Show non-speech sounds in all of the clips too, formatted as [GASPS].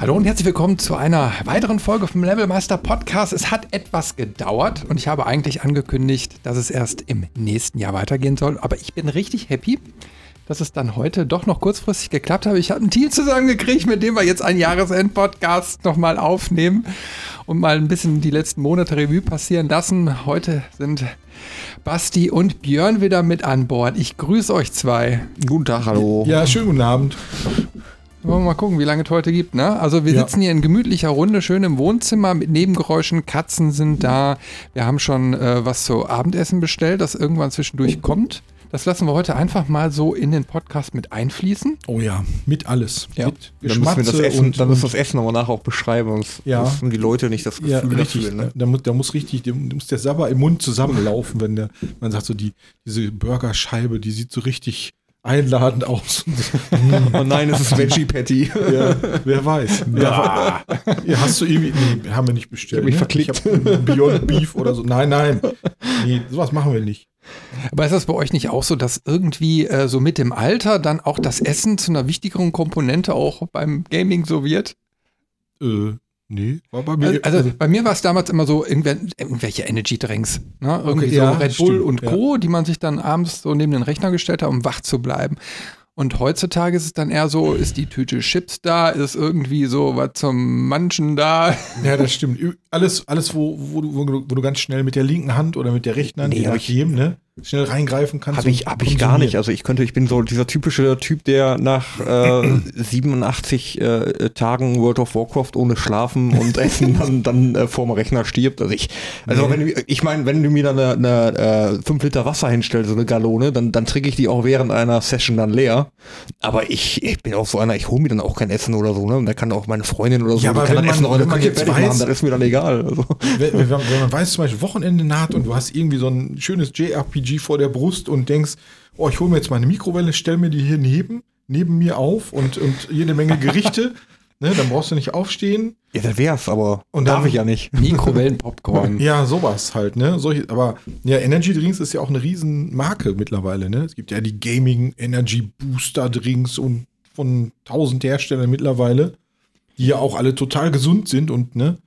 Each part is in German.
Hallo und herzlich willkommen zu einer weiteren Folge vom Levelmeister Podcast. Es hat etwas gedauert und ich habe eigentlich angekündigt, dass es erst im nächsten Jahr weitergehen soll. Aber ich bin richtig happy, dass es dann heute doch noch kurzfristig geklappt hat. Ich habe ein Team zusammengekriegt, mit dem wir jetzt einen Jahresend-Podcast nochmal aufnehmen und mal ein bisschen die letzten Monate Revue passieren lassen. Heute sind Basti und Björn wieder mit an Bord. Ich grüße euch zwei. Guten Tag, hallo. Ja, schönen guten Abend. Wollen wir mal gucken, wie lange es heute gibt, ne? Also wir Ja. sitzen hier in gemütlicher Runde, schön im Wohnzimmer mit Nebengeräuschen, Katzen sind da. Wir haben schon äh, was zu Abendessen bestellt, das irgendwann zwischendurch kommt. Das lassen wir heute einfach mal so in den Podcast mit einfließen. Oh ja, mit alles. Ja. Mit Dann müssen wir das Essen, und, dann müssen wir und das Essen aber nachher auch beschreiben, sonst Ja. müssen die Leute nicht das ja, Gefühl richtig. dafür, ne? da, muss, da muss richtig, da muss der Sabber im Mund zusammenlaufen, wenn der, man sagt so, die, diese Burgerscheibe, die sieht so richtig einladend aus. [LAUGHS] Oh nein, es ist Veggie Patty. ja, wer weiß. [LAUGHS] Ja, ja, hast du irgendwie, nee, haben wir nicht bestellt. Ich hab mich ne? verklickt. Beyond Beef oder so. Nein, nein. Nee, sowas machen wir nicht. Aber ist das bei euch nicht auch so, dass irgendwie äh, so mit dem Alter dann auch das Essen zu einer wichtigeren Komponente auch beim Gaming so wird? Äh, nee, war bei mir. Also, also bei mir war es damals immer so irgendwelche Energy Drinks, ne? Irgendwie Okay, ja, so Red Bull stimmt, und Co., die man sich dann abends so neben den Rechner gestellt hat, um wach zu bleiben. Und heutzutage ist es dann eher so, ist die Tüte Chips da, ist irgendwie so was zum Manchen da. Ja, das stimmt. Alles, alles wo, wo, du, wo, du, ganz schnell mit der linken Hand oder mit der rechten Hand, Nee, je ich- nachdem, ne, schnell reingreifen kannst. Habe ich, hab ich gar nicht. Also ich könnte, ich bin so dieser typische Typ, der nach äh, 87 äh, Tagen World of Warcraft ohne Schlafen und [LAUGHS] Essen dann, dann äh, vorm Rechner stirbt. Also ich, also Nee. wenn du, ich meine, wenn du mir dann eine, eine äh, 5 Liter Wasser hinstellst, so eine Gallone, dann, dann trinke ich die auch während einer Session dann leer. Aber ich, ich bin auch so einer, ich hole mir dann auch kein Essen oder so, ne? Und da kann auch meine Freundin oder so, Ja, aber kann wenn dann Essen man- auch wenn der man Küche jetzt fertig machen, das ist mir dann egal. Also. wenn, wenn, wenn man weiß zum Beispiel, Wochenende naht und du hast irgendwie so ein schönes JRPG vor der Brust und denkst, oh, ich hole mir jetzt meine Mikrowelle, stell mir die hier neben, neben mir auf und, und jede Menge Gerichte, ne, dann brauchst du nicht aufstehen. Ja, das wär's, aber Und darf dann- ich ja nicht. Mikrowellenpopcorn. Ja, sowas halt, ne? Solche, aber ja, Energy Drinks ist ja auch eine riesen Marke mittlerweile, ne? Es gibt ja die Gaming Energy Booster Drinks und von tausend Herstellern mittlerweile, die ja auch alle total gesund sind und, ne?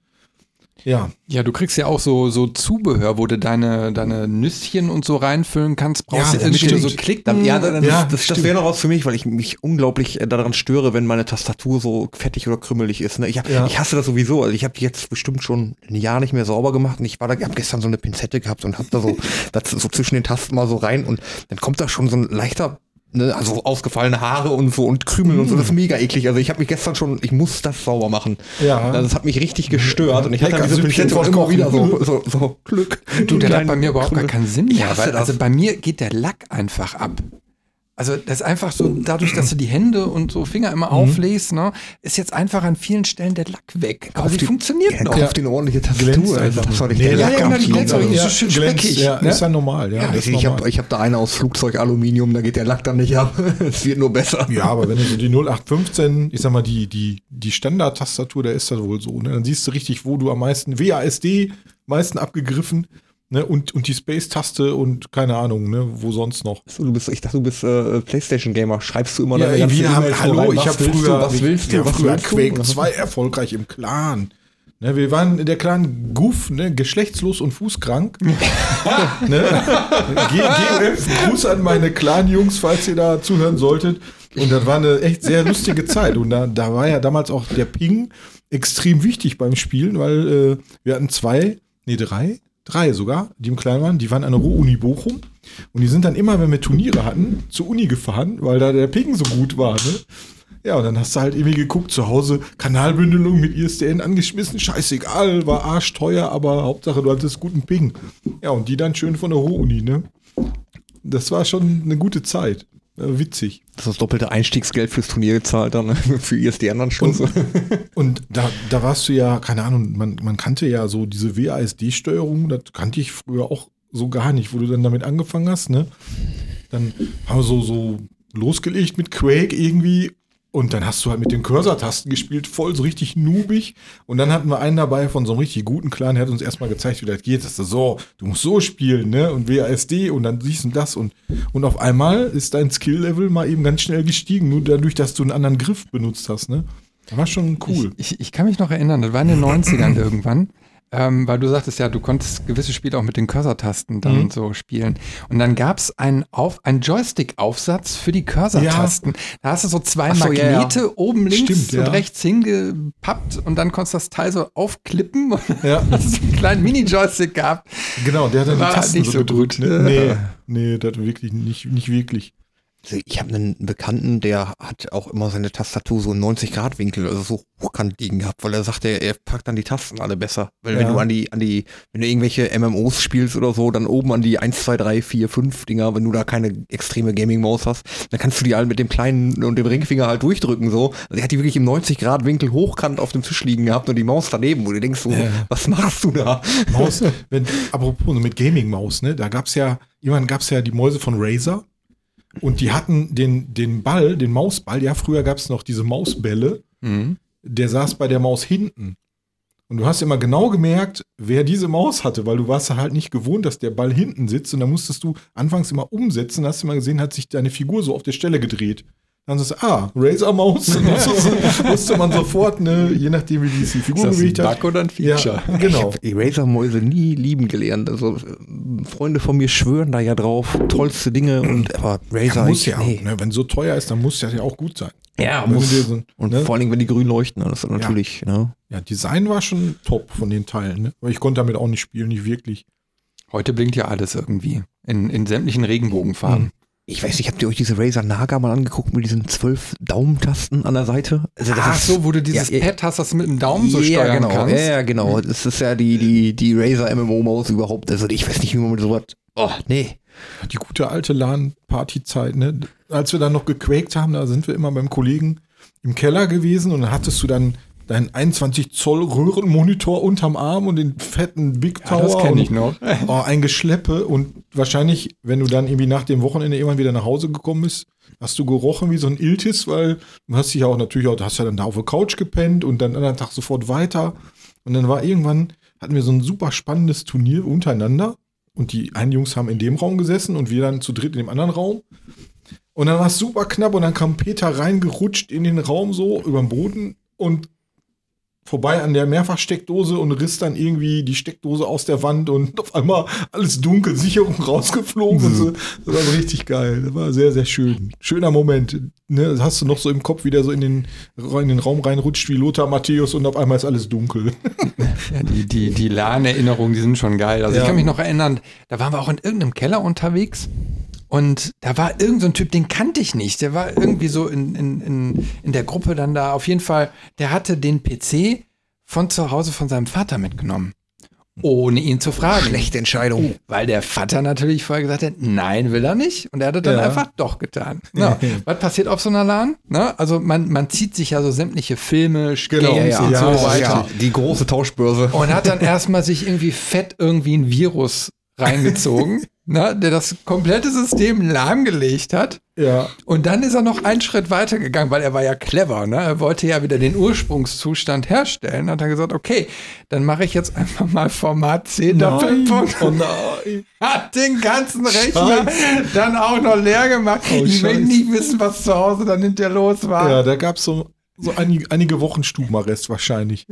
Ja. Ja, du kriegst ja auch so, so Zubehör, wo du deine, deine Nüsschen und so reinfüllen kannst. Brauchst Ja, du irgendwie so klicken. Dann, ja, dann, Ja, das, das wäre noch was für mich, weil ich mich unglaublich äh, daran störe, wenn meine Tastatur so fettig oder krümmelig ist. Ne? Ich, hab- Ja. ich hasse das sowieso. Also ich habe die jetzt bestimmt schon ein Jahr nicht mehr sauber gemacht und ich war da, habe gestern so eine Pinzette gehabt und habe da so, [LAUGHS] das so zwischen den Tasten mal so rein und dann kommt da schon so ein leichter Ne, also ausgefallene Haare und so und Krümel und so, das ist mega eklig. Also ich habe mich gestern schon, ich muss das sauber machen. Ja. Das hat mich richtig gestört und ich hatte diese Pinzette auch immer wieder so, so, so Glück. Du, der hat bei mir überhaupt gar Krümel. keinen Sinn Ich mehr. Weil, das. also bei mir geht der Lack einfach ab. Also das ist einfach so, dadurch, dass du die Hände und so Finger immer auflegst, ne, ist jetzt einfach an vielen Stellen der Lack weg. Aber sie die- funktioniert Ja, noch. kauf dir eine ordentliche Glänzt Tastatur. Einfach Nee, ja, sagen. genau, die glänzt Also, so schön speckig, Ja, ne? ist ja normal, ja. Ja, ist ich, habe ich hab da eine aus Flugzeugaluminium, da geht der Lack dann nicht ab. [LAUGHS] Es wird nur besser. Ja, aber wenn du so die 0815, ich sag mal, die, die, die Standard-Tastatur, da ist das wohl so, ne? Dann siehst du richtig, wo du am meisten WASD, meisten abgegriffen, ne? Und, und die Space-Taste und keine Ahnung, ne? Wo sonst noch. So, du bist, ich dachte, du bist äh, Playstation-Gamer. Schreibst du immer Ja, deine wir haben, E-Mails hallo, ich habe früher, was willst du, was früher willst? Quake Oder- 2 erfolgreich im Clan. Ne, wir waren der Clan Goof, ne, geschlechtslos und fußkrank. [LAUGHS] ne? G GOF, Gruß an meine Clan-Jungs, falls ihr da zuhören solltet. Und das war eine echt sehr lustige Zeit. Und da, da war ja damals auch der Ping extrem wichtig beim Spielen, weil äh, wir hatten zwei, nee, drei, drei sogar, die im Clan waren, die waren an der Ruhr-Uni Bochum. Und die sind dann immer, wenn wir Turniere hatten, zur Uni gefahren, weil da der Ping so gut war. Ne? Ja, und dann hast du halt irgendwie geguckt, zu Hause Kanalbündelung mit ISDN angeschmissen, scheißegal, war arschteuer, aber Hauptsache du hattest guten Ping. Ja, und die dann schön von der Ruhr-Uni, ne? Das war schon eine gute Zeit. Äh, witzig. Das ist das doppelte Einstiegsgeld fürs Turnier gezahlt dann, ne? [LAUGHS] für ISD-Anschluss. [LAUGHS] Und da, da warst du ja, keine Ahnung, man, man kannte ja so diese WASD-Steuerung, das kannte ich früher auch so gar nicht, wo du dann damit angefangen hast, ne? Dann haben wir so, so losgelegt mit Quake irgendwie und dann hast du halt mit den Cursor-Tasten gespielt, voll so richtig noobig. Und dann hatten wir einen dabei von so einem richtig guten Clan, der hat uns erstmal gezeigt, wie das geht. Das ist so, du musst so spielen, ne? Und WASD und dann siehst du das und, und auf einmal ist dein Skill-Level mal eben ganz schnell gestiegen, nur dadurch, dass du einen anderen Griff benutzt hast, ne? Das war schon cool. Ich, ich, ich kann mich noch erinnern, das war in den 90ern [CLEARS THROAT] irgendwann. Ähm, weil du sagtest ja, du konntest gewisse Spiele auch mit den Cursor-Tasten dann Mhm. so spielen. Und dann gab es einen, Auf, einen Joystick-Aufsatz für die Cursor-Tasten. Da hast du so zwei Ach so, ja, Magnete ja. oben links Stimmt, und ja. rechts hingepappt und dann konntest du das Teil so aufklippen und Ja. hast einen kleinen Mini-Joystick gehabt. Genau, der hat dann War die Tasten nicht so gedrückt, gut. Ne? Nee, [LAUGHS] nee, das wirklich nicht, nicht wirklich. Also ich habe einen Bekannten, der hat auch immer seine Tastatur so 90-Grad-Winkel, also so hochkant liegen gehabt, weil er sagte, er packt dann die Tasten alle besser. Weil wenn Ja. du an die, an die, wenn du irgendwelche MMOs spielst oder so, dann oben an die 1, 2, 3, 4, 5 Dinger, wenn du da keine extreme Gaming-Maus hast, dann kannst du die halt mit dem kleinen und dem Ringfinger halt durchdrücken so. Also er hat die wirklich im 90-Grad-Winkel hochkant auf dem Tisch liegen gehabt und die Maus daneben, wo du denkst so, Ja. was machst du da? Maus, [LAUGHS] wenn, apropos mit Gaming-Maus, ne? Da gab's ja, irgendwann gab's ja die Mäuse von Razer und die hatten den, den Ball, den Mausball, ja, früher gab's noch diese Mausbälle, Mhm. der saß bei der Maus hinten. Und du hast immer genau gemerkt, wer diese Maus hatte, weil du warst halt nicht gewohnt, dass der Ball hinten sitzt und dann musstest du anfangs immer umsetzen, hast du immer gesehen, hat sich deine Figur so auf der Stelle gedreht. Dann sagst du, ah, Razer-Maus, [LAUGHS] Dann musste, musste man sofort, ne, je nachdem, wie die Ist Figur ein bewegt hat. Bug oder ein Feature? Ja, genau. Ich habe Eraser-Mäuse nie lieben gelernt. Also Freunde von mir schwören da ja drauf, tollste Dinge und aber Razer, Ja, muss ich, ja nee. auch, ne? Wenn so teuer ist, dann muss das ja auch gut sein. Ja, Wenn muss. so- Und ne? vor allen Dingen, wenn die grün leuchten, dann ist das natürlich, ne? Ja, Design war schon top von den Teilen, ne? Aber ich konnte damit auch nicht spielen, nicht wirklich. Heute blinkt ja alles irgendwie. In, in sämtlichen Regenbogenfarben. Ich weiß nicht, habt ihr euch diese Razer Naga mal angeguckt mit diesen zwölf Daumentasten an der Seite? Also das Ach ist- so, wo du dieses ja. Pad hast, das du mit dem Daumen so ja, steuern genau, kannst. Ja, ja, genau. Das ist ja die, die, die Razer MMO-Maus überhaupt. Also ich weiß nicht, wie man mit sowas. Oh, nee. Die gute alte LAN-Party-Zeit, ne? Als wir dann noch gequakt haben, da sind wir immer beim Kollegen im Keller gewesen und dann hattest du dann deinen 21 Zoll Röhrenmonitor unterm Arm und den fetten Big Ja, Tower. das kenne ich noch. Oh, ein Geschleppe und wahrscheinlich, wenn du dann irgendwie nach dem Wochenende irgendwann wieder nach Hause gekommen bist, hast du gerochen wie so ein Iltis, weil du hast dich ja auch natürlich auch, du hast ja dann da auf der Couch gepennt und dann anderen Tag sofort weiter. Und dann war irgendwann, hatten wir so ein super spannendes Turnier untereinander und die einen Jungs haben in dem Raum gesessen und wir dann zu dritt in dem anderen Raum. Und dann war es super knapp und dann kam Peter reingerutscht in den Raum so über den Boden und vorbei an der Mehrfachsteckdose und riss dann irgendwie die Steckdose aus der Wand und [LAUGHS] auf einmal alles dunkel, Sicherung rausgeflogen so. Das war richtig geil. Das war sehr, sehr schön. Schöner Moment. Ne, das hast du noch so im Kopf, wie der so in den, in den Raum reinrutscht wie Lothar Matthäus und auf einmal ist alles dunkel. [LAUGHS] Ja, die, die, die LAN-Erinnerungen, die sind schon geil. Also Ja. ich kann mich noch erinnern, da waren wir auch in irgendeinem Keller unterwegs und da war irgendein so ein Typ, den kannte ich nicht. Der war irgendwie so in, in, in, in der Gruppe dann da. Auf jeden Fall, der hatte den PC von zu Hause von seinem Vater mitgenommen. Ohne ihn zu fragen. Schlechte Entscheidung. Weil der Vater natürlich vorher gesagt hat, nein, will er nicht. Und er hat es dann Ja. einfach doch getan. Ja. [LAUGHS] Was passiert auf so einer LAN? Ne? Also man, man zieht sich ja so sämtliche Filme, Genau. Games Ja, und ja, so weiter. Ja, die große Tauschbörse. Und hat dann erstmal sich irgendwie fett irgendwie ein Virus reingezogen, [LAUGHS] ne, der das komplette System lahmgelegt hat. Ja. Und dann ist er noch einen Schritt weiter gegangen, weil er war ja clever. Ne? Er wollte ja wieder den Ursprungszustand herstellen. Hat er gesagt, okay, dann mache ich jetzt einfach mal Format 10 Doppelpunkt. Oh nein. [LAUGHS] Hat den ganzen Rechner dann auch noch leer gemacht. Oh, ich will Scheiße. nicht wissen, was zu Hause dann hinterher los war. Ja, da gab es so, so einige, einige Wochen Stubenarrest wahrscheinlich.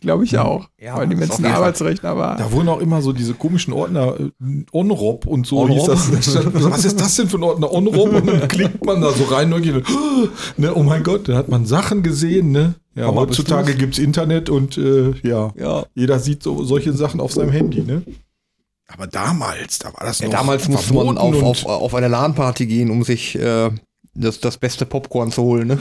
Glaube ich auch. Ja, weil die wenn es ein. Arbeitsrechner war. Da wurden auch immer so diese komischen Ordner äh, OnRob und so OnRob? hieß das. Was ist das denn für ein Ordner OnRob? Und dann klickt man da so rein und geht, [GASPS] ne, oh mein Gott, da hat man Sachen gesehen, ne? Ja, Aber heutzutage du's? gibt's Internet und äh, ja, Ja. jeder sieht so solche Sachen auf seinem Handy, ne? Aber damals, da war das Ja, noch damals musste man auf, auf, auf eine LAN-Party gehen, um sich äh, das, das beste Popcorn zu holen. Ne?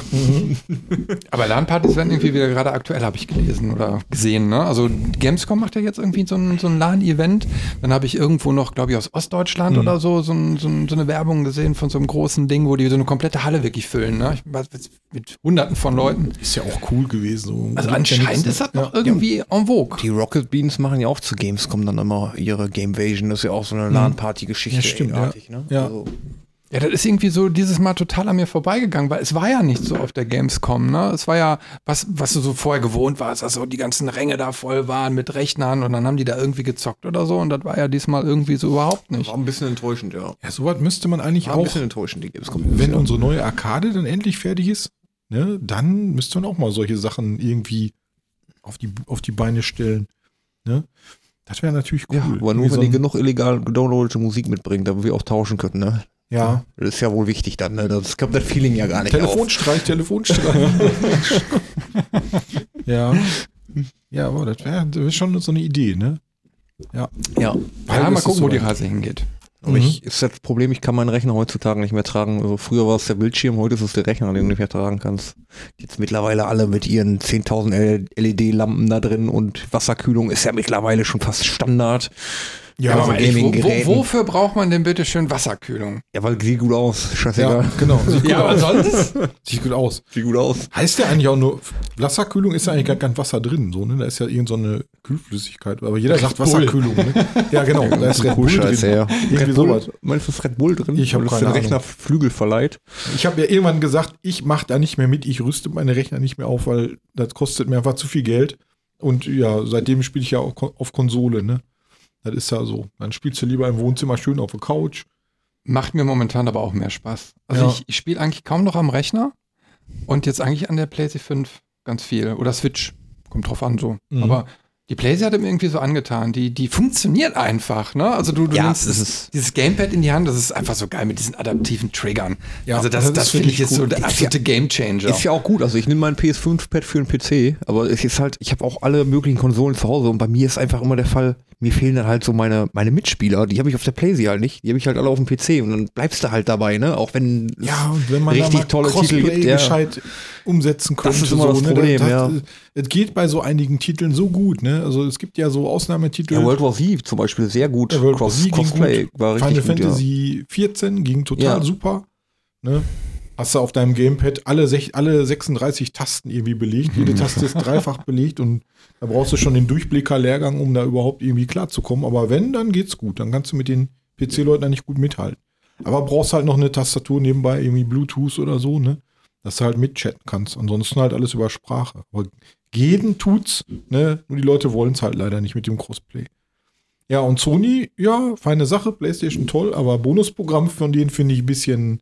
Aber LAN-Partys werden irgendwie wieder gerade aktuell, habe ich gelesen oder gesehen. Ne? Also Gamescom macht ja jetzt irgendwie so ein, so ein LAN-Event. Dann habe ich irgendwo noch, glaube ich, aus Ostdeutschland oder so so, ein, so, ein, so, eine Werbung gesehen von so einem großen Ding, wo die so eine komplette Halle wirklich füllen. Ne? Ich, weiß, mit hunderten von Leuten. Ist ja auch cool gewesen. So. Also anscheinend ist das noch irgendwie en vogue. Die Rocket Beans machen ja auch zu Gamescom dann immer ihre Gamevasion. Das ist ja auch so eine LAN-Party-Geschichte. Ja, stimmt, ja. eigenartig, Ne? Ja. Also, Ja, das ist irgendwie so dieses Mal total an mir vorbeigegangen, weil es war ja nicht so auf der Gamescom, ne? Es war ja, was, was du so vorher gewohnt warst, dass so die ganzen Ränge da voll waren mit Rechnern und dann haben die da irgendwie gezockt oder so und das war ja diesmal irgendwie so überhaupt nicht. war ein bisschen enttäuschend, ja. Ja, sowas müsste man eigentlich War ein auch, bisschen enttäuschend, die Gamescom. wenn ja. unsere neue Arcade dann endlich fertig ist, ne, dann müsste man auch mal solche Sachen irgendwie auf die, auf die Beine stellen. Ne? Das wäre natürlich cool. Ja, aber nur wenn so die ein- genug illegal gedownloadete Musik mitbringen, damit wir auch tauschen können, ne? Ja, Das ist ja wohl wichtig dann, ne? Das kommt das Feeling ja gar nicht auf. Telefonstreich, Telefonstreich. [LAUGHS] ja. Ja, aber das wäre wär schon so eine Idee, ne? Ja. Ja. Ja, mal gucken, wo die. Reise hingeht. Aber ich, ist das Problem, ich kann meinen Rechner heutzutage nicht mehr tragen. Also früher war es der Bildschirm, heute ist es der Rechner, den du nicht mehr tragen kannst. Jetzt mittlerweile alle mit ihren 10.000 LED-Lampen da drin und Wasserkühlung ist ja mittlerweile schon fast Standard. Ja, aber ehrlich, wo, wo, wofür braucht man denn bitte schön Wasserkühlung? Ja, weil sieht gut aus. Ja, Scheißegal. genau. Sieht gut, [LAUGHS] Ja, aber aus. sonst? Sieht gut aus. Sieht gut aus. Heißt ja eigentlich auch nur, Wasserkühlung ist ja eigentlich gar kein Wasser drin, so, ne? Da ist ja irgend so eine Kühlflüssigkeit. Aber jeder sagt Bull. Wasserkühlung, ne? Ja, genau. [LAUGHS] Da ist Red Bull Scheiße, drin. ja. Irgendwie Red Bull, sowas. meinst du, ist Red Bull drin? Ich hab Weil das keine den Rechner Ahnung. Flügel verleiht. Ich habe ja irgendwann gesagt, ich mache da nicht mehr mit, ich rüste meine Rechner nicht mehr auf, weil das kostet mir einfach zu viel Geld. Und ja, seitdem spiele ich ja auch auf Konsole, ne? Das ist ja so. Dann spielst du lieber im Wohnzimmer schön auf der Couch. Macht mir momentan aber auch mehr Spaß. Also Ja. ich, ich spiele eigentlich kaum noch am Rechner und jetzt eigentlich an der PlayStation 5 ganz viel. Oder Switch. Kommt drauf an so. Mhm. Aber die PlayStation hat mir irgendwie so angetan. Die, die funktioniert einfach, ne? Also du, du Ja, nimmst ist- dieses Gamepad in die Hand, das ist einfach so geil mit diesen adaptiven Triggern. Ja, also das, das das, finde ich jetzt so gut. der absolute Gamechanger. Ist ja auch gut. Also ich nehme meinen PS5-Pad für den PC, aber es ist halt, ich habe auch alle möglichen Konsolen zu Hause und bei mir ist einfach immer der Fall, mir fehlen dann halt so meine, meine Mitspieler, die habe ich auf der PlayStation halt nicht, die habe ich halt alle auf dem PC und dann bleibst du halt dabei, ne? Auch wenn es Ja, und wenn man richtig da mal tolle Crossplay Titel gibt, ja. gescheit umsetzen könnte. ist immer das Problem, das, ja. Es geht bei so einigen Titeln so gut, ne? Also es gibt ja so Ausnahmetitel. Ja, World War Z zum Beispiel sehr gut. Ja, World War Cross, Z ging Crossplay gut. war richtig Final gut, ja. Fantasy 14 ging total Ja. super. Ne? Hast du auf deinem Gamepad alle, sech, alle 36 Tasten irgendwie belegt. Jede [LAUGHS] Taste ist dreifach belegt und da brauchst du schon den Durchblicker-Lehrgang, um da überhaupt irgendwie klarzukommen. Aber wenn, dann geht's gut. Dann kannst du mit den PC-Leuten da nicht gut mithalten. Aber brauchst halt noch eine Tastatur nebenbei, irgendwie Bluetooth oder so, ne? Dass du halt mitchatten kannst. Ansonsten halt alles über Sprache. Aber jeden tut's, ne? Nur die Leute wollen es halt leider nicht mit dem Crossplay. Ja, und Sony, ja, feine Sache, PlayStation toll, aber Bonusprogramm von denen finde ich ein bisschen,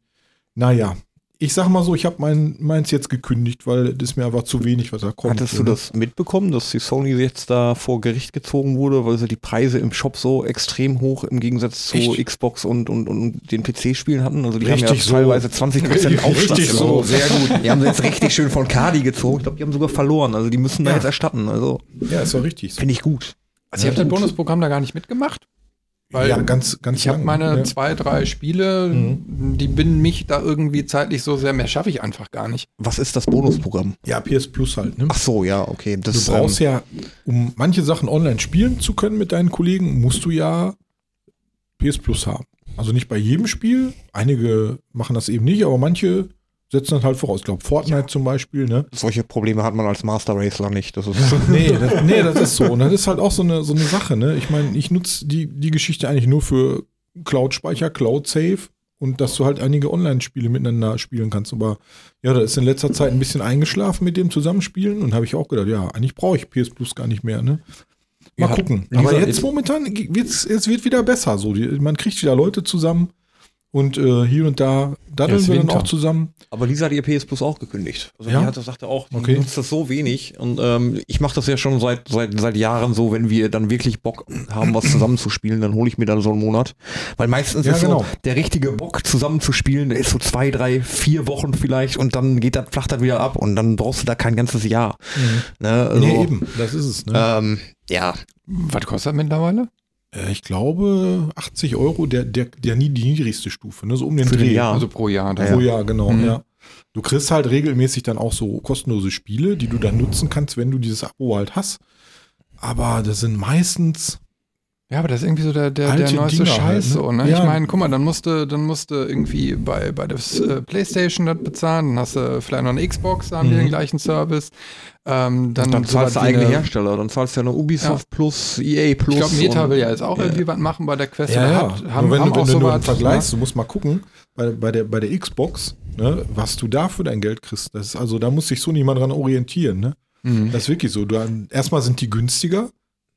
naja. Ich sag mal so, ich habe mein, meins jetzt gekündigt, weil das ist mir einfach zu wenig, was da kommt. Hattest du ne? das mitbekommen, dass die Sony jetzt da vor Gericht gezogen wurde, weil sie die Preise im Shop so extrem hoch im Gegensatz zu Echt? Xbox und, und, und den PC-Spielen hatten? Also die haben Richtig ja so. teilweise 20% [LAUGHS] Aufschlag. Richtig so, sehr gut. Die haben sie jetzt richtig schön von Kadi gezogen. Ich glaube, die haben sogar verloren. Also die müssen da Ja. jetzt erstatten. Also Ja, ist doch richtig so. finde ich gut. also ich habe das Bonusprogramm da gar nicht mitgemacht. Weil ja, ganz, ganz ich habe meine ne? zwei, drei Spiele, Mhm. die binden mich da irgendwie zeitlich so sehr, mehr schaffe ich einfach gar nicht. Was ist das Bonusprogramm? Ja, PS Plus halt, ne? Ach so, ja, okay. Das Du brauchst ähm, ja, um manche Sachen online spielen zu können mit deinen Kollegen, musst du ja PS Plus haben. Also nicht bei jedem Spiel. Einige machen das eben nicht, aber manche setzen das halt voraus. Ich glaube, Fortnite zum Beispiel, ne? solche Probleme hat man als Master Racer nicht. Das ist [LAUGHS] Nee, [LAUGHS] das, nee, das ist so. Und das ist halt auch so eine, so eine Sache, ne? Ich meine, ich nutze die, die Geschichte eigentlich nur für Cloud-Speicher, Cloud-Save und dass du halt einige Online-Spiele miteinander spielen kannst. Aber ja, da ist in letzter Zeit ein bisschen eingeschlafen mit dem Zusammenspielen und habe ich auch gedacht, ja, eigentlich brauche ich PS Plus gar nicht mehr, ne? Mal Ja, gucken. Aber jetzt jetzt- momentan wird's, es wird wieder besser. So, die, man kriegt wieder Leute zusammen und äh, hier und da daddeln ist wir dann Winter. auch zusammen. Aber Lisa hat ihr PS Plus auch gekündigt. Also Ja? die hat, sagte auch, die Okay. nutzt das so wenig. Und ähm, ich mache das ja schon seit, seit, seit Jahren so, wenn wir dann wirklich Bock haben, was zusammenzuspielen, dann hole ich mir dann so einen Monat. Weil meistens Ja, ist genau. so der richtige Bock zusammenzuspielen, der ist so zwei, drei, vier Wochen vielleicht und dann geht das, flacht das wieder ab und dann brauchst du da kein ganzes Jahr. Ne? Also, nee, eben, das ist es. Ne? Ähm, ja, Was kostet das mittlerweile? Äh, Ich glaube 80 Euro, der, der, der nie die niedrigste Stufe, ne? so um den Für den Dreh. Jahr. Also pro Jahr. Pro Jahr, genau, Mhm. ja. Du kriegst halt regelmäßig dann auch so kostenlose Spiele, die du dann nutzen kannst, wenn du dieses Abo halt hast. Aber das sind meistens, Ja, aber das ist irgendwie so der, der, der neueste Dinger Scheiß halt, ne? so, ne? Ja. Ich meine, guck mal, dann musste, dann musste irgendwie bei, bei der äh, Playstation das bezahlen, dann hast du vielleicht noch eine Xbox, da haben die Mhm. den gleichen Service. Ähm, dann Dann, zahlst du eigene Hersteller, dann zahlst du ja eine Ubisoft plus EA plus. Ich glaube, Meta will ja jetzt auch Ja. irgendwie was machen bei der Quest. ja, ja. Hat, haben, wenn, haben du- wenn auch du so nur vergleichst, du musst mal gucken, bei, bei, der, bei der Xbox, ne, was du da für dein Geld kriegst. Das ist, also da muss sich so niemand dran orientieren. Ne? Ne? Mhm. Das ist wirklich so. Du, erstmal sind die günstiger,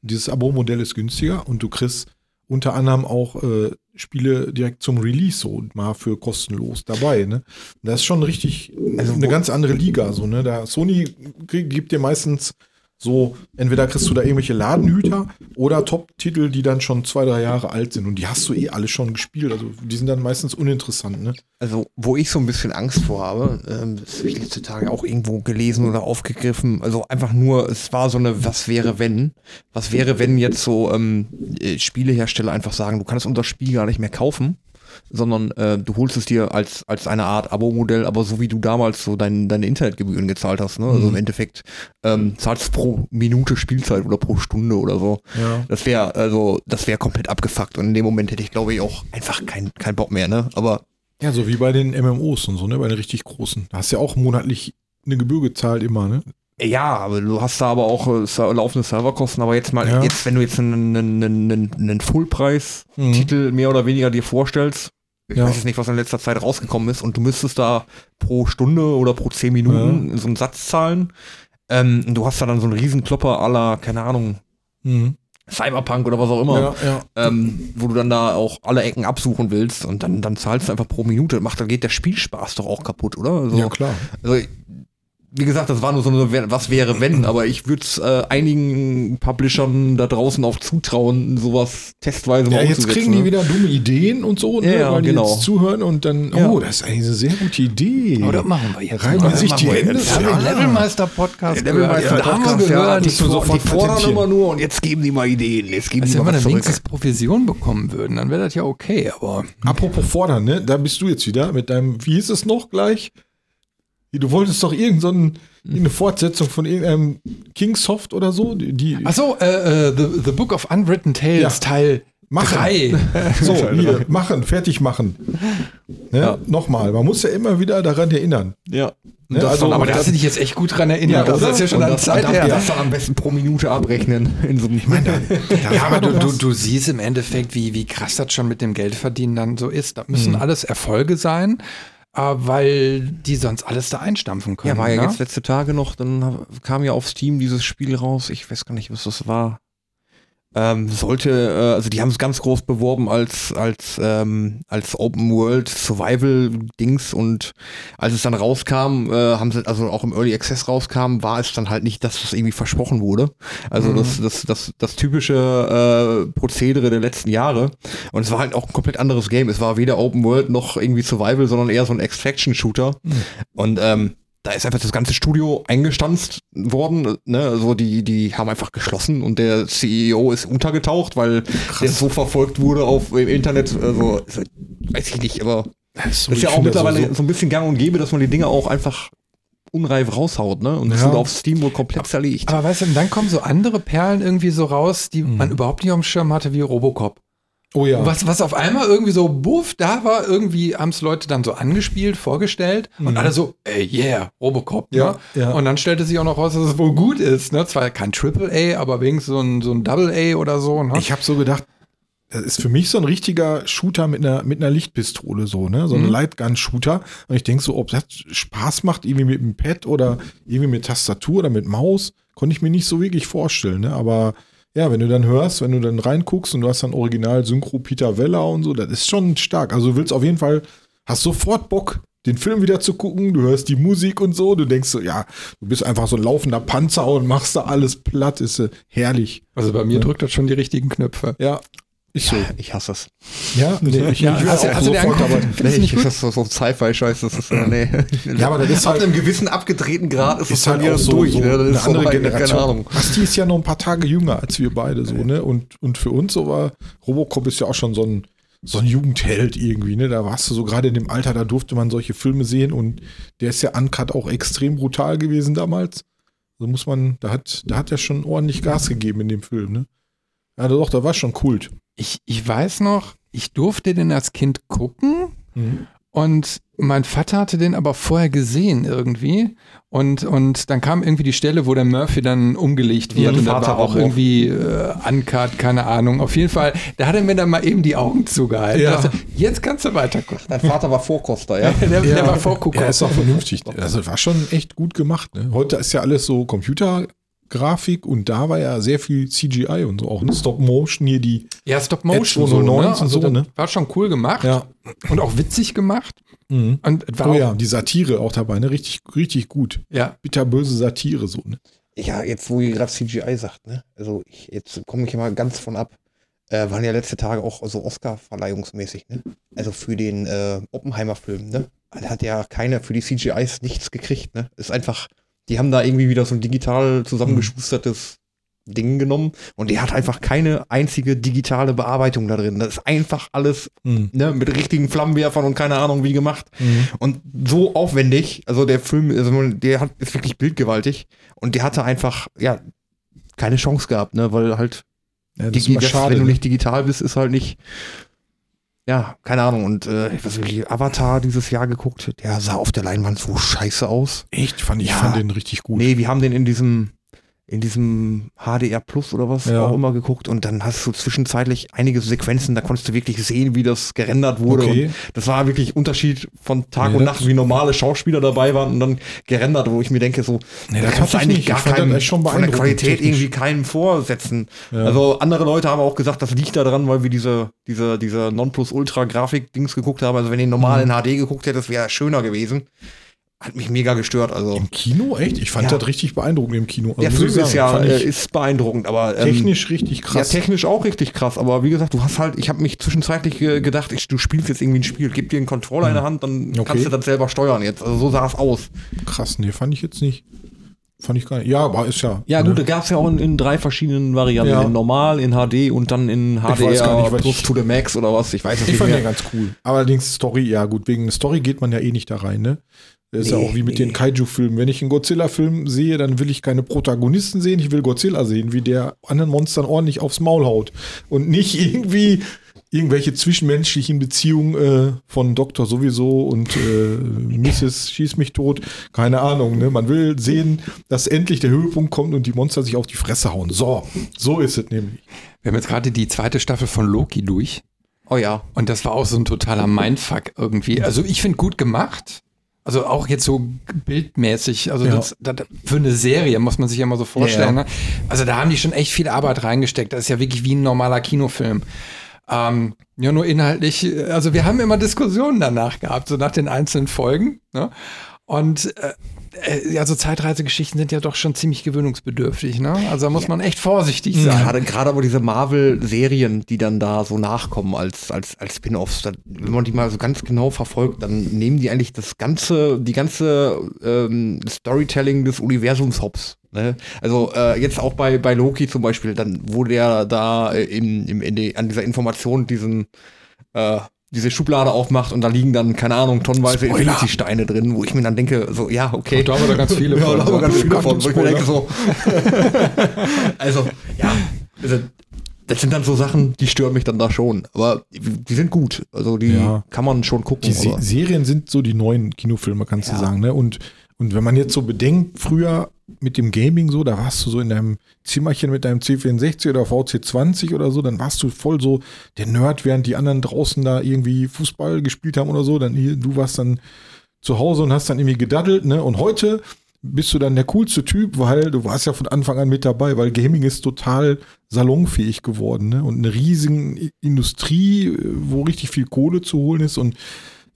dieses Abo-Modell ist günstiger und du kriegst unter anderem auch äh, Spiele direkt zum Release so und mal für kostenlos dabei. Ne? Das ist schon richtig Also eine ganz andere Liga. So, ne? Da Sony gibt dir meistens so, entweder kriegst du da irgendwelche Ladenhüter oder Top-Titel, die dann schon zwei, drei Jahre alt sind und die hast du eh alle schon gespielt. Also die sind dann meistens uninteressant. Ne? Also, wo ich so ein bisschen Angst vor habe, ähm, das habe ich letzte Tage auch irgendwo gelesen oder aufgegriffen. Also einfach nur, es war so eine Was wäre wenn? Was wäre, wenn jetzt so ähm, äh, Spielehersteller einfach sagen, du kannst unser Spiel gar nicht mehr kaufen, sondern äh, du holst es dir als, als eine Art Abo-Modell, aber so wie du damals so dein, deine Internetgebühren gezahlt hast. Ne? Also Mhm. im Endeffekt ähm, zahlst pro Minute Spielzeit oder pro Stunde oder so. Ja. Das wäre also, das wäre komplett abgefuckt und in dem Moment hätte ich, glaube ich, auch einfach keinen kein Bock mehr. Ne? Aber ja, so wie bei den MMOs und so, ne? bei den richtig großen. Da hast du ja auch monatlich eine Gebühr gezahlt immer. Ne? Ja, aber du hast da aber auch äh, laufende Serverkosten. Aber jetzt mal, Ja. jetzt, wenn du jetzt einen, einen, einen, einen Fullpreis-Titel mehr oder weniger dir vorstellst, ich Ja. weiß jetzt nicht, was in letzter Zeit rausgekommen ist, und du müsstest da pro Stunde oder pro zehn Minuten so einen Satz zahlen. Ähm, du hast da dann so einen Riesenklopper aller, keine Ahnung, Mhm. Cyberpunk oder was auch immer, Ja, ja. ähm, wo du dann da auch alle Ecken absuchen willst und dann, dann zahlst du einfach pro Minute. Macht, dann geht der Spielspaß doch auch kaputt, oder? Also, ja, klar. also, wie gesagt, das war nur so eine Was wäre wenn, aber ich würde es äh, einigen Publishern da draußen auch zutrauen, sowas testweise Ja, mal jetzt umzusetzen, kriegen die ne? wieder dumme Ideen und so, ne? Ja, ja, weil die genau. jetzt zuhören und dann, Ja. oh, das ist eigentlich eine sehr gute Idee. Aber das machen wir jetzt. Reiben sich die Hände jetzt. Ja. den Levelmeister-Podcast Der gehört. Levelmeister Da haben wir Podcast, ja, gehört. die, sofort die fordern immer nur und jetzt geben die mal Ideen. Jetzt geben Also die wenn wir zurück. wenigstens Provision bekommen würden, dann wäre das ja okay, aber Apropos fordern, ne? Da bist du jetzt wieder mit deinem, wie hieß es noch gleich? Du wolltest doch irgendeine so ein- irgendeine Fortsetzung von irgendeinem Kingsoft oder so, die, die Achso, äh, äh, the, the Book of Unwritten Tales, Ja. Teil Machen. 3. [LAUGHS] so hier machen, fertig machen. Ne? Ja. Nochmal, man muss ja immer wieder daran erinnern. Ja. Ne? Das Also, aber da das- hast du dich jetzt echt gut dran erinnert. Ja, das oder? ist ja schon eine das, Zeit das, her. das dann am besten pro Minute abrechnen. [LAUGHS] In so einem ich meine, Ja, aber du, du, du siehst im Endeffekt, wie, wie krass das schon mit dem Geldverdienen dann so ist. Das müssen Mhm. alles Erfolge sein, weil die sonst alles da einstampfen können. Ja, war ja ne? jetzt letzte Tage noch, dann kam ja auf Steam dieses Spiel raus, ich weiß gar nicht, was das war. Ähm, sollte, äh, also die haben es ganz groß beworben als, als, ähm, als Open World Survival Dings und als es dann rauskam, äh, haben sie, also auch im Early Access rauskam, war es dann halt nicht das, was irgendwie versprochen wurde. Also Mhm. das, das, das, das typische äh, Prozedere der letzten Jahre. Und es war halt auch ein komplett anderes Game. Es war weder Open World noch irgendwie Survival, sondern eher so ein Extraction-Shooter. Und ähm, da ist einfach das ganze Studio eingestanzt worden. Ne? Also die, die haben einfach geschlossen und der CEO ist untergetaucht, weil der so verfolgt wurde auf im Internet. Also also, weiß ich nicht, aber das ist ja auch mittlerweile so, ein bisschen gang und gäbe, dass man die Dinge auch einfach unreif raushaut, ne? Und das Ja. sind auf Steam wohl komplett zerlegt. Aber weißt du, und dann kommen so andere Perlen irgendwie so raus, die Mhm. man überhaupt nicht auf dem Schirm hatte, wie Robocop. Oh ja. Was, was auf einmal irgendwie so, buff, da war irgendwie, haben es Leute dann so angespielt, vorgestellt und Mhm. alle so, ey, yeah, Robocop. Ja, ne? ja. Und dann stellte sich auch noch raus, dass es wohl gut ist. Ne? Zwar kein Triple A, aber wenigstens so ein, so ein Double A oder so. Ne? Ich habe so gedacht, das ist für mich so ein richtiger Shooter mit einer, mit einer Lichtpistole, so, ne? So ein Mhm. Lightgun-Shooter. Und ich denke so, ob das Spaß macht, irgendwie mit dem Pad oder irgendwie mit Tastatur oder mit Maus, konnte ich mir nicht so wirklich vorstellen, ne? Aber ja, wenn du dann hörst, wenn du dann reinguckst und du hast dann Original Synchro Peter Weller und so, das ist schon stark. Also du willst auf jeden Fall, hast sofort Bock, den Film wieder zu gucken, du hörst die Musik und so, du denkst so, ja, du bist einfach so ein laufender Panzer und machst da alles platt, ist äh, herrlich. Also bei mir drückt das schon die richtigen Knöpfe. Ja. Ist so. Ich hasse es. Ja, nee, ich, Ja, ich hast du dir sofort, aber Nee, ich gut? das so, so Sci-Fi-Scheiß, das ist, äh, nee. Ja, aber das ist ab halt- einem gewissen abgedrehten Grad ist, ist es halt auch so, durch. so ne? Das eine ist so andere halt, Generation. Keine Ahnung. Basti ist ja noch ein paar Tage jünger als wir beide so, ne? Und, und für uns so war Robocop ist ja auch schon so ein, so ein Jugendheld irgendwie, ne? Da warst du so gerade in dem Alter, da durfte man solche Filme sehen und der ist ja uncut auch extrem brutal gewesen damals. Also muss man, da hat, da hat er schon ordentlich Gas gegeben in dem Film, ne? Ja, doch, da war schon Kult. Ich, ich weiß noch, ich durfte den als Kind gucken und mein Vater hatte den aber vorher gesehen irgendwie. Und, und dann kam irgendwie die Stelle, wo der Murphy dann umgelegt wird. Ja, und da Vater war auch auch. irgendwie äh, uncut, keine Ahnung. Auf jeden Fall, da hat er mir dann mal eben die Augen zugehalten. Ja. Also, jetzt kannst du weiter gucken. Dein Vater war Vorkoster, ja? [LAUGHS] Der, der war Vorgucker. Ja, ist auch vernünftig. [LAUGHS] Also war schon echt gut gemacht. Ne? Heute ist ja alles so Computergrafik und da war ja sehr viel CGI und so. Auch ne? Stop Motion hier die. Ja, Stop Motion. So, ne? 209 und also, so, ne? War schon cool gemacht Ja. und auch witzig gemacht. Mhm. Und war Oh ja, die Satire auch dabei, ne? Richtig, richtig gut. ja. Bitterböse Satire so, ne? Ja, jetzt wo ihr gerade CGI sagt, ne? Also ich, jetzt komme ich mal ganz von ab. Äh, waren ja letzte Tage auch so Oscar-Verleihungsmäßig, ne? Also für den äh, Oppenheimer-Film, ne? Hat ja keiner für die CGIs nichts gekriegt, ne? Ist einfach, die haben da irgendwie wieder so ein digital zusammengeschustertes Ding genommen und der hat einfach keine einzige digitale Bearbeitung da drin. Das ist einfach alles Mhm. ne, mit richtigen Flammenwerfern und keine Ahnung wie gemacht. Und so aufwendig, also der Film, also der hat, ist wirklich bildgewaltig und der hatte einfach, ja, keine Chance gehabt, ne, weil halt, Ja, das digi- das, schade. wenn du ne? nicht digital bist, ist halt nicht, ja, keine Ahnung. Und äh, ich weiß nicht, Avatar dieses Jahr geguckt, der sah auf der Leinwand so scheiße aus. Echt, fand ich Ja. fand den richtig gut. Nee, wir haben den in diesem, in diesem HDR Plus oder was Ja. auch immer geguckt und dann hast du zwischenzeitlich einige Sequenzen, da konntest du wirklich sehen, wie das gerendert wurde. Okay. Und das war wirklich Unterschied von Tag Nee, und das- Nacht, wie normale Schauspieler dabei waren und dann gerendert, wo ich mir denke, so, Nee, da das kannst du eigentlich gar das schon von der Qualität technisch. irgendwie keinem vorsetzen. Ja. Also andere Leute haben auch gesagt, das liegt daran, weil wir diese, diese, diese Nonplus-Ultra-Grafik-Dings geguckt haben. Also wenn ihr normal Mhm. in HD geguckt hättet, wäre schöner gewesen. Hat mich mega gestört. Also Im Kino, echt? Ich fand Ja. das richtig beeindruckend im Kino. Also der Film ich ist ja äh, ich ist beeindruckend, aber ähm, technisch richtig krass. Ja, technisch auch richtig krass, aber wie gesagt, du hast halt, ich habe mich zwischenzeitlich äh, gedacht, ich, du spielst jetzt irgendwie ein Spiel, gib dir einen Controller in der Hand, dann Okay. kannst du das selber steuern jetzt. Also so sah es aus. krass, nee, fand ich jetzt nicht. Fand ich gar nicht. Ja, aber ist ja. Ja, ne? gut, da gab es ja auch in, in drei verschiedenen Varianten. Ja. In normal, in HD und dann in Ich weiß gar HDR nicht, was plus ich- to the max oder was. Ich weiß es Ich nicht fand mehr. den ganz cool. Allerdings Story, ja gut, wegen der Story geht man ja eh nicht da rein, ne? Das ist ja Nee, auch wie mit nee. den Kaiju-Filmen. Wenn ich einen Godzilla-Film sehe, dann will ich keine Protagonisten sehen, ich will Godzilla sehen, wie der anderen Monstern ordentlich aufs Maul haut. Und nicht [LAUGHS] irgendwie irgendwelche zwischenmenschlichen Beziehungen äh, von Doktor sowieso und äh, Mrs. schieß mich tot. Keine Ahnung, ne? Man will sehen, dass endlich der Höhepunkt kommt und die Monster sich auf die Fresse hauen. So, so ist es nämlich. Wir haben jetzt gerade die zweite Staffel von Loki durch. Oh ja. Und das war auch so ein totaler Mindfuck irgendwie. Also ich finde gut gemacht. Also auch jetzt so bildmäßig, also Ja. das, das, für eine Serie muss man sich ja mal so vorstellen. Ja, Ne? Also da haben die schon echt viel Arbeit reingesteckt. Das ist ja wirklich wie ein normaler Kinofilm. Ähm, ja, nur inhaltlich, also wir haben immer Diskussionen danach gehabt, so nach den einzelnen Folgen. Ne? Und äh, äh, also Zeitreisegeschichten sind ja doch schon ziemlich gewöhnungsbedürftig. Ne? Also da muss man echt vorsichtig sein. Gerade, gerade aber diese Marvel-Serien, die dann da so nachkommen als, als, als Spin-offs, wenn man die mal so ganz genau verfolgt, dann nehmen die eigentlich das ganze, die ganze ähm, Storytelling des Universums hops. Ne? Also äh, jetzt auch bei, bei Loki zum Beispiel, dann wurde der da äh, im, im, in die, an dieser Information diesen äh, diese Schublade aufmacht und da liegen dann, keine Ahnung, tonnenweise. Infinity-Steine drin, wo ich mir dann denke, so, ja, okay. Da haben wir da ganz viele [LAUGHS] ja, von. da haben wir ganz viele von, wo ich mir denke, so. [LAUGHS] also, ja, also, das sind dann so Sachen, die stören mich dann da schon. Aber die sind gut. Also die Ja. kann man schon gucken. Die Se Serien sind so die neuen Kinofilme, kannst du Ja. sagen. Ne? Und, und wenn man jetzt so bedenkt, früher mit dem Gaming so, da warst du so in deinem Zimmerchen mit deinem C64 oder VC20 oder so, dann warst du voll so der Nerd, während die anderen draußen da irgendwie Fußball gespielt haben oder so. Dann du warst dann zu Hause und hast dann irgendwie gedaddelt, ne? Und heute bist du dann der coolste Typ, weil du warst ja von Anfang an mit dabei, weil Gaming ist total salonfähig geworden, ne? Und eine riesige Industrie, äh, wo richtig viel Kohle zu holen ist und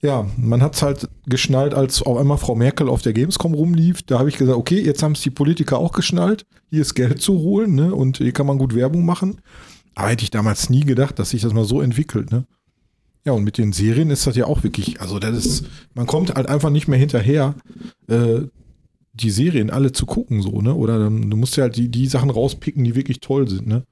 ja, man hat es halt geschnallt, als auf einmal Frau Merkel auf der Gamescom rumlief. Da habe ich gesagt, okay, jetzt haben es die Politiker auch geschnallt. Hier ist Geld zu holen, ne? Und hier kann man gut Werbung machen. Aber hätte ich damals nie gedacht, dass sich das mal so entwickelt, ne? Ja, und mit den Serien ist das ja auch wirklich, also das ist, man kommt halt einfach nicht mehr hinterher, äh, die Serien alle zu gucken, so, ne? Oder dann, du musst ja halt die, die Sachen rauspicken, die wirklich toll sind, ne?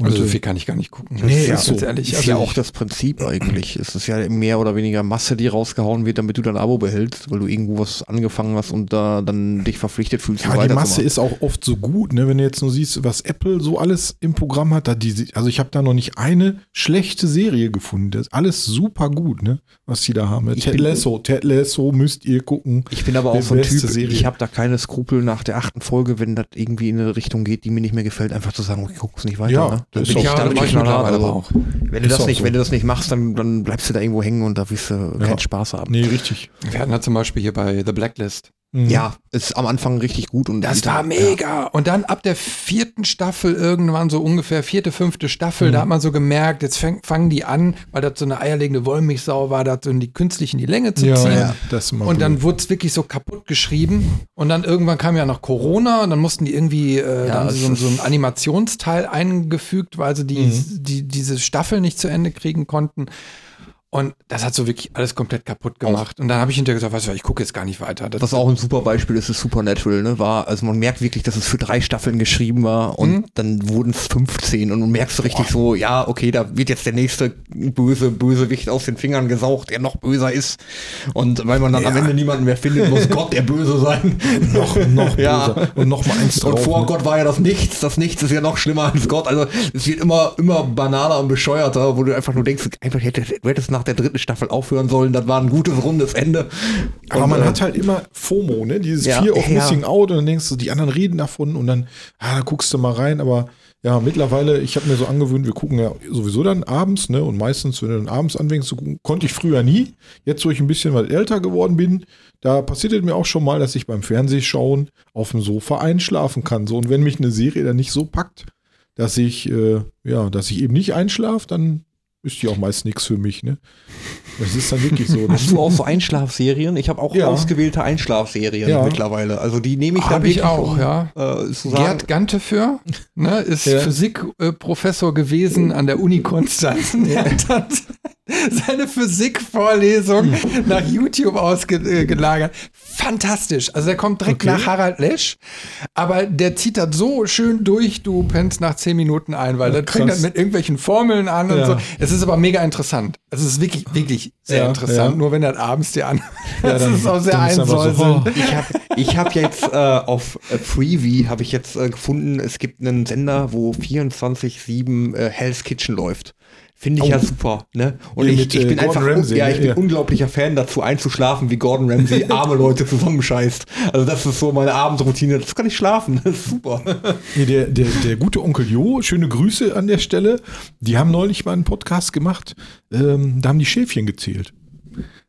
Und, Also so viel kann ich gar nicht gucken. Nee, Das ist so. ehrlich. Ist Also ja auch das Prinzip [CLEARS THROAT] eigentlich. Es ist ja mehr oder weniger Masse, die rausgehauen wird, damit du dein Abo behältst, weil du irgendwo was angefangen hast und da dann dich verpflichtet fühlst, Ja, aber die. Masse ist auch oft so gut, ne? wenn du jetzt nur siehst, was Apple so alles im Programm hat. Da die, also ich habe da noch nicht eine schlechte Serie gefunden. Das ist alles super gut, ne? was die da haben. Ich Ted Lasso, Ted Lasso müsst ihr gucken. Ich bin aber auch so ein Typ, Serie. ich habe da keine Skrupel nach der achten Folge, wenn das irgendwie in eine Richtung geht, die mir nicht mehr gefällt, einfach zu sagen, ich guck's nicht weiter. Ja, ne? Das ist auch- ich, ja, mach ich mittlerweile aber Also, auch. wenn du Ist das auch nicht, so. wenn du das nicht machst, dann, dann bleibst du da irgendwo hängen und da wirst du Ja. keinen Spaß haben. Nee, richtig. Wir hatten da zum Beispiel hier bei The Blacklist. Mhm. Ja, ist am Anfang richtig gut und Das war dann- mega. Und dann ab der vierten Staffel, irgendwann so ungefähr vierte, fünfte Staffel, Mhm. da hat man so gemerkt, jetzt fäng, fangen die an, weil das so eine eierlegende Wollmilchsau war, da so die künstlich in die Länge zu Ja, ziehen. ja, das Und dann blöd. wurde es wirklich so kaputt geschrieben. Und dann irgendwann kam ja noch Corona und dann mussten die irgendwie, äh, es so, so einen Animationsteil eingefügt, weil sie die, Mhm. die, diese Staffel nicht zu Ende kriegen konnten. Und das hat so wirklich alles komplett kaputt gemacht. Und dann habe ich hinterher gesagt, weißt du ich gucke jetzt gar nicht weiter. Das, Was auch ein super Beispiel ist, ist Supernatural, ne? War, also man merkt wirklich, dass es für drei Staffeln geschrieben war und Mhm. dann wurden es 15 und du merkst so richtig so, ja, okay, da wird jetzt der nächste böse Bösewicht aus den Fingern gesaugt, der noch böser ist. Und weil man dann am Ja. Ende niemanden mehr findet, muss [LAUGHS] Gott der Böse sein. noch, noch [LAUGHS] Ja. böser. Und noch mal eins drauf. Und vor ne? Gott war ja das Nichts. Das Nichts ist ja noch schlimmer als Gott. Also es wird immer, immer banaler und bescheuerter, wo du einfach nur denkst, einfach hättest, du hättest nach der dritten Staffel aufhören sollen. Das war ein gutes, rundes Ende. Aber Und, man äh, hat halt immer FOMO, ne? Dieses Ja, Fear of ja. Missing Out und dann denkst du, die anderen reden davon und dann, ah, da guckst du mal rein, aber ja, mittlerweile, ich habe mir so angewöhnt, wir gucken ja sowieso dann abends, ne? Und meistens, wenn du dann abends anfängst zu gucken, konnte ich früher nie. Jetzt, wo ich ein bisschen was älter geworden bin, da passiert es mir auch schon mal, dass ich beim Fernsehschauen auf dem Sofa einschlafen kann. So, und wenn mich eine Serie dann nicht so packt, dass ich, äh, ja, dass ich eben nicht einschlafe, dann ist die auch meist nichts für mich, ne? Das ist dann wirklich so. Hast du auch so Einschlafserien? Ich habe auch Ja. ausgewählte Einschlafserien Ja. mittlerweile. Also die nehme ich dann Habe ich wirklich, auch, um, ja. Äh, Gerd Gante für, ne, ist Ja. Physikprofessor gewesen an der Uni Konstanz. Dann [LAUGHS] [LAUGHS] [LAUGHS] seine Physikvorlesung nach YouTube ausgelagert. Fantastisch. Also der kommt direkt Okay. nach Harald Lesch, aber der zieht das so schön durch, du pennst nach zehn Minuten ein, weil Ja, der fängt dann mit irgendwelchen Formeln an und Ja. so. Es ist aber mega interessant. Es ist wirklich, wirklich sehr Ja, interessant. ja. Nur wenn er abends dir an. Ja, [LAUGHS] das dann- ist auch sehr einfach so, einsäuselnd. oh. Ich habe ich hab jetzt äh, auf äh, Freevee habe ich jetzt äh, gefunden, es gibt einen Sender, wo 24/7 äh, Hell's Kitchen läuft. Finde ich Oh. ja super, ne? Und ich, mit, ich äh, bin Gordon einfach, Ramsay, ja, ne? ich bin Ja. unglaublicher Fan dazu einzuschlafen, wie Gordon Ramsay [LAUGHS] arme Leute zusammenscheißt. Also das ist so meine Abendroutine. Das kann ich schlafen. [LAUGHS] Das ist super. Nee, der, der, der gute Onkel Jo, schöne Grüße an der Stelle. Die haben neulich mal einen Podcast gemacht, ähm, da haben die Schäfchen gezählt.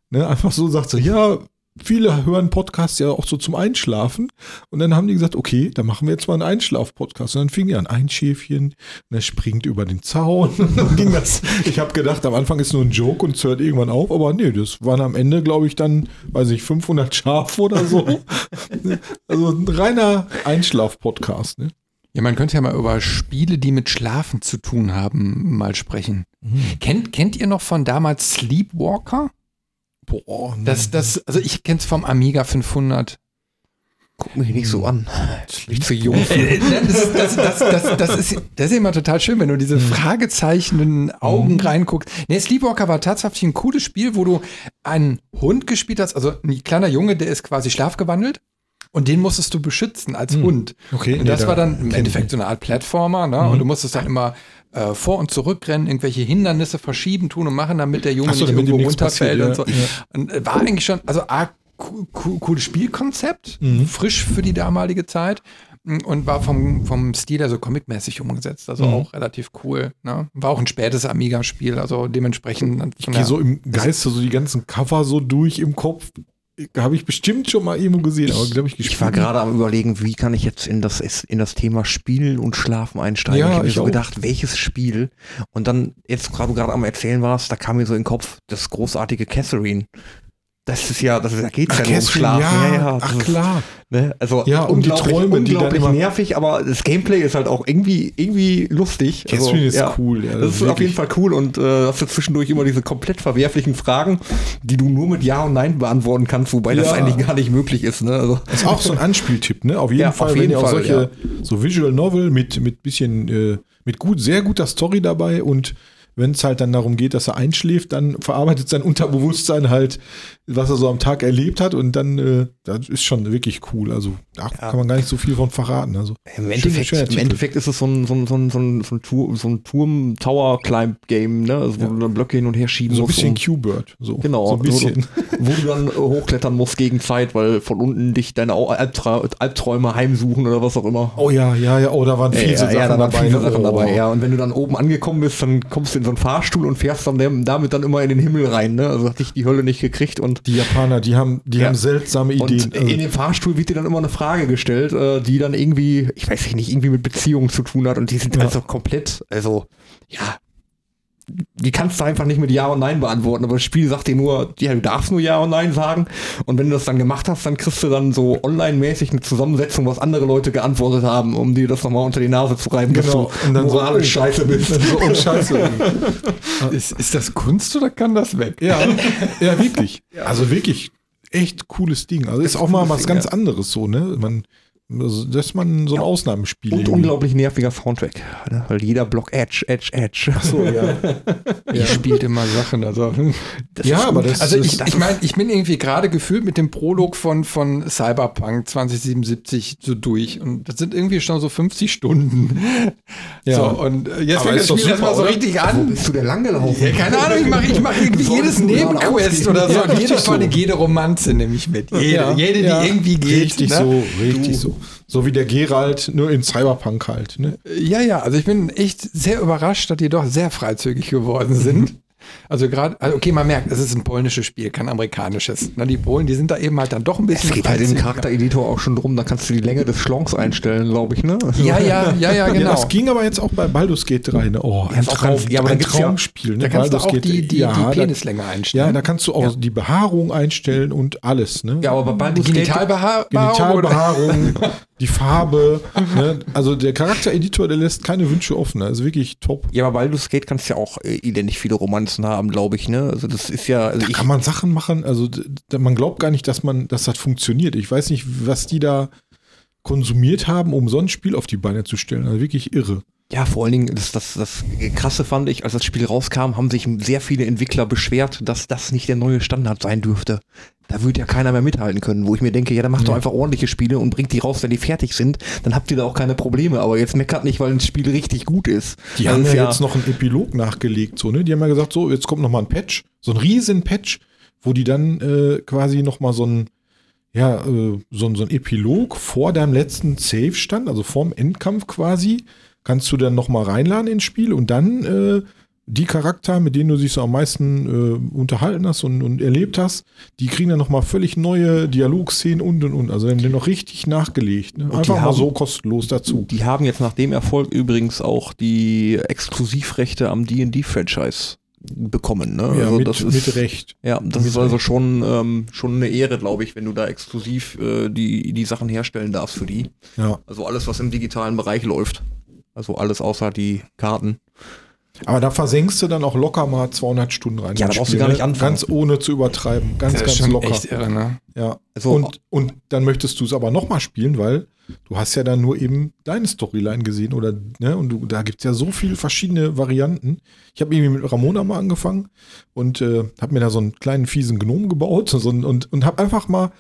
Ne, einfach so sagt so, ja, viele hören Podcasts ja auch so zum Einschlafen. Und dann haben die gesagt, okay, dann machen wir jetzt mal einen Einschlaf-Podcast. Und dann fing die an, ein Schäfchen, und er springt über den Zaun. Und [LAUGHS] dann ging das. Ich habe gedacht, am Anfang ist nur ein Joke und es hört irgendwann auf, aber nee, das waren am Ende, glaube ich, dann, weiß ich, 500 Schafe oder so. [LAUGHS] also ein reiner Einschlaf-Podcast, ne? Ja, man könnte ja mal über Spiele, die mit Schlafen zu tun haben, mal sprechen. Kennt, kennt ihr noch von damals Sleepwalker? Boah, Das, das, also ich kenn's vom Amiga 500. Guck mich nicht so an. Nicht zu jung. Äh, Das, das, das, ist, das ist immer total schön, wenn du diese fragezeichenden Augen reinguckst. Nee, Sleepwalker war tatsächlich ein cooles Spiel, wo du einen Hund gespielt hast, also ein kleiner Junge, der ist quasi schlafgewandelt. Und den musstest du beschützen als Hund. Okay, Und nee, das da war dann im Endeffekt so eine Art Plattformer, ne? Und du musstest dann immer äh, vor- und zurückrennen, irgendwelche Hindernisse verschieben, tun und machen, damit der Junge so, nicht irgendwo runterfällt passiert, und so. ja, Und äh, war eigentlich schon, also A, co co cooles Spielkonzept, Mhm. frisch für die damalige Zeit. mm, Und war vom, vom Stil her so comicmäßig umgesetzt, also Mhm. auch relativ cool. Ne? War auch ein spätes Amiga-Spiel, also dementsprechend. Ich gehe so im Geiste so die ganzen Cover so durch im Kopf. Habe ich bestimmt schon mal irgendwo gesehen, aber glaube ich Ich war gespielt. gerade am überlegen, wie kann ich jetzt in das, in das Thema Spielen und Schlafen einsteigen. Ja, ich habe mir ich so auch. gedacht, welches Spiel? Und dann, jetzt gerade du gerade am Erzählen warst, da kam mir so in den Kopf das großartige Catherine. Das ist ja, das ist, da geht's Ach, ja nur um Schlaf. ja, das ach ist- klar. Ne? Also Ja, und die unglaublich- Träume, die dann unglaublich nervig, aber das Gameplay ist halt auch irgendwie, irgendwie lustig. Also, Catherine ist cool, ja, das ist ist auf jeden Fall cool und äh, hast du zwischendurch immer diese komplett verwerflichen Fragen, die du nur mit Ja und Nein beantworten kannst, wobei das Ja. eigentlich gar nicht möglich ist. Ne? Also, Das ist auch so ein Anspieltipp, ne? Auf jeden Ja, Fall, auf wenn jeden ihr auch Fall, solche, ja. so Visual Novel mit, mit bisschen, äh, mit gut, sehr guter Story dabei und wenn es halt dann darum geht, dass er einschläft, dann verarbeitet sein Unterbewusstsein halt, was er so am Tag erlebt hat und dann, äh, das ist schon wirklich cool. Also da kann man gar nicht so viel von verraten. Also Im Endeffekt, schöner im. Endeffekt ist es so ein, so ein, so ein, so ein, so ein, Tur- so ein Turm-Tower-Climb-Game, ne? also, wo du dann Blöcke hin und her schieben so ein musst. bisschen um- Q-Bird. So, Genau, so ein bisschen. Wo, du, wo du dann äh, hochklettern musst gegen Zeit, weil von unten dich deine Albtra Albträume heimsuchen oder was auch immer. Oh ja, ja, ja, oh, da waren fiese ja, Sachen ja, da waren dabei. viele ne? Sachen oh. dabei, ja. Und wenn du dann oben angekommen bist, dann kommst du in so einen Fahrstuhl und fährst dann damit dann immer in den Himmel rein, ne? Also hatte ich die Hölle nicht gekriegt und Die Japaner, die haben, die Ja. haben seltsame und Ideen. Also, in dem Fahrstuhl wird dir dann immer eine Frage gestellt, äh, die dann irgendwie, ich weiß nicht, irgendwie mit Beziehungen zu tun hat und die sind Ja. also komplett, also, ja, die kannst du einfach nicht mit Ja und Nein beantworten, aber das Spiel sagt dir nur, ja, du darfst nur Ja und Nein sagen und wenn du das dann gemacht hast, dann kriegst du dann so online-mäßig eine Zusammensetzung, was andere Leute geantwortet haben, um dir das nochmal unter die Nase zu reiben, Genau. dass Und du dann so, moralisch oh, scheiße bist. so, oh, scheiße. [LAUGHS] Ist, ist das Kunst oder kann das weg? Ja, ja, wirklich. Also wirklich echt cooles Ding. Also ist auch mal was ganz anderes so, ne? Man, also, dass man so ein Ausnahmespiel. Und irgendwie- unglaublich nerviger Soundtrack, ne? weil jeder Block Edge, Edge, Edge. So, ja. [LAUGHS] Ich spielt immer Sachen. Also, Das Ja, ist aber das- also das- ich, ich meine, ich bin irgendwie gerade gefühlt mit dem Prolog von, von Cyberpunk 2077 so durch. Und das sind irgendwie schon so 50 Stunden. Ja. So, und äh, jetzt Aber fängt ist das Spiel erstmal so oder? richtig Wo an. bist du denn lang gelaufen? Ja, keine Ahnung, ich mache ich mach irgendwie jedes du gerade Nebenquest oder so. Ja, und jede, richtig vor allem so. jede Romanze nehme ich mit. Jede, Ja, jede die ja. irgendwie geht. Richtig ne? so, richtig so. So wie der Geralt, nur in Cyberpunk halt. Ne? Ja, ja, also ich bin echt sehr überrascht, dass die doch sehr freizügig geworden sind. Also gerade, also okay, man merkt, es ist ein polnisches Spiel, kein amerikanisches. Na, die Polen, die sind da eben halt dann doch ein bisschen. Es geht halt im feinsinniger. Charaktereditor auch schon drum, da kannst du die Länge des Schlongs einstellen, glaube ich, ne? Ja, ja, ja, ja, Ja, genau. das ging aber jetzt auch bei Baldur's Gate 3. Ne? Oh, ein auch Traum, ja, aber ein ja- Traumspiel. Ne? da kannst du Baldur's auch Gate- die, die, ja, die Penislänge einstellen. Ja, da kannst du auch die Behaarung einstellen und alles. Ne? Ja, aber bei Genitalbehaarung. Genitalbehaarung, die Farbe. Ne? Also der Charaktereditor, der lässt keine Wünsche offen. Also wirklich top. Ja, aber Baldur's Gate kannst ja auch äh, identisch viele Romanzen haben, glaube ich, ne? Also das ist ja, also Da ich, kann man Sachen machen, also man glaubt gar nicht, dass man, dass das funktioniert. Ich weiß nicht, was die da konsumiert haben, um so ein Spiel auf die Beine zu stellen. Also wirklich irre. Ja, vor allen Dingen, das, das, das krasse fand ich, als das Spiel rauskam, haben sich sehr viele Entwickler beschwert, dass das nicht der neue Standard sein dürfte. Da würde ja keiner mehr mithalten können, wo ich mir denke, ja, dann macht doch einfach ordentliche Spiele und bringt die raus, wenn die fertig sind, dann habt ihr da auch keine Probleme. Aber jetzt meckert nicht, weil ein Spiel richtig gut ist. Die Also haben ja, jetzt noch einen Epilog nachgelegt, so, ne? Die haben ja gesagt, so, jetzt kommt noch mal ein Patch, so ein riesen Patch, wo die dann äh, quasi noch mal so ein, ja, äh, so, ein- so ein Epilog vor deinem letzten Save stand, also vorm Endkampf quasi, kannst du dann noch mal reinladen ins Spiel und dann äh, die Charakter, mit denen du dich so am meisten äh, unterhalten hast und, und erlebt hast, die kriegen dann noch mal völlig neue Dialogszenen und und und. Also dann noch richtig nachgelegt. Ne? die Einfach mal haben- so kostenlos dazu. Die haben jetzt nach dem Erfolg übrigens auch die Exklusivrechte am D&D-Franchise bekommen. Ne? Ja, also mit, das ist, mit Recht. Ja, das Mit ist also schon, ähm, schon eine Ehre, glaube ich, wenn du da exklusiv äh, die, die Sachen herstellen darfst für die. Ja. Also alles, was im digitalen Bereich läuft. Also alles außer die Karten. Aber da versenkst du dann auch locker mal 200 Stunden rein. Ja, da brauchst du Spiel, gar ne? nicht anfangen. Ganz ohne zu übertreiben. Ganz, Das ist ganz schon locker. echt irre, ne? Ja. Also- und, und dann möchtest du es aber nochmal spielen, weil du hast ja dann nur eben deine Storyline gesehen oder, ne, und du, da gibt es ja so viele verschiedene Varianten. Ich habe irgendwie mit Ramona mal angefangen und äh, habe mir da so einen kleinen fiesen Gnom gebaut ein- [LAUGHS] und, und habe einfach mal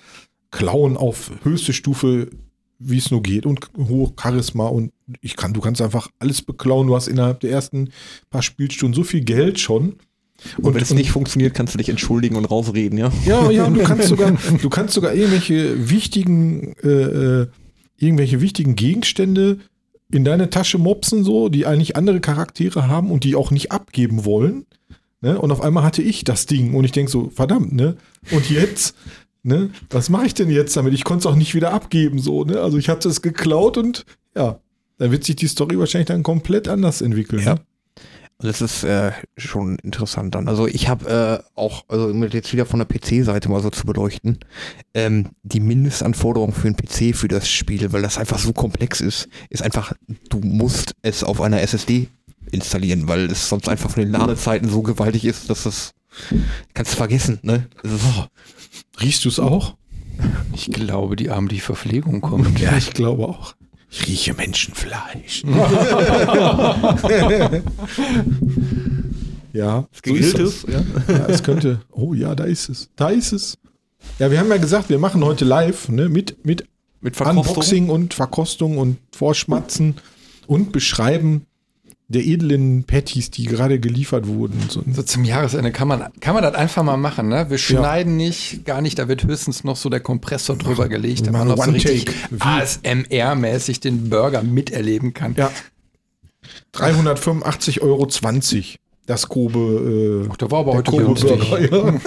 Klauen auf höchste Stufe, wie es nur geht und hoch Charisma und ich kann, du kannst einfach alles beklauen. Du hast innerhalb der ersten paar Spielstunden so viel Geld schon. Und, wenn es nicht funktioniert, kannst du dich entschuldigen und rausreden, ja? Ja, ja, und du [LAUGHS] kannst sogar, du kannst sogar irgendwelche wichtigen, äh, äh, irgendwelche wichtigen Gegenstände in deine Tasche mopsen, so, die eigentlich andere Charaktere haben und die auch nicht abgeben wollen. Ne? Und auf einmal hatte ich das Ding und ich denk so, verdammt, ne? Und jetzt, ne? Was mache ich denn jetzt damit? Ich konnte es auch nicht wieder abgeben, so, ne? Also ich hatte es geklaut und ja, dann wird sich die Story wahrscheinlich dann komplett anders entwickeln. Ja. Ne? Und das ist äh, schon interessant dann. Also ich habe äh, auch, also um jetzt wieder von der PC-Seite mal so zu beleuchten, ähm, die Mindestanforderung für einen PC für das Spiel, weil das einfach so komplex ist, ist einfach, du musst es auf einer SSD installieren, weil es sonst einfach von den Ladezeiten so gewaltig ist, dass das kannst du vergessen, ne? Oh, Riechst du es auch? Ich glaube, die Arme die Verpflegung kommt. Ja, ich glaube auch. Ich rieche Menschenfleisch. [LAUGHS] ja, so ist ja. Ja, es könnte. Oh ja, da ist es. Da ist es. Ja, wir haben ja gesagt, wir machen heute live ne, mit, mit Mit Verkostung. Unboxing und Verkostung und Vorschmatzen und Beschreiben der edlen Patties, die gerade geliefert wurden. So, So zum Jahresende kann man, kann man das einfach mal machen, ne? Wir schneiden nicht, gar nicht, da wird höchstens noch so der Kompressor drüber gelegt, damit man noch so richtig Take. Wie- ASMR-mäßig den Burger miterleben kann. ja. 385,20 Euro. Das Kobe. Äh, Ach, der war aber heute. Burger, ja.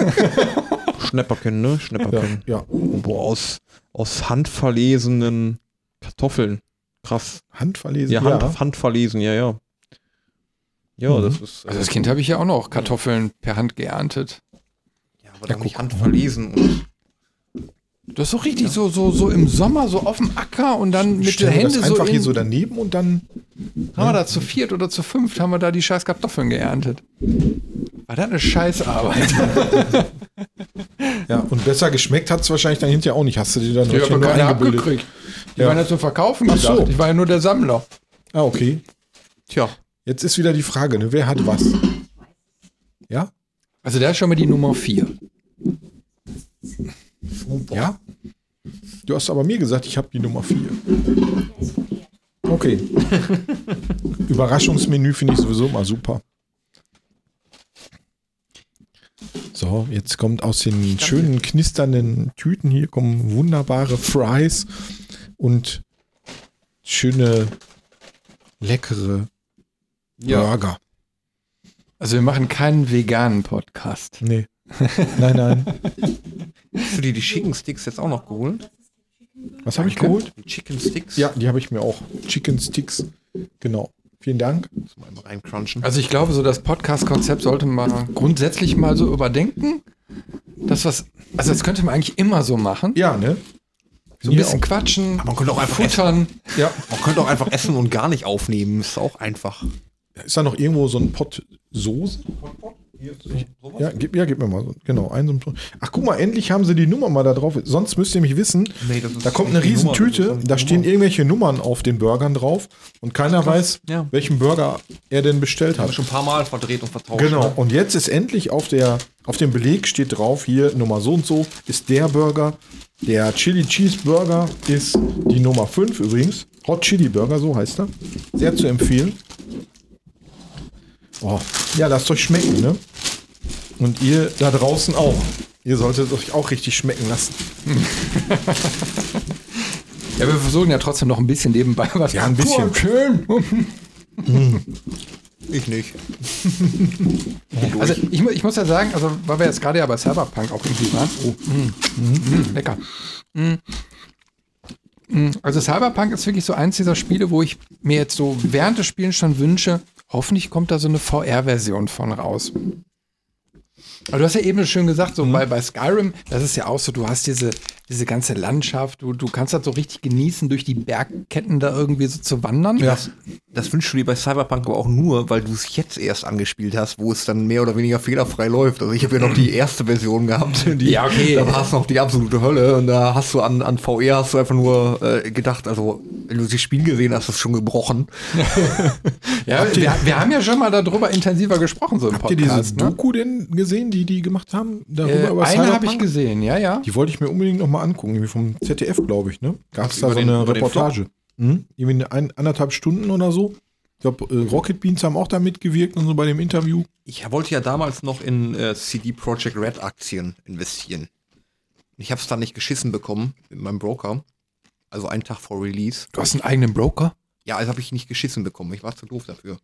[LAUGHS] Schnäpperken, ne? ja, Schnäpperken. ja. Boah, aus, aus handverlesenen Kartoffeln. Krass. Handverlesen. Ja, Hand, handverlesen, ja, ja. Ja, Mhm. das ist. Also als Kind habe ich ja auch noch Kartoffeln per Hand geerntet. ja, aber dann nicht handverlesen und Das ist so richtig so, so, so im Sommer, so auf dem Acker und dann mit den dir das Händen so, einfach in, hier so daneben und dann. haben wir da zu viert oder zu fünft, haben wir da die scheiß Kartoffeln geerntet. War das eine Scheißarbeit? [LAUGHS] Ja, und besser geschmeckt hat es wahrscheinlich dann hinterher auch nicht. Hast du dir dann Ich habe nur keine eingebildet? abgekriegt. Die Ja. waren ja zum Verkaufen Ach gedacht. so. Ich war ja nur der Sammler. Ah, okay. Tja, Jetzt ist wieder die Frage, ne? wer hat was? Ja? Also der ist schon mal die Nummer vier. Ja? Du hast aber mir gesagt, ich habe die Nummer 4. Okay. [LAUGHS] Überraschungsmenü finde ich sowieso mal super. So, jetzt kommt aus den schönen knisternden Tüten hier kommen wunderbare Fries und schöne leckere Burger. Also wir machen keinen veganen Podcast. Nee. Nein, nein. [LAUGHS] hast du dir die Chicken Sticks jetzt auch noch geholt? Was habe ich geholt? Die Chicken Sticks? Ja, die habe ich mir auch. Chicken Sticks. Genau. Vielen Dank. Also ich glaube, so das Podcast-Konzept sollte man grundsätzlich mal so überdenken. Das was, also das könnte man eigentlich immer so machen. Ja, ne? So ein Mir bisschen auch. quatschen, man könnte auch einfach futtern. Ja. Man könnte auch einfach essen und gar nicht aufnehmen. Ist auch einfach. Ist da noch irgendwo so ein Pott Soße? Ja, gib, ja, gib mir mal so. Genau, ein Ach, guck mal, endlich haben sie die Nummer mal da drauf. Sonst müsst ihr mich wissen, Nee, das ist da kommt eine nicht die riesen Nummer, das ist Tüte, dann die da stehen Nummer. irgendwelche Nummern auf den Burgern drauf und keiner weiß, Ja. welchen Burger er denn bestellt hat. schon ein paar Mal verdreht und vertauscht. Genau. ne? Und jetzt ist endlich auf der auf dem Beleg steht drauf hier Nummer so und so ist der Burger. Der Chili Cheese Burger ist die Nummer 5 übrigens. Hot Chili Burger, so heißt er. Sehr zu empfehlen. Oh, ja, lasst euch schmecken, ne? Und ihr da draußen auch. Ihr solltet euch auch richtig schmecken lassen. [LAUGHS] Ja, wir versuchen ja trotzdem noch ein bisschen nebenbei was. Ja, ein bisschen. Oh, schön. [LAUGHS] Ich nicht. [LAUGHS] Also ich, ich muss ja sagen, also weil wir jetzt gerade ja bei Cyberpunk auch irgendwie waren. Oh, mm, mm, lecker. Mm, Also Cyberpunk ist wirklich so eins dieser Spiele, wo ich mir jetzt so während des Spielens schon wünsche, hoffentlich kommt da so eine VR-Version von raus. Aber du hast ja eben schön gesagt, so bei, bei Skyrim, das ist ja auch so, du hast diese, diese ganze Landschaft, du, du kannst das so richtig genießen, durch die Bergketten da irgendwie so zu wandern. Das, das wünschst du dir bei Cyberpunk aber auch nur, weil du es jetzt erst angespielt hast, wo es dann mehr oder weniger fehlerfrei läuft. Also ich habe ja noch die [CLEARS THROAT] erste Version gehabt. Die, Ja, okay. Da war es noch die absolute Hölle und da hast du an, an VR hast du einfach nur äh, gedacht, also wenn du das Spiel gesehen hast, ist es schon gebrochen. [LAUGHS] Ja, wir, wir haben ja schon mal darüber intensiver gesprochen, so im Habt ihr diese Podcast. Ne? Doku denn gesehen, die die gemacht haben? Darüber Äh, über eine habe ich gesehen, ja, ja. Die wollte ich mir unbedingt noch mal angucken, irgendwie vom ZDF, glaube ich, ne? Gab es da so eine den Reportage. Mhm. Irgendwie eine ein, anderthalb Stunden oder so. Ich glaube, äh, Rocket Beans haben auch da mitgewirkt und so bei dem Interview. Ich wollte ja damals noch in äh, CD Projekt Red Aktien investieren. Ich habe es dann nicht geschissen bekommen mit meinem Broker. Also einen Tag vor Release. Du hast einen eigenen Broker? Ja, also habe ich nicht geschissen bekommen. Ich war zu doof dafür.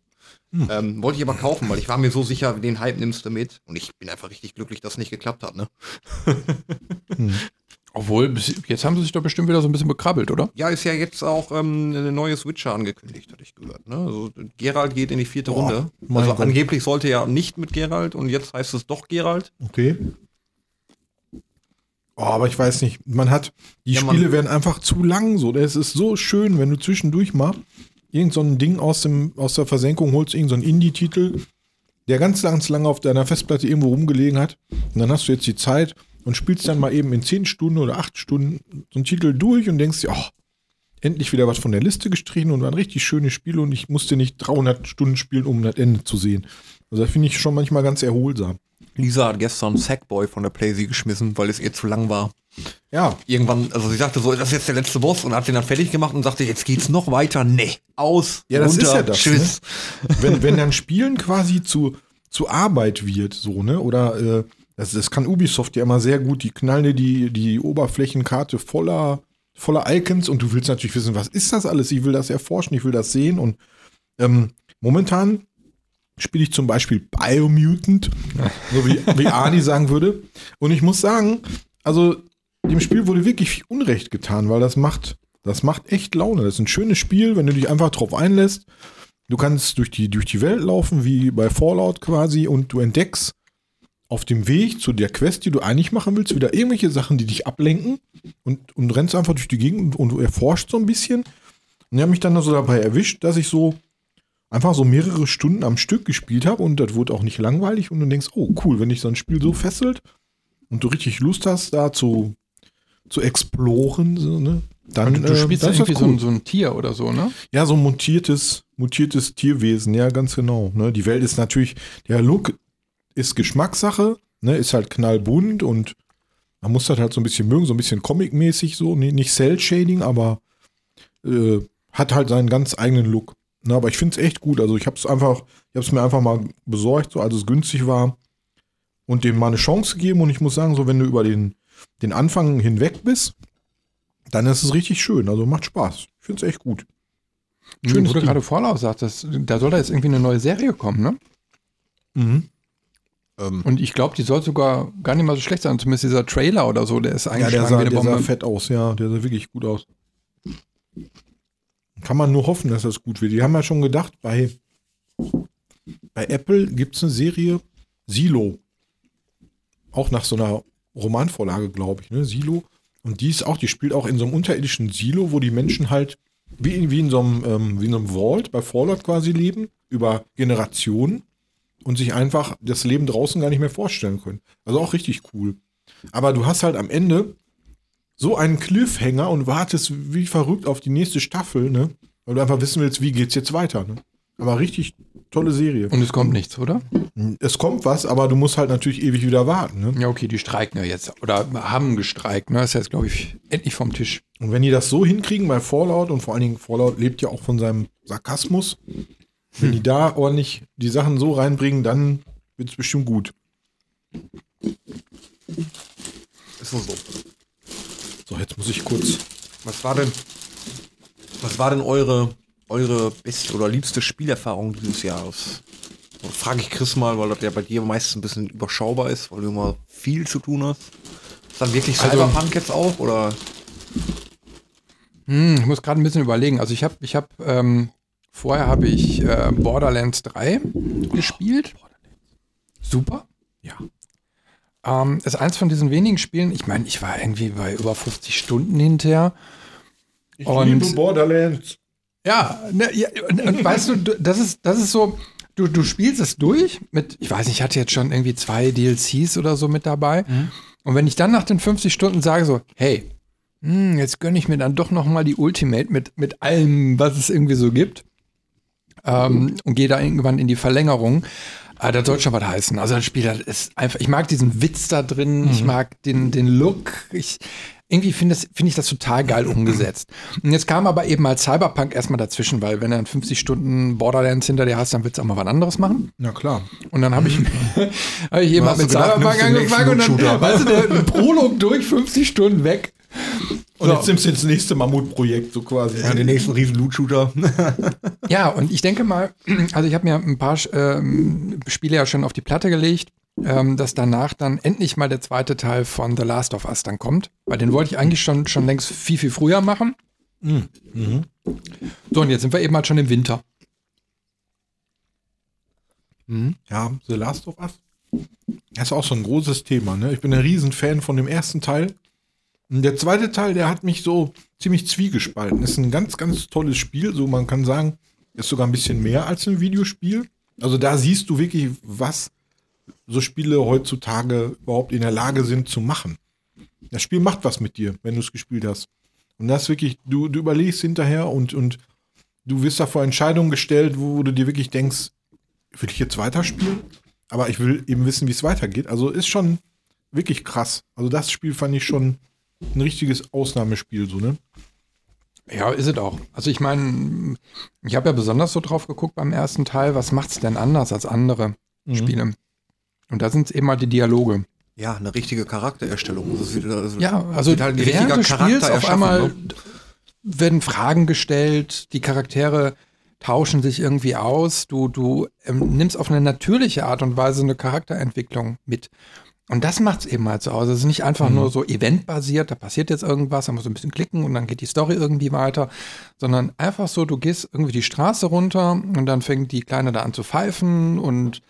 Ähm, wollte ich aber kaufen, weil ich war mir so sicher, den Hype nimmst du mit. Und ich bin einfach richtig glücklich, dass es nicht geklappt hat. Ne? [LAUGHS] Obwohl, bis- jetzt haben sie sich doch bestimmt wieder so ein bisschen bekrabbelt, oder? Ja, ist ja jetzt auch ähm, eine neue Switcher angekündigt, hatte ich gehört. Ne? Also, Gerald geht in die vierte Boah, Runde. Also Gott. angeblich sollte ja nicht mit Gerald und jetzt heißt es doch Gerald. Okay. Oh, aber ich weiß nicht. Man hat, die Ja, man- Spiele werden einfach zu lang so. Es ist so schön, wenn du zwischendurch mal irgend so ein Ding aus, dem, aus der Versenkung holst, irgend so ein Indie-Titel, der ganz, ganz lange auf deiner Festplatte irgendwo rumgelegen hat. Und dann hast du jetzt die Zeit und spielst dann mal eben in 10 Stunden oder 8 Stunden so einen Titel durch und denkst dir, oh, endlich wieder was von der Liste gestrichen und war ein richtig schönes Spiel und ich musste nicht 300 Stunden spielen, um das Ende zu sehen. Also das finde ich schon manchmal ganz erholsam. Lisa hat gestern Sackboy von der Playsee geschmissen, weil es ihr zu lang war. Ja, Irgendwann, also sie sagte so, das ist jetzt der letzte Boss und hat den dann fertig gemacht und sagte, jetzt geht's noch weiter. Nee, aus, Ja, das runter, ist ja das, tschüss. [LAUGHS] wenn, wenn dann Spielen quasi zu, zu Arbeit wird, so, ne? Oder äh, das, das kann Ubisoft ja immer sehr gut, die knallen dir die, die Oberflächenkarte voller, voller Icons und du willst natürlich wissen, was ist das alles? Ich will das erforschen, ich will das sehen. Und ähm, momentan spiele ich zum Beispiel Biomutant, so wie, wie Ani sagen würde. Und ich muss sagen, also dem Spiel wurde wirklich viel Unrecht getan, weil das macht, das macht echt Laune. Das ist ein schönes Spiel, wenn du dich einfach drauf einlässt. Du kannst durch die, durch die Welt laufen, wie bei Fallout quasi, und du entdeckst auf dem Weg zu der Quest, die du eigentlich machen willst, wieder irgendwelche Sachen, die dich ablenken und, und rennst einfach durch die Gegend und, und du erforscht so ein bisschen. Und ich habe mich dann so dabei erwischt, dass ich so einfach so mehrere Stunden am Stück gespielt habe und das wurde auch nicht langweilig und du denkst, oh cool, wenn dich so ein Spiel so fesselt und du richtig Lust hast, da zu, zu exploren, so, ne? Dann, Du, du äh, spielst dann irgendwie so, cool. ein, so ein Tier oder so, ne? Ja, so ein mutiertes, mutiertes Tierwesen, ja, ganz genau. Ne? Die Welt ist natürlich, der Look ist Geschmackssache, ne? ist halt knallbunt und man muss das halt so ein bisschen mögen, so ein bisschen comic-mäßig so, nee, nicht Cell-Shading, aber äh, hat halt seinen ganz eigenen Look. Ne? Aber ich finde es echt gut, also ich habe es einfach, ich habe es mir einfach mal besorgt, so als es günstig war und dem mal eine Chance gegeben und ich muss sagen, so wenn du über den, den Anfang hinweg bist, dann ist es richtig schön, also macht Spaß. Ich finde es echt gut. Schön, wo du gerade Fallout sagtest, da soll da jetzt irgendwie eine neue Serie kommen, ne? Mhm. Ähm, Und ich glaube, die soll sogar gar nicht mal so schlecht sein. Zumindest dieser Trailer oder so, der ist Ja, eigentlich der sah, der sah fett aus, ja, der sah wirklich gut aus. Kann man nur hoffen, dass das gut wird. Die haben ja schon gedacht, bei, bei Apple gibt es eine Serie Silo. Auch nach so einer Romanvorlage, glaube ich, ne? Silo. Und die ist auch, die spielt auch in so einem unterirdischen Silo, wo die Menschen halt wie in, wie in so einem, ähm, wie in einem Vault bei Fallout quasi leben, über Generationen und sich einfach das Leben draußen gar nicht mehr vorstellen können. Also auch richtig cool. Aber du hast halt am Ende so einen Cliffhanger und wartest wie verrückt auf die nächste Staffel, ne? Weil du einfach wissen willst, wie geht's jetzt weiter, ne? Aber richtig tolle Serie. Und es kommt nichts, oder? Es kommt was, aber du musst halt natürlich ewig wieder warten, ne? Ja, okay, die streiken ja jetzt. Oder haben gestreikt, ne? Ist jetzt, glaube ich, endlich vom Tisch. Und wenn die das so hinkriegen bei Fallout und vor allen Dingen Fallout lebt ja auch von seinem Sarkasmus, wenn die da ordentlich die Sachen so reinbringen, dann wird's bestimmt gut. ist so. So, jetzt muss ich kurz. Was war denn, was war denn eure, eure beste oder liebste Spielerfahrung dieses Jahres? Frage ich Chris mal, weil das ja bei dir meistens ein bisschen überschaubar ist, weil du immer viel zu tun hast. Ist dann wirklich Also- Cyberpunk jetzt auch oder? Hm, ich muss gerade ein bisschen überlegen. Also ich habe, ich habe, ähm, vorher habe ich äh, Borderlands 3 gespielt. Super. Ja. Ähm, ist eins von diesen wenigen Spielen, ich meine, ich war irgendwie bei über 50 Stunden hinterher. Ich Und- liebe Borderlands. Ja, ne, ja und, und weißt du, das ist, das ist so, du, du spielst es durch mit, ich weiß nicht, ich hatte jetzt schon irgendwie zwei DLCs oder so mit dabei. Und wenn ich dann nach den 50 Stunden sage so, hey, hm, jetzt gönne ich mir dann doch noch mal die Ultimate mit, mit allem, was es irgendwie so gibt. Ähm, und gehe da irgendwann in die Verlängerung. Ah, das soll schon was heißen. Also das Spiel das ist einfach, ich mag diesen Witz da drin, ich mag den, den Look. Ich, irgendwie finde find ich das total geil umgesetzt. Und jetzt kam aber eben mal Cyberpunk erstmal dazwischen, weil wenn du dann 50 Stunden Borderlands hinter dir hast, dann willst du auch mal was anderes machen. Na klar. Und dann habe ich, [LAUGHS] hab ich eben mal mit gedacht, Cyberpunk angefangen und dann, Shooter. [LAUGHS] weißt du, der, der Prolog durch 50 Stunden weg. Und So. jetzt nimmst du das nächste Mammutprojekt, so quasi. Ja, den nächsten riesen Loot-Shooter. Ja, und ich denke mal, [CLEARS THROAT] also ich habe mir ein paar ähm, Spiele ja schon auf die Platte gelegt ähm, dass danach dann endlich mal der zweite Teil von The Last of Us dann kommt. Weil den wollte ich eigentlich schon, schon längst viel, viel früher machen. Mhm. So, und jetzt sind wir eben halt schon im Winter. Ja, The Last of Us. Das ist auch so ein großes Thema. Ne? Ich bin ein Riesenfan von dem ersten Teil. Und der zweite Teil, der hat mich so ziemlich zwiegespalten. Ist ein ganz, ganz tolles Spiel. So, man kann sagen, ist sogar ein bisschen mehr als ein Videospiel. Also da siehst du wirklich, was so Spiele heutzutage überhaupt in der Lage sind zu machen. Das Spiel macht was mit dir, wenn du es gespielt hast. Und das wirklich, du, du überlegst hinterher und, und du wirst da vor Entscheidungen gestellt, wo du dir wirklich denkst, will ich jetzt weiterspielen? Aber ich will eben wissen, wie es weitergeht. Also ist schon wirklich krass. Also das Spiel fand ich schon ein richtiges Ausnahmespiel, so, ne? Ja, ist es auch. Also ich meine, ich habe ja besonders so drauf geguckt beim ersten Teil, was macht's denn anders als andere Spiele? Und da sind es eben mal die Dialoge. Ja, eine richtige Charaktererstellung. Also Ja, also halt ein während des Spiels auf einmal ne? werden Fragen gestellt, die Charaktere tauschen sich irgendwie aus, du, du ähm, nimmst auf eine natürliche Art und Weise eine Charakterentwicklung mit. Und das macht es eben halt so aus. Es ist nicht einfach nur so eventbasiert, da passiert jetzt irgendwas, da musst du ein bisschen klicken und dann geht die Story irgendwie weiter, sondern einfach so, du gehst irgendwie die Straße runter und dann fängt die Kleine da an zu pfeifen und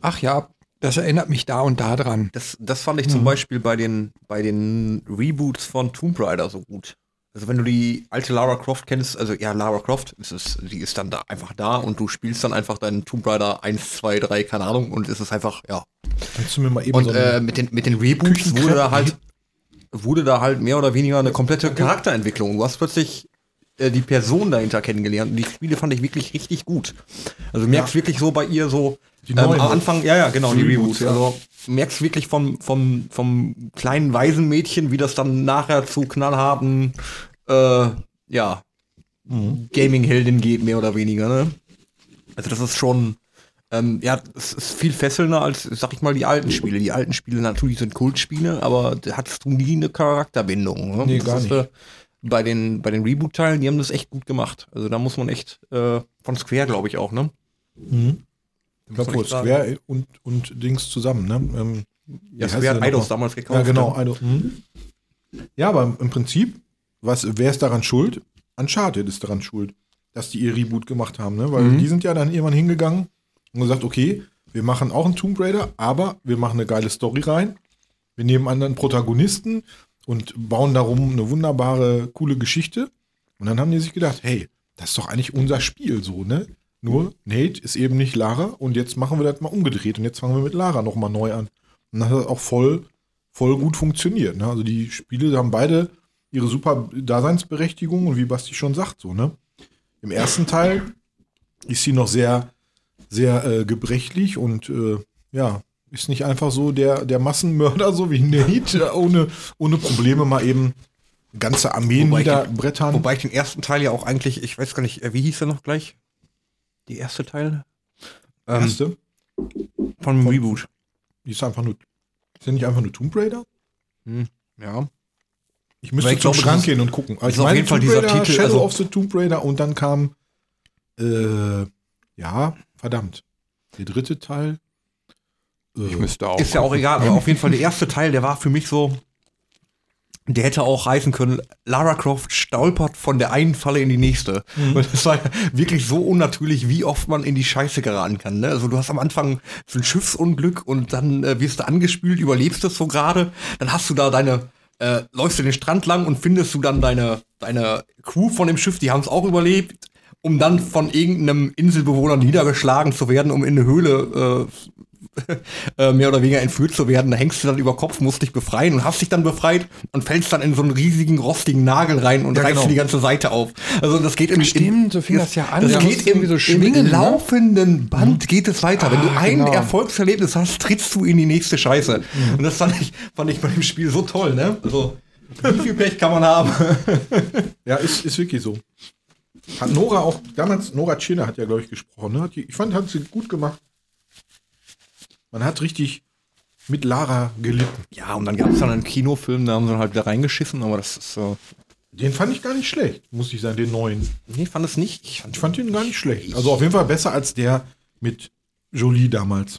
ach ja, das erinnert mich da und da dran. Das, das fand ich zum Beispiel bei den, bei den Reboots von Tomb Raider so gut. Also wenn du die alte Lara Croft kennst, also ja, Lara Croft, ist es, die ist dann da einfach da und du spielst dann einfach deinen Tomb Raider 1, 2, 3, keine Ahnung, und es ist einfach, ja. Kannst du mir mal eben Und so äh, mit, den, mit den Reboots wurde da halt wurde da halt mehr oder weniger eine komplette Charakterentwicklung. Du hast plötzlich äh, die Person dahinter kennengelernt und die Spiele fand ich wirklich richtig gut. Also du merkst wirklich so bei ihr so Die ähm, neuen am Anfang, ja, ja, genau, die Reboots, ja. Also du merkst wirklich vom, vom, vom kleinen Waisenmädchen, wie das dann nachher zu knallharten, äh, ja, Gaming-Heldin geht, mehr oder weniger, ne? Also das ist schon, ähm, ja, es ist viel fesselnder als, sag ich mal, die alten Spiele. Die alten Spiele natürlich sind Kultspiele, aber da hattest du nie eine Charakterbindung. Ne? Nee, Das gar ist, nicht. äh, bei den, bei den Reboot-Teilen, die haben das echt gut gemacht. Also da muss man echt, äh, von Square, glaube ich, auch, ne? Mhm. Ich glaube, wohl? Square und, und Dings zusammen, ne? Ähm, Ja, Square hat Eidos damals gekauft. Ja, genau. ne? Eidos. Mhm. Ja, aber im Prinzip, was, wer ist daran schuld? Uncharted ist daran schuld, dass die ihr Reboot gemacht haben, ne? Weil Mhm. die sind ja dann irgendwann hingegangen und gesagt, okay, wir machen auch einen Tomb Raider, aber wir machen eine geile Story rein. Wir nehmen anderen Protagonisten und bauen darum eine wunderbare, coole Geschichte. Und dann haben die sich gedacht, hey, das ist doch eigentlich unser Spiel so, ne? Nur Nate ist eben nicht Lara und jetzt machen wir das mal umgedreht und jetzt fangen wir mit Lara nochmal neu an. Und das hat auch voll, voll gut funktioniert. Ne? Also die Spiele haben beide ihre super Daseinsberechtigung und wie Basti schon sagt, so, ne? Im ersten Teil ist sie noch sehr, sehr äh, gebrechlich und äh, ja, ist nicht einfach so der, der Massenmörder, so wie Nate, [LAUGHS] ohne, ohne Probleme mal eben ganze Armeen Wobei ich- niederbrettern. Wobei ich den ersten Teil ja auch eigentlich, ich weiß gar nicht, äh, wie hieß der noch gleich? Die erste Teil? Ähm, erste, von dem Reboot. die ist einfach nur, ist ja nicht einfach nur Tomb Raider? Ja. Ich müsste ich zum Schrank ist- gehen und gucken. Also ist auf jeden Fall Tomb dieser Raider, Titel, Shadow also- of the Tomb Raider und dann kam, äh, ja, verdammt. Der dritte Teil. Äh, Ich müsste auch. Ist ja auch egal, aber [LAUGHS] auf jeden Fall der erste Teil, der war für mich so, der hätte auch heißen können, Lara Croft stolpert von der einen Falle in die nächste. Und das war wirklich so unnatürlich, wie oft man in die Scheiße geraten kann. Ne? Also du hast am Anfang so ein Schiffsunglück und dann äh, wirst du angespült, überlebst es so gerade, dann hast du da deine, äh, läufst du den Strand lang und findest du dann deine, deine Crew von dem Schiff, die haben es auch überlebt, um dann von irgendeinem Inselbewohner niedergeschlagen zu werden, um in eine Höhle äh, äh, mehr oder weniger entführt zu werden. Da hängst du dann über Kopf, musst dich befreien und hast dich dann befreit und fällst dann in so einen riesigen rostigen Nagel rein und Ja, reißt genau. die ganze Seite auf. Also das geht im Stimmt, so fing das ja an. Das Da geht im, irgendwie so im schwingen, ne? laufenden Band geht es weiter. Wenn du Ah, ein genau. Erfolgserlebnis hast, trittst du in die nächste Scheiße. Und das fand ich, fand ich bei dem Spiel so toll, ne? Also, wie viel Pech kann man haben? [LAUGHS] Ja, ist, ist wirklich so. Hat Nora auch, damals, Nora Tschirner hat ja, glaube ich, gesprochen. Ne? Die, ich fand, hat sie gut gemacht. Man hat richtig mit Lara gelitten. Ja, und dann gab es dann einen Kinofilm, da haben sie dann halt wieder reingeschissen, aber das ist so. Den fand ich gar nicht schlecht, muss ich sagen, den neuen. Nee, fand es nicht. Ich fand Ich fand den gar nicht schlecht. Also auf jeden Fall besser als der mit Jolie damals.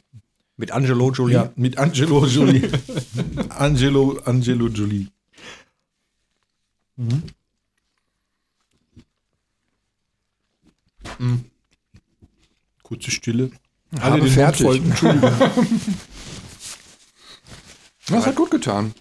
Mit Angelo Jolie. Ja, mit Angelo Jolie. [LAUGHS] Angelo, Angelo Jolie. Mhm. Mhm. Kurze Stille. Habe den fertig. Mund voll. Entschuldigung. [LAUGHS] Das hat gut getan.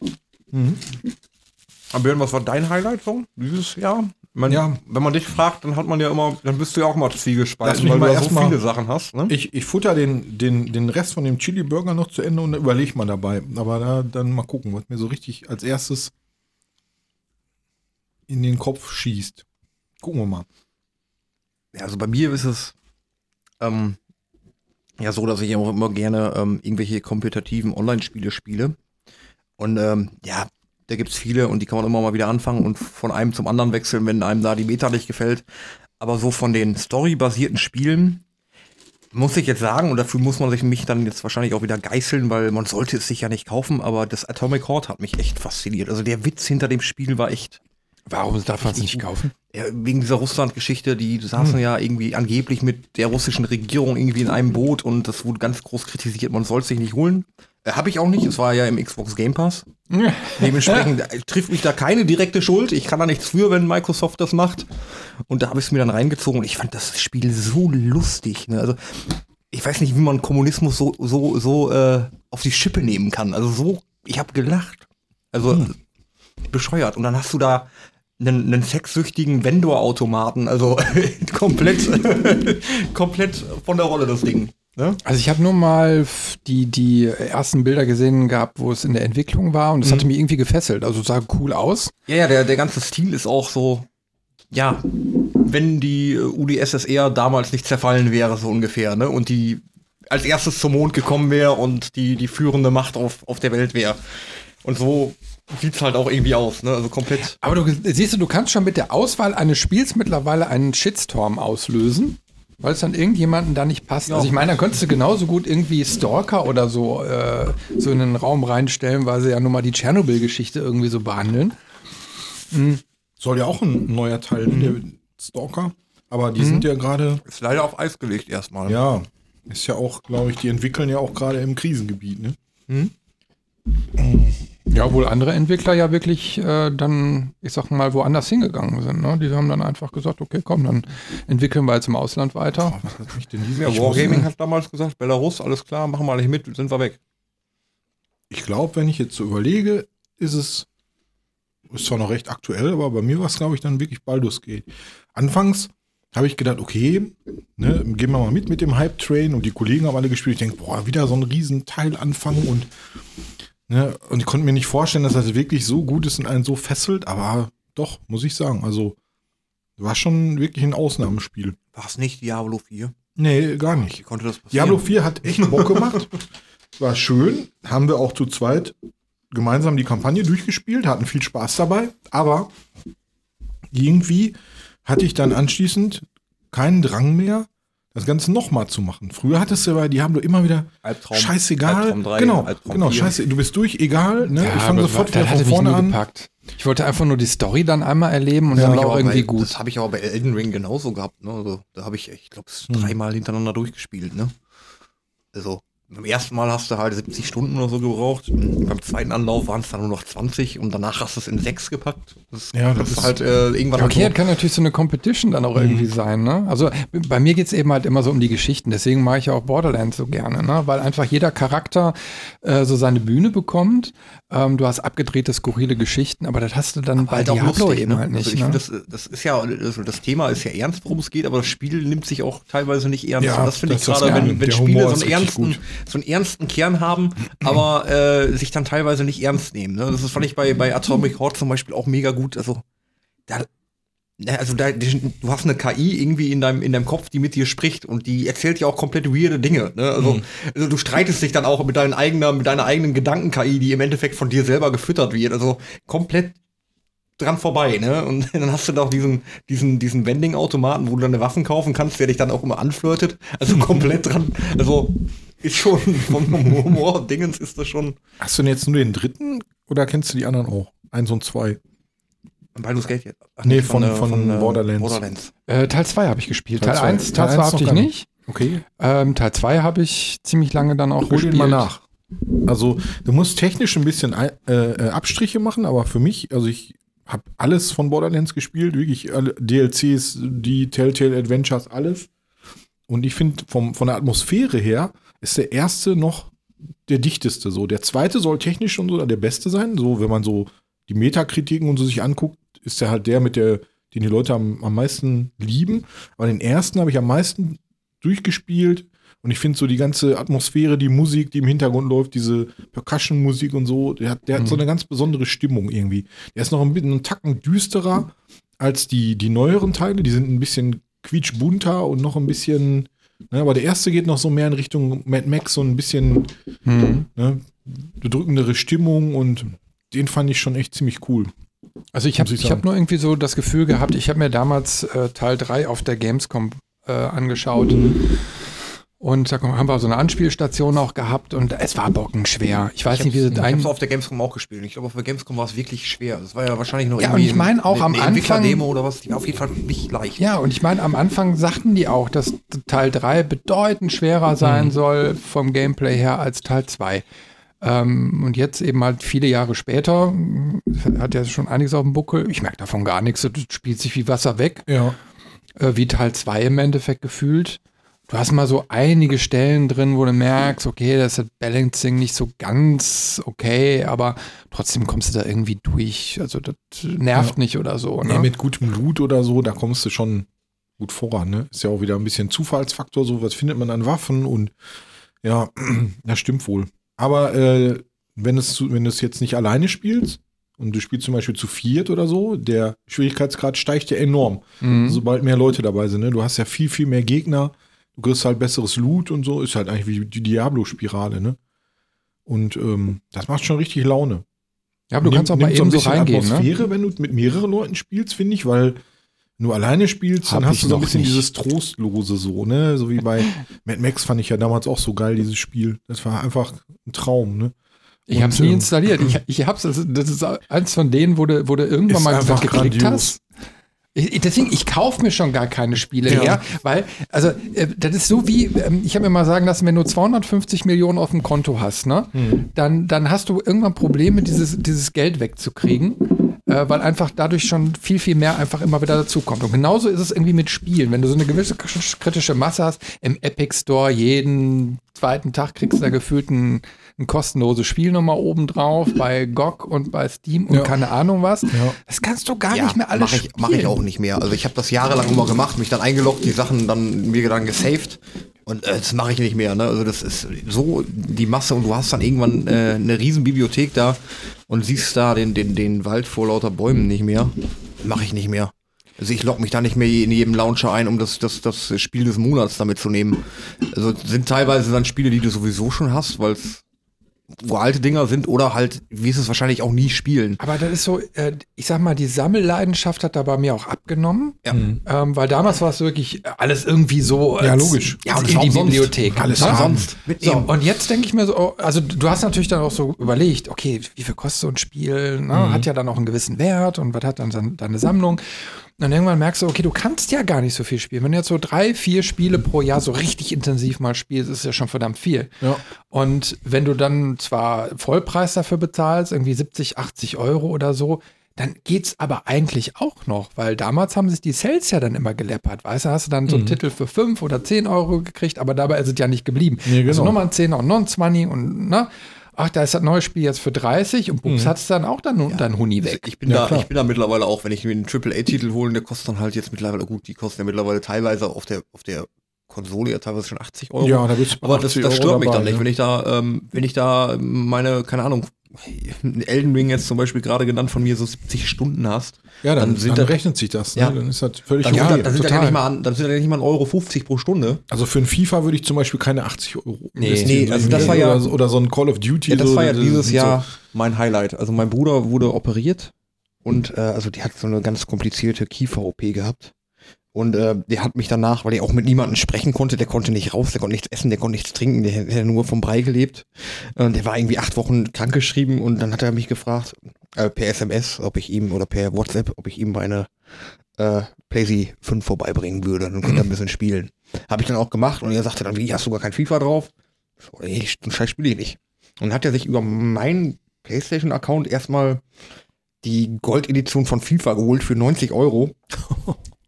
Aber Björn, was war dein Highlight-Song dieses Jahr? Man, Ja. Wenn man dich fragt, dann hat man ja immer, dann bist du ja auch mal zwiegespalten, weil mal du ja so mal- viele Sachen hast. Ne? Ich, ich futter den, den, den Rest von dem Chili-Burger noch zu Ende und überlege mal dabei. Aber da, dann mal gucken, was mir so richtig als erstes in den Kopf schießt. Gucken wir mal. Ja, also bei mir ist es ähm, ja so, dass ich auch immer gerne ähm, irgendwelche kompetitiven Online-Spiele spiele. Und ähm, ja, da gibt es viele und die kann man immer mal wieder anfangen und von einem zum anderen wechseln, wenn einem da die Meta nicht gefällt. Aber so von den storybasierten Spielen muss ich jetzt sagen, und dafür muss man sich mich dann jetzt wahrscheinlich auch wieder geißeln, weil man sollte es sich ja nicht kaufen, aber das Atomic Heart hat mich echt fasziniert. Also der Witz hinter dem Spiel war echt Warum darf man es nicht kaufen? ja, wegen dieser Russland-Geschichte, die saßen ja irgendwie angeblich mit der russischen Regierung irgendwie in einem Boot und das wurde ganz groß kritisiert, man soll es sich nicht holen. Äh, Habe ich auch nicht, es war ja im Xbox Game Pass. [LAUGHS] Dementsprechend äh, trifft mich da keine direkte Schuld. Ich kann da nichts für, wenn Microsoft das macht. Und da habe ich es mir dann reingezogen und ich fand das Spiel so lustig. Ne? Also ich weiß nicht, wie man Kommunismus so, so, so äh, auf die Schippe nehmen kann. Also so, ich habe gelacht. Also bescheuert. Und dann hast du da einen, einen sexsüchtigen Vendor-Automaten. Also [LAUGHS] komplett, [LAUGHS] komplett von der Rolle das Ding. Ne? Also ich habe nur mal die, die ersten Bilder gesehen gehabt, wo es in der Entwicklung war und es hatte mich irgendwie gefesselt. Also sah cool aus. Ja, ja, der, der ganze Stil ist auch so, ja, wenn die äh, UdSSR damals nicht zerfallen wäre, so ungefähr, ne? Und die als erstes zum Mond gekommen wäre und die, die führende Macht auf, auf der Welt wäre. Und so sieht's halt auch irgendwie aus, ne? Also komplett. Aber du siehst du, du kannst schon mit der Auswahl eines Spiels mittlerweile einen Shitstorm auslösen, weil es dann irgendjemanden da nicht passt. Also ich meine, dann könntest du genauso gut irgendwie Stalker oder so, äh, so in den Raum reinstellen, weil sie ja nun mal die Tschernobyl-Geschichte irgendwie so behandeln. Soll ja auch ein neuer Teil, der Stalker. Aber die sind ja gerade, Ist leider auf Eis gelegt erstmal. ja, ist ja auch, glaube ich, die entwickeln ja auch gerade im Krisengebiet, ne? Ja, obwohl andere Entwickler ja wirklich äh, dann, ich sag mal, woanders hingegangen sind. Ne? Die haben dann einfach gesagt, okay, komm, dann entwickeln wir jetzt im Ausland weiter. Was hat mich denn ich, Wargaming hat damals gesagt, Belarus, alles klar, machen wir nicht mit, sind wir weg. ich glaube, wenn ich jetzt so überlege, ist es, ist zwar noch recht aktuell, aber bei mir war es, glaube ich, dann wirklich Baldur's Gate. Anfangs habe ich gedacht, okay, ne, gehen wir mal mit mit dem Hype-Train und die Kollegen haben alle gespielt. Ich denke, boah, wieder so ein riesen Teil anfangen und ne, und ich konnte mir nicht vorstellen, dass das wirklich so gut ist und einen so fesselt, aber doch, muss ich sagen, also war schon wirklich ein Ausnahmespiel. War es nicht Diablo 4? Nee, gar nicht. Wie konnte das passieren? Diablo 4 hat echt Bock gemacht. War schön. Haben wir auch zu zweit gemeinsam die Kampagne durchgespielt, hatten viel Spaß dabei. Aber irgendwie hatte ich dann anschließend keinen Drang mehr, das Ganze nochmal zu machen. Früher hattest du bei Diablo immer wieder Albtraum. scheißegal. Albtraum 3, genau, Albtraum genau, 4. scheiße, du bist durch, egal. Ne? ich fange sofort wieder hatte von vorne an. gepackt. Ich wollte einfach nur die Story dann einmal erleben und Ja, dann war ich auch irgendwie bei, gut. Das habe ich aber bei Elden Ring genauso gehabt. Ne? Also, da habe ich, ich glaube, Hm. dreimal hintereinander durchgespielt. Ne? Also, beim ersten Mal hast du halt 70 Stunden oder so gebraucht. Beim zweiten Anlauf waren es dann nur noch 20 und danach hast du es in 6 gepackt. Das, Ja, das ist halt äh, irgendwann. Ja, okay, halt das kann natürlich so eine Competition dann auch irgendwie sein, ne? Also bei mir geht's eben halt immer so um die Geschichten, deswegen mache ich ja auch Borderlands so gerne, ne? Weil einfach jeder Charakter äh, so seine Bühne bekommt. Ähm, du hast abgedrehte, skurrile Geschichten, aber das hast du dann bei halt Diablo lustig, eben ne? halt nicht. Also ne? finde, das, das ist ja, also das Thema ist ja ernst, worum es geht, aber das Spiel nimmt sich auch teilweise nicht ernst. Ja, das finde ich gerade, wenn, wenn Spiele so einen, ernsten, so einen ernsten Kern haben, aber äh, sich dann teilweise nicht ernst nehmen. Ne? Das ist, fand ich bei, bei Atomic Heart zum Beispiel auch mega gut. Also, da, also da, du hast eine KI irgendwie in deinem, in deinem Kopf, die mit dir spricht und die erzählt dir auch komplett weirde Dinge. Ne? Also, also du streitest dich dann auch mit, deinen eigener, mit deiner eigenen Gedanken-KI, die im Endeffekt von dir selber gefüttert wird. Also komplett dran vorbei, ne? Und [LAUGHS] dann hast du da auch diesen, diesen, diesen Vending-Automaten, wo du deine Waffen kaufen kannst, der dich dann auch immer anflirtet. Also [LAUGHS] komplett dran. Also ist schon vom Humor Dingens ist das schon. Hast du denn jetzt nur den dritten oder kennst du die anderen auch? Eins und zwei. Baldur's Gate jetzt. Ach, Nee, nicht von- von äh, Borderlands. Borderlands. Äh, Teil 2 habe ich gespielt. Teil Teil zwei. 1, Teil Teil 2 eins hatte ich nicht. Okay. Ähm, Teil 2 habe ich ziemlich lange dann auch Hol gespielt. mal nach. Also, du musst technisch ein bisschen äh, äh, Abstriche machen, aber für mich, also ich habe alles von Borderlands gespielt, wirklich alle DLCs, die Telltale Adventures, alles. Und ich finde, von der Atmosphäre her ist der erste noch der dichteste. So, der zweite soll technisch schon so der beste sein. So, wenn man so die Metakritiken und so sich anguckt, ist der halt der mit der, den die Leute am, am meisten lieben. Aber den ersten habe ich am meisten durchgespielt. Und ich finde so die ganze Atmosphäre, die Musik, die im Hintergrund läuft, diese Percussion-Musik und so, der hat, der hat so eine ganz besondere Stimmung irgendwie. Der ist noch ein bisschen einen Tacken düsterer als die, die neueren Teile. Die sind ein bisschen quietschbunter und noch ein bisschen, ne, aber der erste geht noch so mehr in Richtung Mad Max, so ein bisschen Mhm. ne, bedrückendere Stimmung und den fand ich schon echt ziemlich cool. Also ich habe ich ich hab nur irgendwie so das Gefühl gehabt, ich habe mir damals äh, Teil 3 auf der Gamescom äh, angeschaut. Mhm. Und da haben wir so eine Anspielstation auch gehabt und es war bockenschwer. Ich weiß nicht, wie sie Ich ein. hab's auf der Gamescom auch gespielt. Ich glaube, auf der Gamescom war es wirklich schwer. Das war ja wahrscheinlich noch Ja, irgendwie und ich meine auch eine- am eine Anfang- Entwicklerdemo oder was. Die war auf jeden Fall nicht leicht. Ja, und ich meine, am Anfang sagten die auch, dass Teil 3 bedeutend schwerer sein soll vom Gameplay her als Teil 2. Ähm, und jetzt eben halt viele Jahre später, mh, hat ja schon einiges auf dem Buckel. Ich merke davon gar nichts. Das spielt sich wie Wasser weg. Ja. äh, wie Teil 2 im Endeffekt gefühlt. Du hast mal so einige Stellen drin, wo du merkst, okay, das ist das Balancing nicht so ganz okay, aber trotzdem kommst du da irgendwie durch. Also das nervt Ja. nicht oder so. Ne? Nee, mit gutem Loot oder so, da kommst du schon gut voran. Ne? Ist ja auch wieder ein bisschen Zufallsfaktor, so was findet man an Waffen und ja, [CLEARS THROAT] das stimmt wohl. Aber äh, wenn, es, wenn du es jetzt nicht alleine spielst und du spielst zum Beispiel zu viert oder so, der Schwierigkeitsgrad steigt ja enorm, Mhm. sobald mehr Leute dabei sind. Ne? Du hast ja viel, viel mehr Gegner, du kriegst halt besseres Loot und so, ist halt eigentlich wie die Diablo-Spirale. Ne? Und ähm, das macht schon richtig Laune. ja, aber du kannst auch mal eben so reingehen. Ne? Atmosphäre, wenn du mit mehreren Leuten spielst, finde ich, weil du alleine spielst, dann hast du so ein noch bisschen nicht. dieses Trostlose so, ne? So wie bei [LAUGHS] Mad Max fand ich ja damals auch so geil, dieses Spiel. Das war einfach ein Traum, ne? Ich habe es nie ähm, installiert. Ich, [LAUGHS] ich hab's, das, das ist eins von denen, wo du, wo du irgendwann mal geklickt grandios. hast. Ich, deswegen, ich kaufe mir schon gar keine Spiele Ja. mehr, weil, also, äh, das ist so wie, ähm, ich habe mir mal sagen lassen, wenn du 250 Millionen auf dem Konto hast, ne, Mhm. dann, dann hast du irgendwann Probleme, dieses, dieses Geld wegzukriegen, äh, weil einfach dadurch schon viel, viel mehr einfach immer wieder dazukommt. Und genauso ist es irgendwie mit Spielen. Wenn du so eine gewisse kritische Masse hast, im Epic Store jeden zweiten Tag kriegst du da gefühlt ein, ein kostenloses Spiel nochmal oben drauf, bei GOG und bei Steam und Ja. keine Ahnung was. Ja. Das kannst du gar nicht mehr alles mach ich, spielen. mach ich auch nicht mehr. Also ich habe das jahrelang immer gemacht, mich dann eingeloggt, die Sachen dann mir dann gesaved und äh, das mache ich nicht mehr. Ne? Also das ist so die Masse und du hast dann irgendwann äh, eine riesen Bibliothek da und siehst da den, den, den Wald vor lauter Bäumen nicht mehr. Mache ich nicht mehr. Also ich logge mich da nicht mehr in jedem Launcher ein, um das, das, das Spiel des Monats damit zu nehmen. Also sind teilweise dann Spiele, die du sowieso schon hast, weil es wo alte Dinger sind oder halt wirst es wahrscheinlich auch nie spielen. Aber das ist so, äh, ich sag mal, die Sammelleidenschaft hat da bei mir auch abgenommen. Ja. Ähm, weil damals war es wirklich alles irgendwie so Ja, als- logisch. Ja, und in die umsonst. Bibliothek. Alles ne? haben. Sonst So, und jetzt denke ich mir so, oh, also du hast natürlich dann auch so überlegt, okay, wie viel kostet so ein Spiel? Ne? Hat ja dann auch einen gewissen Wert und was hat dann sein- deine Sammlung? Und dann irgendwann merkst du, okay, du kannst ja gar nicht so viel spielen. Wenn du jetzt so drei, vier Spiele pro Jahr so richtig intensiv mal spielst, ist ja schon verdammt viel. Ja. Und wenn du dann zwar Vollpreis dafür bezahlst, irgendwie 70, 80 Euro oder so, dann geht's aber eigentlich auch noch, weil damals haben sich die Sales ja dann immer geleppert, weißt du, hast du dann Mhm. so einen Titel für 5 oder 10 Euro gekriegt, aber dabei ist es ja nicht geblieben. Nee, genau. Also nochmal ein 10er und noch ein 20 und, ne, ach, da ist das neue Spiel jetzt für 30 und bups, hat's dann auch dann, dann Huni weg. Ich bin, Ja, da, klar. ich bin da mittlerweile auch, wenn ich mir einen AAA-Titel hole, der kostet dann halt jetzt mittlerweile, gut, die kosten ja mittlerweile teilweise auf der, auf der Konsole ja teilweise schon 80 Euro. Ja, da bist Aber das, 80 das stört mich dabei, dann nicht, ne? wenn ich da, ähm, wenn ich da meine, keine Ahnung, [LAUGHS] Elden Ring jetzt zum Beispiel gerade genannt von mir so 70 Stunden hast. Ja, dann, dann dann da- rechnet sich das. Ne? Ja. Dann ist das völlig Dann, Ja, sind, okay. da, dann, sind da ja nicht mal, an- dann sind da nicht mal 1,50 Euro 50 pro Stunde. Also für ein FIFA würde ich zum Beispiel keine 80 Euro. Nee, nee, also das war ja- oder, so- oder so ein Call of Duty. Ja, das so, war ja dieses sind Jahr mein Highlight. Also mein Bruder wurde operiert und äh, also die hat so eine ganz komplizierte Kiefer-OP gehabt. Und äh, der hat mich danach, weil er auch mit niemandem sprechen konnte, der konnte nicht raus, der konnte nichts essen, der konnte nichts trinken, der hat nur vom Brei gelebt. Und der war irgendwie acht Wochen krankgeschrieben und dann hat er mich gefragt, äh, per SMS, ob ich ihm oder per WhatsApp, ob ich ihm meine äh, PlayStation 5 vorbeibringen würde. Dann könnte er ein bisschen spielen. Habe ich dann auch gemacht und er sagte dann, wie, hast du gar kein FIFA drauf? So, ey, Scheiß spiele ich nicht. Und hat er sich über meinen PlayStation-Account erstmal die Gold-Edition von FIFA geholt für 90 Euro.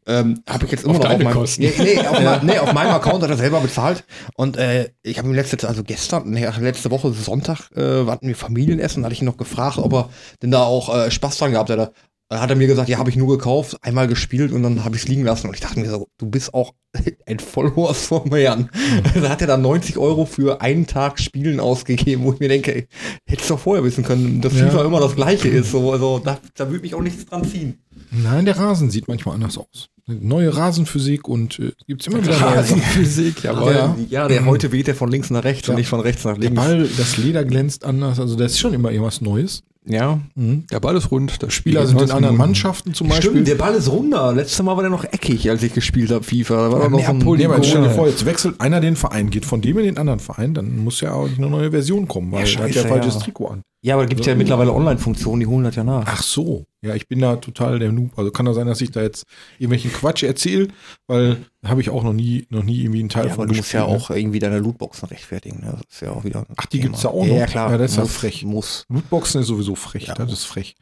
Ähm, habe ich jetzt immer Auf noch auf meinem, Kosten. nee, nee, auf, [LAUGHS] mein, nee, auf meinem Account hat er selber bezahlt. Und äh, ich habe ihm letzte, also gestern, nee, letzte Woche Sonntag, äh, hatten wir Familienessen, hatte ich ihn noch gefragt, ob er denn da auch äh, Spaß dran gehabt hätte. Dann hat er mir gesagt, ja, habe ich nur gekauft, einmal gespielt und dann habe ich es liegen lassen. Und ich dachte mir so, du bist auch [LAUGHS] ein Vollhorst vom Herrn. da hat er dann 90 Euro für einen Tag Spielen ausgegeben, wo ich mir denke, ey, hättest du doch vorher wissen können, dass Ja. FIFA immer das gleiche ist. So, also da, da würde mich auch nichts dran ziehen. Nein, der Rasen sieht manchmal anders aus. Neue Rasenphysik und äh, gibt's immer wieder neue Sachen. Physik, jawohl. Ja. Ja, der heute weht er von links nach rechts Ja. und nicht von rechts nach Der links. Ball, das Leder glänzt anders, also das ist schon immer irgendwas Neues. Ja. Mhm. Der Ball ist rund. Das Spieler Spiel sind in anderen Mannschaften zum Beispiel. Stimmt, der Ball ist runder. Letztes Mal war der noch eckig, als ich gespielt habe, FIFA. Da war Ja, noch so ein jetzt stell dir vor, jetzt wechselt einer den Verein, geht von dem in den anderen Verein, dann muss ja auch eine neue Version kommen, weil Ja, er hat ja falsches ja. Trikot an. Ja, aber da gibt es ja mittlerweile Online-Funktionen, die holen das ja nach. Ach so. Ja, ich bin da total der Noob. Also kann das sein, dass ich da jetzt irgendwelchen Quatsch erzähle, weil habe ich auch noch nie, noch nie irgendwie einen Teil Ja, aber von du musst ja ne? auch irgendwie deine Lootboxen rechtfertigen. Ne? Das ist ja auch wieder. Ach, die Thema. gibt's da auch Ja, noch? Ja, klar. Ja, das ist ja muss, frech. Muss. Lootboxen ist sowieso frech, Ja. das ist frech.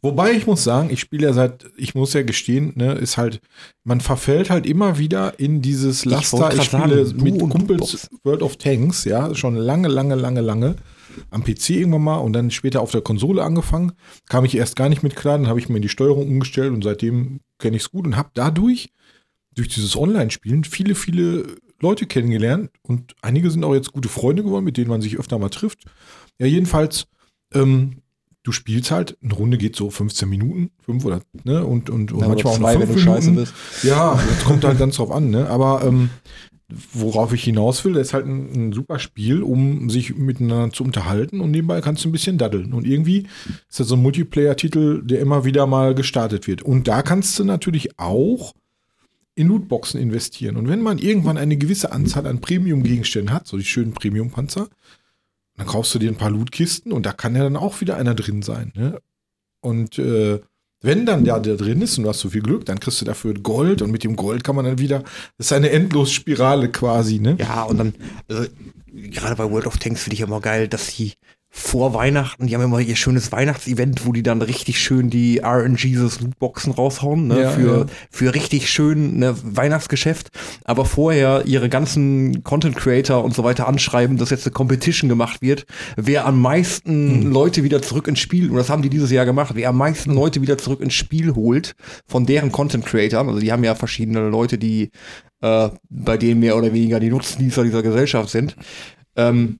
Wobei ich muss sagen, ich spiele ja seit, ich muss ja gestehen, ne, ist halt, man verfällt halt immer wieder in dieses Laster. Ich, grad spiele sagen, mit Kumpels. World of Tanks, ja, schon lange, lange, lange, lange. Am PC irgendwann mal und dann später auf der Konsole angefangen. Kam ich erst gar nicht mit klar, dann habe ich mir die Steuerung umgestellt und seitdem kenne ich es gut und habe dadurch, durch dieses Online-Spielen, viele, viele Leute kennengelernt und einige sind auch jetzt gute Freunde geworden, mit denen man sich öfter mal trifft. Ja, jedenfalls, ähm, du spielst halt, eine Runde geht so 15 Minuten, fünf oder, ne, und, und, und Ja, manchmal auch zwei, fünf wenn du scheiße Minuten. bist. Ja, das kommt halt ganz drauf an, ne, aber, ähm, worauf ich hinaus will, das ist halt ein, ein super Spiel, um sich miteinander zu unterhalten und nebenbei kannst du ein bisschen daddeln. Und irgendwie ist das so ein Multiplayer-Titel, der immer wieder mal gestartet wird. Und da kannst du natürlich auch in Lootboxen investieren. Und wenn man irgendwann eine gewisse Anzahl an Premium-Gegenständen hat, so die schönen Premium-Panzer, dann kaufst du dir ein paar Lootkisten und da kann ja dann auch wieder einer drin sein. Ne? Und äh, wenn dann der, der drin ist und du hast so viel Glück, dann kriegst du dafür Gold und mit dem Gold kann man dann wieder, das ist eine Endlosspirale quasi, ne? Ja, und dann, also, gerade bei World of Tanks finde ich immer geil, dass die vor Weihnachten, die haben immer ihr schönes Weihnachtsevent, wo die dann richtig schön die RNGs Lootboxen raushauen, ne, Ja, für, ja. für richtig schön ne, Weihnachtsgeschäft, aber vorher ihre ganzen Content Creator und so weiter anschreiben, dass jetzt eine Competition gemacht wird, wer am meisten Hm. Leute wieder zurück ins Spiel, und das haben die dieses Jahr gemacht, wer am meisten Leute wieder zurück ins Spiel holt von deren Content Creatern, also die haben ja verschiedene Leute, die äh, bei denen mehr oder weniger die Nutznießer dieser Gesellschaft sind. Ähm,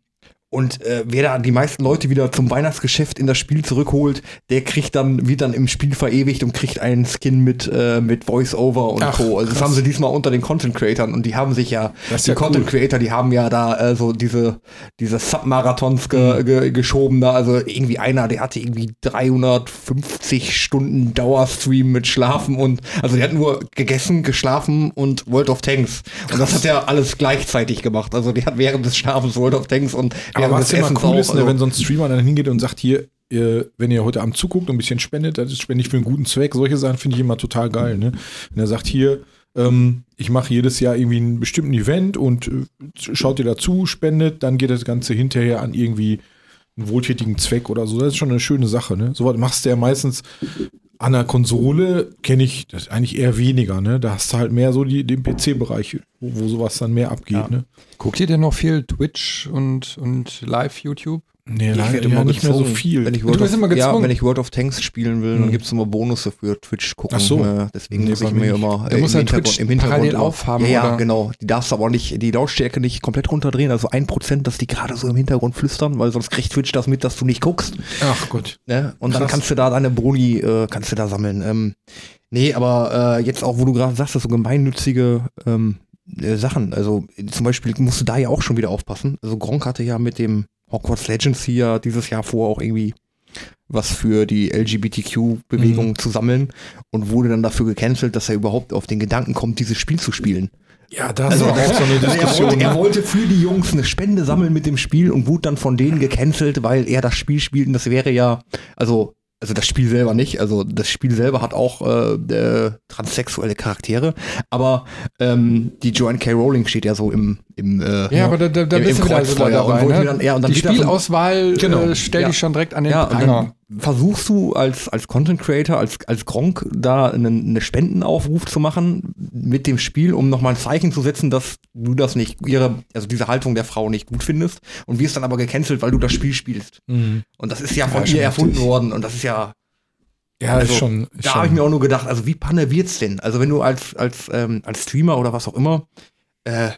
und äh, wer da die meisten Leute wieder zum Weihnachtsgeschäft in das Spiel zurückholt, der kriegt dann, wird dann im Spiel verewigt und kriegt einen Skin mit, äh, mit Voice-Over und Ach, Co. Also das krass. haben sie diesmal unter den Content-Creatern und die haben sich ja, Das die ja cool. Content-Creator, die haben ja da äh, so diese, diese Submarathons Mhm. ge, ge, geschoben da. Also irgendwie einer, der hatte irgendwie 350 Stunden Dauerstream mit Schlafen und, also der hat nur gegessen, geschlafen und World of Tanks. Und das hat er alles gleichzeitig gemacht. Also der hat während des Schlafens World of Tanks und Aber was immer Essens cool auch. ist, ne, also- wenn so ein Streamer dann hingeht und sagt, hier, äh, wenn ihr heute Abend zuguckt und ein bisschen spendet, das spende ich für einen guten Zweck. Solche Sachen finde ich immer total geil. Ne? Wenn er sagt, hier, ähm, ich mache jedes Jahr irgendwie einen bestimmten Event und äh, schaut ihr dazu, spendet, dann geht das Ganze hinterher an irgendwie einen wohltätigen Zweck oder so. Das ist schon eine schöne Sache. Ne? So was machst du ja meistens an der Konsole, kenne ich das eigentlich eher weniger. Ne? Da hast du halt mehr so die, den PC-Bereich, wo, wo sowas dann mehr abgeht. Ja. Ne? Guckt ihr denn noch viel Twitch und, und Live-YouTube? Nee, ich werde ja immer nicht mehr so gezwungen. viel. Wenn ich Du World wirst of, immer ja, gezwungen. wenn ich World of Tanks spielen will, dann Mhm. gibt es immer Bonusse für Twitch gucken. Ach so. Äh, deswegen Nee, muss ich mir immer muss im man Hintergrund, Twitch im Hintergrund parallel aufhaben, Ja, ja, genau. Die darfst aber auch nicht, die Lautstärke nicht komplett runterdrehen, also ein Prozent, dass die gerade so im Hintergrund flüstern, weil sonst kriegt Twitch das mit, dass du nicht guckst. Ach Gott. Ne? Und dann Krass. kannst du da deine Boni, äh, kannst du da sammeln. Ähm, nee, aber äh, jetzt auch, wo du gerade sagst, das so gemeinnützige ähm, äh, Sachen. Also zum Beispiel musst du da ja auch schon wieder aufpassen. Also Gronk hatte ja mit dem Hogwarts Legends hier dieses Jahr vor auch irgendwie was für die LGBTQ-Bewegung Mhm. zu sammeln und wurde dann dafür gecancelt, dass er überhaupt auf den Gedanken kommt, dieses Spiel zu spielen. Ja, das ist aber auch so eine Also er, Diskussion. wollte, er ne? wollte für die Jungs eine Spende sammeln mit dem Spiel und wurde dann von denen gecancelt, weil er das Spiel spielt und das wäre ja, also also das Spiel selber nicht, also das Spiel selber hat auch äh, äh, transsexuelle Charaktere, aber ähm, die Joanne K. Rowling steht ja so im, im äh, Ja, aber da, da, da bist du wieder so und dabei. wollte Ne? dann- ja, und dann die Spielauswahl Genau. äh, stell Ja. dich schon direkt an den Ja, und Pranger. versuchst du als, als Content Creator, als, als Gronk, da einen, eine Spendenaufruf zu machen mit dem Spiel, um nochmal ein Zeichen zu setzen, dass du das nicht, ihre, also diese Haltung der Frau nicht gut findest und wirst dann aber gecancelt, weil du das Spiel spielst. Und das ist ja von Ja, ihr erfunden worden und das ist ja, Ja, also, ist schon. Ist da habe ich mir auch nur gedacht, also wie Panne wird's denn? Also wenn du als, als, ähm, als Streamer oder was auch immer, äh,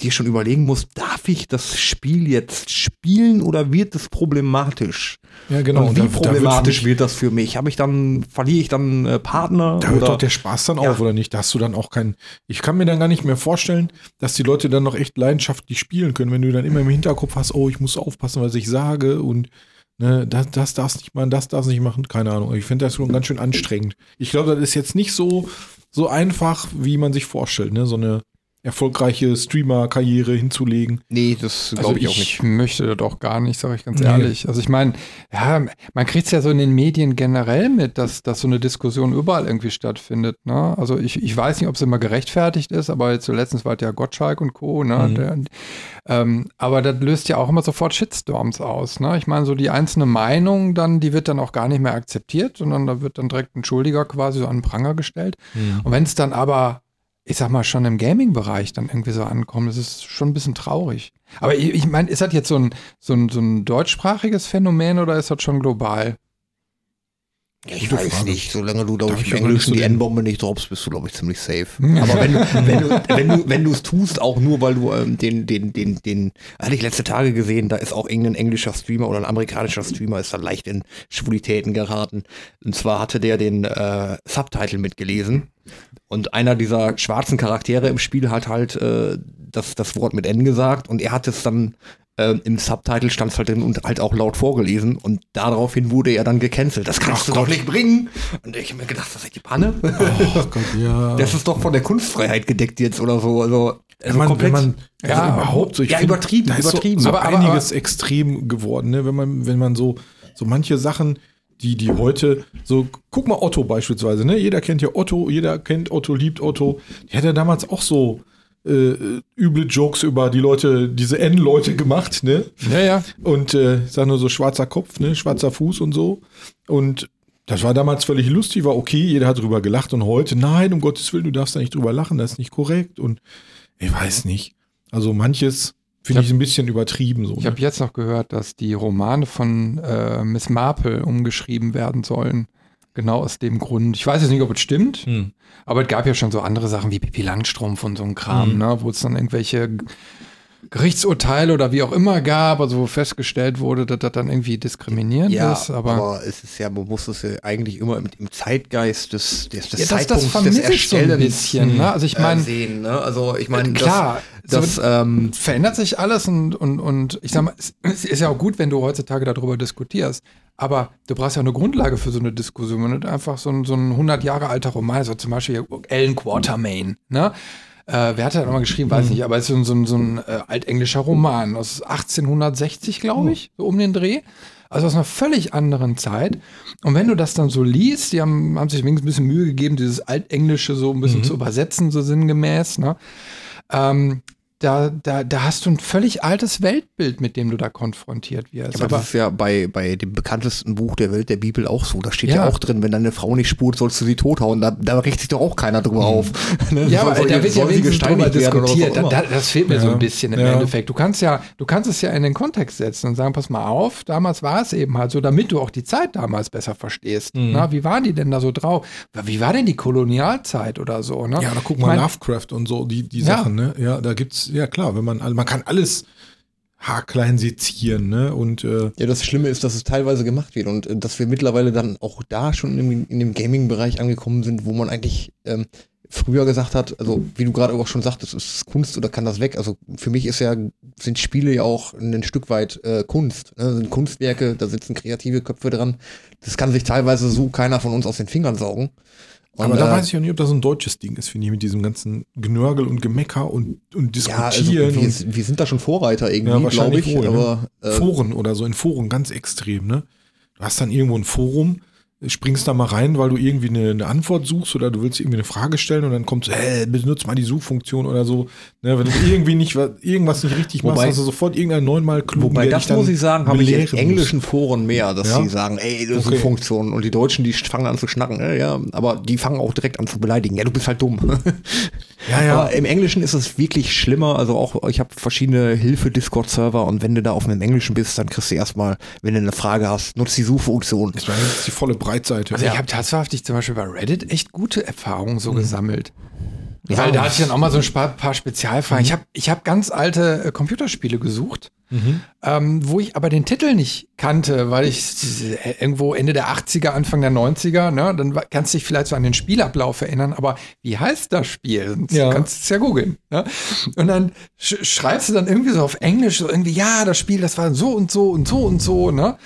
dir schon überlegen musst, darf ich das Spiel jetzt spielen oder wird es problematisch? ja, genau. und wie da- da problematisch wird's wird das für mich? Habe ich dann, verliere ich dann äh, Partner? Da hört oder? doch der Spaß dann Ja. auf, oder nicht? Da hast du dann auch keinen. Ich kann mir dann gar nicht mehr vorstellen, dass die Leute dann noch echt leidenschaftlich spielen können, wenn du dann immer im Hinterkopf hast, oh, ich muss aufpassen, was ich sage und ne, das, das darfst nicht machen, das darfst nicht machen. Keine Ahnung. Ich finde das schon ganz schön anstrengend. Ich glaube, das ist jetzt nicht so, so einfach, wie man sich vorstellt, ne? So eine erfolgreiche Streamer-Karriere hinzulegen. Nee, das Also glaube ich, ich, auch nicht. möchte das auch gar nicht, sage ich ganz Nee. ehrlich. Also ich meine, ja, man kriegt es ja so in den Medien generell mit, dass, dass so eine Diskussion überall irgendwie stattfindet. Ne? Also ich, ich weiß nicht, ob es immer gerechtfertigt ist, aber letztens war es ja Gottschalk und Co. Ne? Mhm. Der, ähm, aber das löst ja auch immer sofort Shitstorms aus. Ne? Ich meine, so die einzelne Meinung dann, die wird dann auch gar nicht mehr akzeptiert, sondern da wird dann direkt ein Schuldiger quasi so an den Pranger gestellt. Und wenn es dann aber, ich sag mal, schon im Gaming-Bereich dann irgendwie so ankommt, das ist schon ein bisschen traurig. Aber ich, ich meine, ist das jetzt so ein, so, ein, so ein deutschsprachiges Phänomen oder ist das schon global? Ja, ich weiß Frage. nicht. Solange du, glaube ich, im Englischen die N-Bombe nicht droppst, bist du, glaube ich, ziemlich safe. [LAUGHS] Aber wenn, du- wenn du [LAUGHS] wenn du wenn du es tust, auch nur, weil du ähm, den, den, den, den, hatte ich letzte Tage gesehen, da ist auch irgendein englischer Streamer oder ein amerikanischer Streamer ist da leicht in Schwulitäten geraten. Und zwar hatte der den äh, Subtitle mitgelesen. Und einer dieser schwarzen Charaktere im Spiel hat halt äh, das, das Wort mit N gesagt und er hat es dann äh, im Subtitle stand es halt drin und halt auch laut vorgelesen und daraufhin wurde er dann gecancelt. Das kannst Ach du Gott. doch nicht bringen. Und ich habe mir gedacht, das ist die Panne. Oh Gott, ja. Das ist doch von der Kunstfreiheit gedeckt jetzt oder so. Also, also man, komplett. wenn man Ja, also überhaupt so, ich ja, find, übertrieben, übertrieben. So, so Aber- aber- einiges extrem geworden, ne? wenn man, wenn man so, so manche Sachen, die, die heute, so, guck mal Otto beispielsweise, ne? Jeder kennt ja Otto, jeder kennt Otto, liebt Otto. Der hat ja damals auch so äh, üble Jokes über die Leute, diese N-Leute gemacht, ne? Ja, ja. Und äh, ich sag nur so schwarzer Kopf, ne, schwarzer Fuß und so. Und das war damals völlig lustig, war okay, jeder hat drüber gelacht und heute, nein, um Gottes Willen, du darfst da nicht drüber lachen, das ist nicht korrekt. Und ich weiß nicht. Also manches finde Ich ich, ein bisschen übertrieben so. Ich ne? habe jetzt noch gehört, dass die Romane von äh, Miss Marple umgeschrieben werden sollen. Genau aus dem Grund. Ich weiß jetzt nicht, ob es stimmt, Hm. aber es gab ja schon so andere Sachen wie Pippi Langstrumpf und so ein Kram, Mhm. ne, wo es dann irgendwelche Gerichtsurteile oder wie auch immer gab, also wo festgestellt wurde, dass das dann irgendwie diskriminierend ja, ist. Aber, aber, es ist ja, man muss es ja eigentlich immer im, im Zeitgeist des, des, des ja, das, das Zeitpunkts des ich so ein Erstellens bisschen. Ne? Also ich äh, meine, sehen. Ne? Also ich meine, klar, das, so- das ähm, verändert sich alles und, und, und ich sag mal, es es ist ja auch gut, wenn du heutzutage darüber diskutierst. Aber du brauchst ja eine Grundlage für so eine Diskussion. Wenn du einfach so ein, so ein 100 Jahre alter Roman, so zum Beispiel Alan Quatermain, ne? Äh, wer hat da nochmal geschrieben, weiß nicht, aber es ist so, ein- so, ein- so ein äh, altenglischer Roman aus 1860, glaube ich, so um den Dreh. Also aus einer völlig anderen Zeit. Und wenn du das dann so liest, die haben, haben sich wenigstens ein bisschen Mühe gegeben, dieses Altenglische so ein bisschen zu übersetzen, so sinngemäß, ne? Ähm, da, da, da hast du ein völlig altes Weltbild, mit dem du da konfrontiert wirst. aber, das ist ja bei, bei dem bekanntesten Buch der Welt, der Bibel, auch so. Da steht ja, Ja. auch drin, wenn deine Frau nicht spurt, sollst du sie tothauen. Da, da regt sich doch auch keiner drüber auf. [LAUGHS] Ne? ja, aber soll- da wird ja wenigstens drüber diskutiert. Da, da, das fehlt mir so Ja. ein bisschen im Ja. Endeffekt. Du kannst ja, du kannst es ja in den Kontext setzen und sagen, pass mal auf, damals war es eben halt so, damit du auch die Zeit damals besser verstehst. Mhm. Na, wie waren die denn da so drauf? Wie war denn die Kolonialzeit oder so? Ne? ja, da guck Ich mal mein, Lovecraft und so, die, die Ja. Sachen, ne? Ja, da gibt's, ja klar, wenn man, man kann alles haarklein sezieren, ne? Und äh, Ja, das Schlimme ist, dass es teilweise gemacht wird und äh, dass wir mittlerweile dann auch da schon in, in dem Gaming-Bereich angekommen sind, wo man eigentlich ähm, früher gesagt hat, also wie du gerade auch schon sagtest, ist es Kunst oder kann das weg? Also für mich ist ja, sind Spiele ja auch ein Stück weit äh, Kunst. Ne? Das sind Kunstwerke, da sitzen kreative Köpfe dran. Das kann sich teilweise so keiner von uns aus den Fingern saugen. Und, aber da äh, weiß ich auch nicht, ob das ein deutsches Ding ist, finde ich, mit diesem ganzen Genörgel und Gemecker und, und ja, also Diskutieren wir, wir sind da schon Vorreiter irgendwie, Ja, glaube ich. wohl, ne? aber äh, Foren oder so, in Foren ganz extrem, ne? Du hast dann irgendwo ein Forum springst da mal rein, weil du irgendwie eine, eine Antwort suchst oder du willst irgendwie eine Frage stellen und dann kommt so, hey, benutzt mal die Suchfunktion oder so. Ne, wenn du irgendwie nicht wa- irgendwas nicht richtig machst, Wobei- hast du sofort irgendeinen neunmal klugen, Wobei, das muss ich sagen, habe ich in englischen Foren mehr, dass Ja? sie sagen, ey, das Okay. eine Funktion. Und die Deutschen, die fangen an zu schnacken, äh, ja, aber die fangen auch direkt an zu beleidigen. Ja, du bist halt dumm. [LAUGHS] Ja, ja. Aber im Englischen ist es wirklich schlimmer. Also auch, ich habe verschiedene Hilfe-Discord-Server und wenn du da auf einem Englischen bist, dann kriegst du erstmal, wenn du eine Frage hast, nutzt die Suchfunktion. das ist die volle Breitseite. Also ich habe tatsächlich zum Beispiel bei Reddit echt gute Erfahrungen so gesammelt. Ja. Weil da hatte ich dann auch mal so ein paar Spezialfragen. Ich habe ich hab ganz alte äh, Computerspiele gesucht, ähm, wo ich aber den Titel nicht kannte, weil ich äh, irgendwo Ende der 80er, Anfang der 90er, ne, dann kannst du dich vielleicht so an den Spielablauf erinnern, aber wie heißt das Spiel? Sonst Ja. kannst du es ja googeln. Ne? Und dann sch schreibst du dann irgendwie so auf Englisch, so irgendwie, ja, das Spiel, das war so und so und so und so, ne?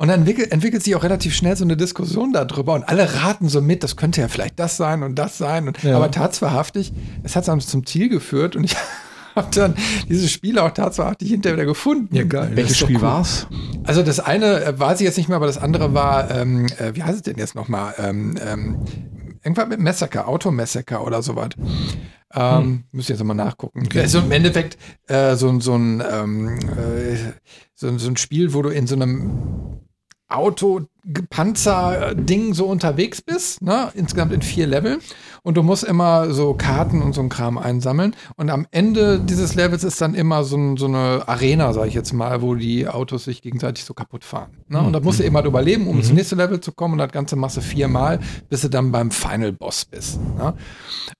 Und dann entwickelt, entwickelt sich auch relativ schnell so eine Diskussion darüber und alle raten so mit, das könnte ja vielleicht das sein und das sein. Und, Ja. Aber tatsächlich, es hat dann zum Ziel geführt und ich [LAUGHS] habe dann dieses Spiel auch tatsächlich hinterher wieder gefunden. Ja, geil. Welches Spiel cool. war's? Also das eine äh, weiß ich jetzt nicht mehr, aber das andere war, ähm, äh, wie heißt es denn jetzt nochmal? Ähm, ähm, irgendwas mit Massacre, Auto-Massacre oder sowas. Ähm, Hm. Müsst ihr jetzt mal nachgucken. Also im Endeffekt äh, so, ein- so, ein, ähm, äh, so, ein- so ein Spiel, wo du in so einem Auto-Panzer-Ding so unterwegs bist, ne? insgesamt in vier Level. Und du musst immer so Karten und so ein Kram einsammeln. Und am Ende dieses Levels ist dann immer so, ein, so eine Arena, sage ich jetzt mal, wo die Autos sich gegenseitig so kaputt fahren. Ne? Und da musst du immer überleben, um ins nächste Level zu kommen. Und das Ganze machst du viermal, bis du dann beim Final Boss bist. Ne?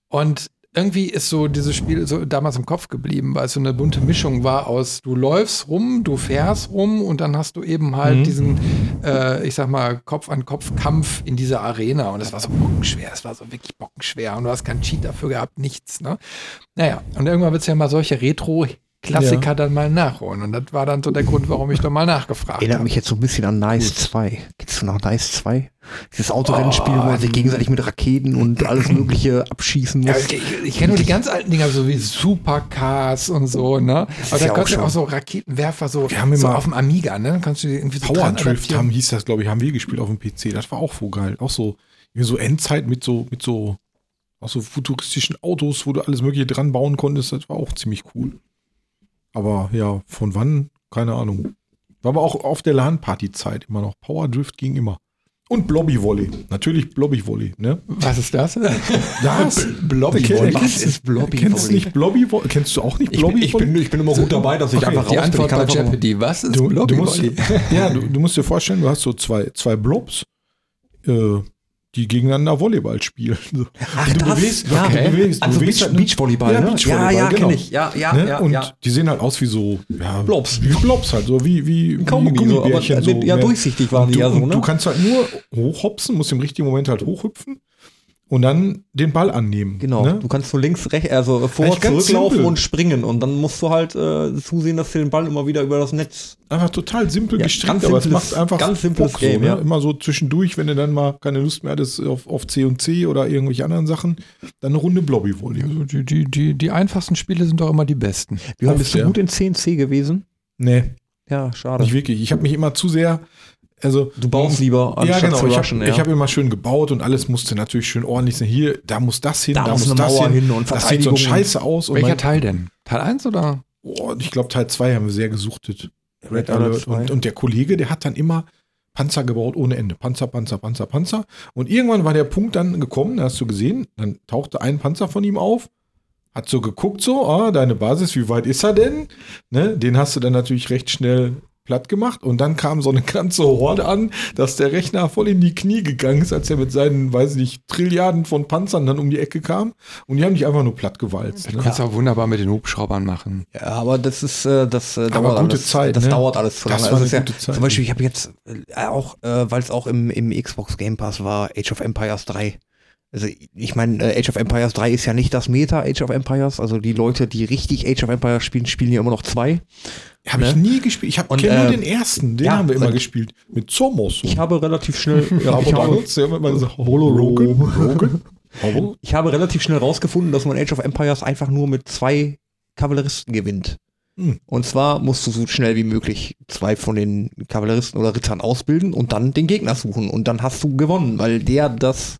Und irgendwie ist so dieses Spiel so damals im Kopf geblieben, weil es so eine bunte Mischung war aus, du läufst rum, du fährst rum und dann hast du eben halt diesen, äh, ich sag mal, Kopf-an-Kopf-Kampf in dieser Arena. Und es war so bockenschwer, es war so wirklich bockenschwer. Und du hast keinen Cheat dafür gehabt, nichts. Ne? Naja, und irgendwann wird es ja mal solche Retro-Klassiker dann mal nachholen. Und das war dann so der Grund, warum ich da mal nachgefragt Erinnert habe. mich jetzt so ein bisschen an Nice 2. Kennst du noch Nice 2? Dieses Autorennspiel, wo man sich gegenseitig mit Raketen und alles [CLEARS THROAT] Mögliche abschießen Ja, muss. ich, ich kenne nur die ganz alten Dinger, so wie Supercars und so, ne? Aber da ja auch kannst du auch so Raketenwerfer so, Wir haben so immer- auf dem Amiga, ne? Dann kannst du irgendwie so Power Drift haben, hieß das, glaube ich, haben wir gespielt auf dem PC. Das war auch voll geil. Auch so, so Endzeit mit so, mit so, auch so futuristischen Autos, wo du alles Mögliche dran bauen konntest. Das war auch ziemlich cool. Aber ja, von wann? Keine Ahnung. War aber auch auf der LAN-Party-Zeit immer noch. Power Drift ging immer. Und Blobby Volley. Natürlich Blobby Volley, ne? Was ist das? [LAUGHS] Das? Blobby Volley. Was ist Blobby Kennst du Volley? nicht Blobby Volley? Kennst du auch nicht Ich, Blobby bin, ich, bin, ich bin immer gut dabei, dass ich Okay, einfach Die. Antwort Ich bei Jeopardy. Was ist Du, Blobby Volley? [LAUGHS] ja, du, du musst dir vorstellen, du hast so zwei, zwei Blobs, äh, die gegeneinander Volleyball spielen. [LAUGHS] So. Ach, Und du das? bewegst, Ja. du bewegst, du Also bewegst Beach, halt- Beachvolleyball, ja, ne? Beachvolleyball, ja, ja, genau. ich. Ja, ja, ne? ja. Und ja. die sehen halt aus wie so ja, Blobs. Wie Blobs halt, so wie, wie, wie Kaugummi, so, aber mit- ja, durchsichtig waren die du, ja so, ne? Du kannst halt nur hochhopsen, musst im richtigen Moment halt hochhüpfen und dann den Ball annehmen. Genau, Ne? du kannst so links, rechts, also vor, zurücklaufen und springen und dann musst du halt äh, zusehen, dass du den Ball immer wieder über das Netz. Einfach total simpel Ja, gestrickt, ganz aber es macht einfach ganz simples Bock Game, so, ne? ja. Immer so zwischendurch, wenn du dann mal keine Lust mehr hattest auf, auf C und C oder irgendwelche anderen Sachen, dann eine Runde Blobby Volley. Also die, die, die, die einfachsten Spiele sind doch immer die besten. Oft, bist du ja. gut in CNC gewesen? Nee, Ja, schade. nicht wirklich. Ich habe mich immer zu sehr, also du baust lieber ja anstatt genau, zu ich rushen. habe ja. hab immer schön gebaut und alles musste natürlich schön ordentlich sein. Hier, da muss das hin, Da da, muss muss das hin. hin und das sieht so scheiße aus. Welcher Teil denn? Teil 1 oder? oh, ich glaube Teil 2 haben wir sehr gesuchtet. Red Alert 2. Und, und der Kollege, der hat dann immer Panzer gebaut ohne Ende. Panzer, Panzer, Panzer, Panzer. Und irgendwann war der Punkt dann gekommen, da hast du gesehen, dann tauchte ein Panzer von ihm auf, hat so geguckt, so, ah, deine Basis, wie weit ist er denn? Ne, den hast du dann natürlich recht schnell platt gemacht und dann kam so eine ganze Horde an, dass der Rechner voll in die Knie gegangen ist, als er mit seinen, weiß ich nicht, Trilliarden von Panzern dann um die Ecke kam und die haben dich einfach nur platt gewalzt. Du Ne? kannst auch wunderbar mit den Hubschraubern machen. Ja, aber das ist, äh, das äh, Aber dauert gute alles. Zeit, Das ne? dauert alles zu Das lange. war Also eine gute ja, Zeit. Zum Beispiel, ich habe jetzt äh, auch, äh, weil es auch im, im Xbox Game Pass war, Age of Empires 3. Also ich meine, äh, Age of Empires 3 ist ja nicht das Meta Age of Empires. Also die Leute, die richtig Age of Empires spielen, spielen ja immer noch zwei. Habe ich Ne? nie gespielt. Ich habe nur äh, den ersten, den ja, haben wir immer und- gespielt. Mit Zomos. Ich habe relativ schnell, [LAUGHS] ja, ich, habe, hat immer gesagt, [LAUGHS] Rogan, Rogan, Rogan. [LAUGHS] ich habe relativ schnell rausgefunden, dass man Age of Empires einfach nur mit zwei Kavalleristen gewinnt. Hm. Und zwar musst du so schnell wie möglich zwei von den Kavalleristen oder Rittern ausbilden und dann den Gegner suchen. Und dann hast du gewonnen, weil der das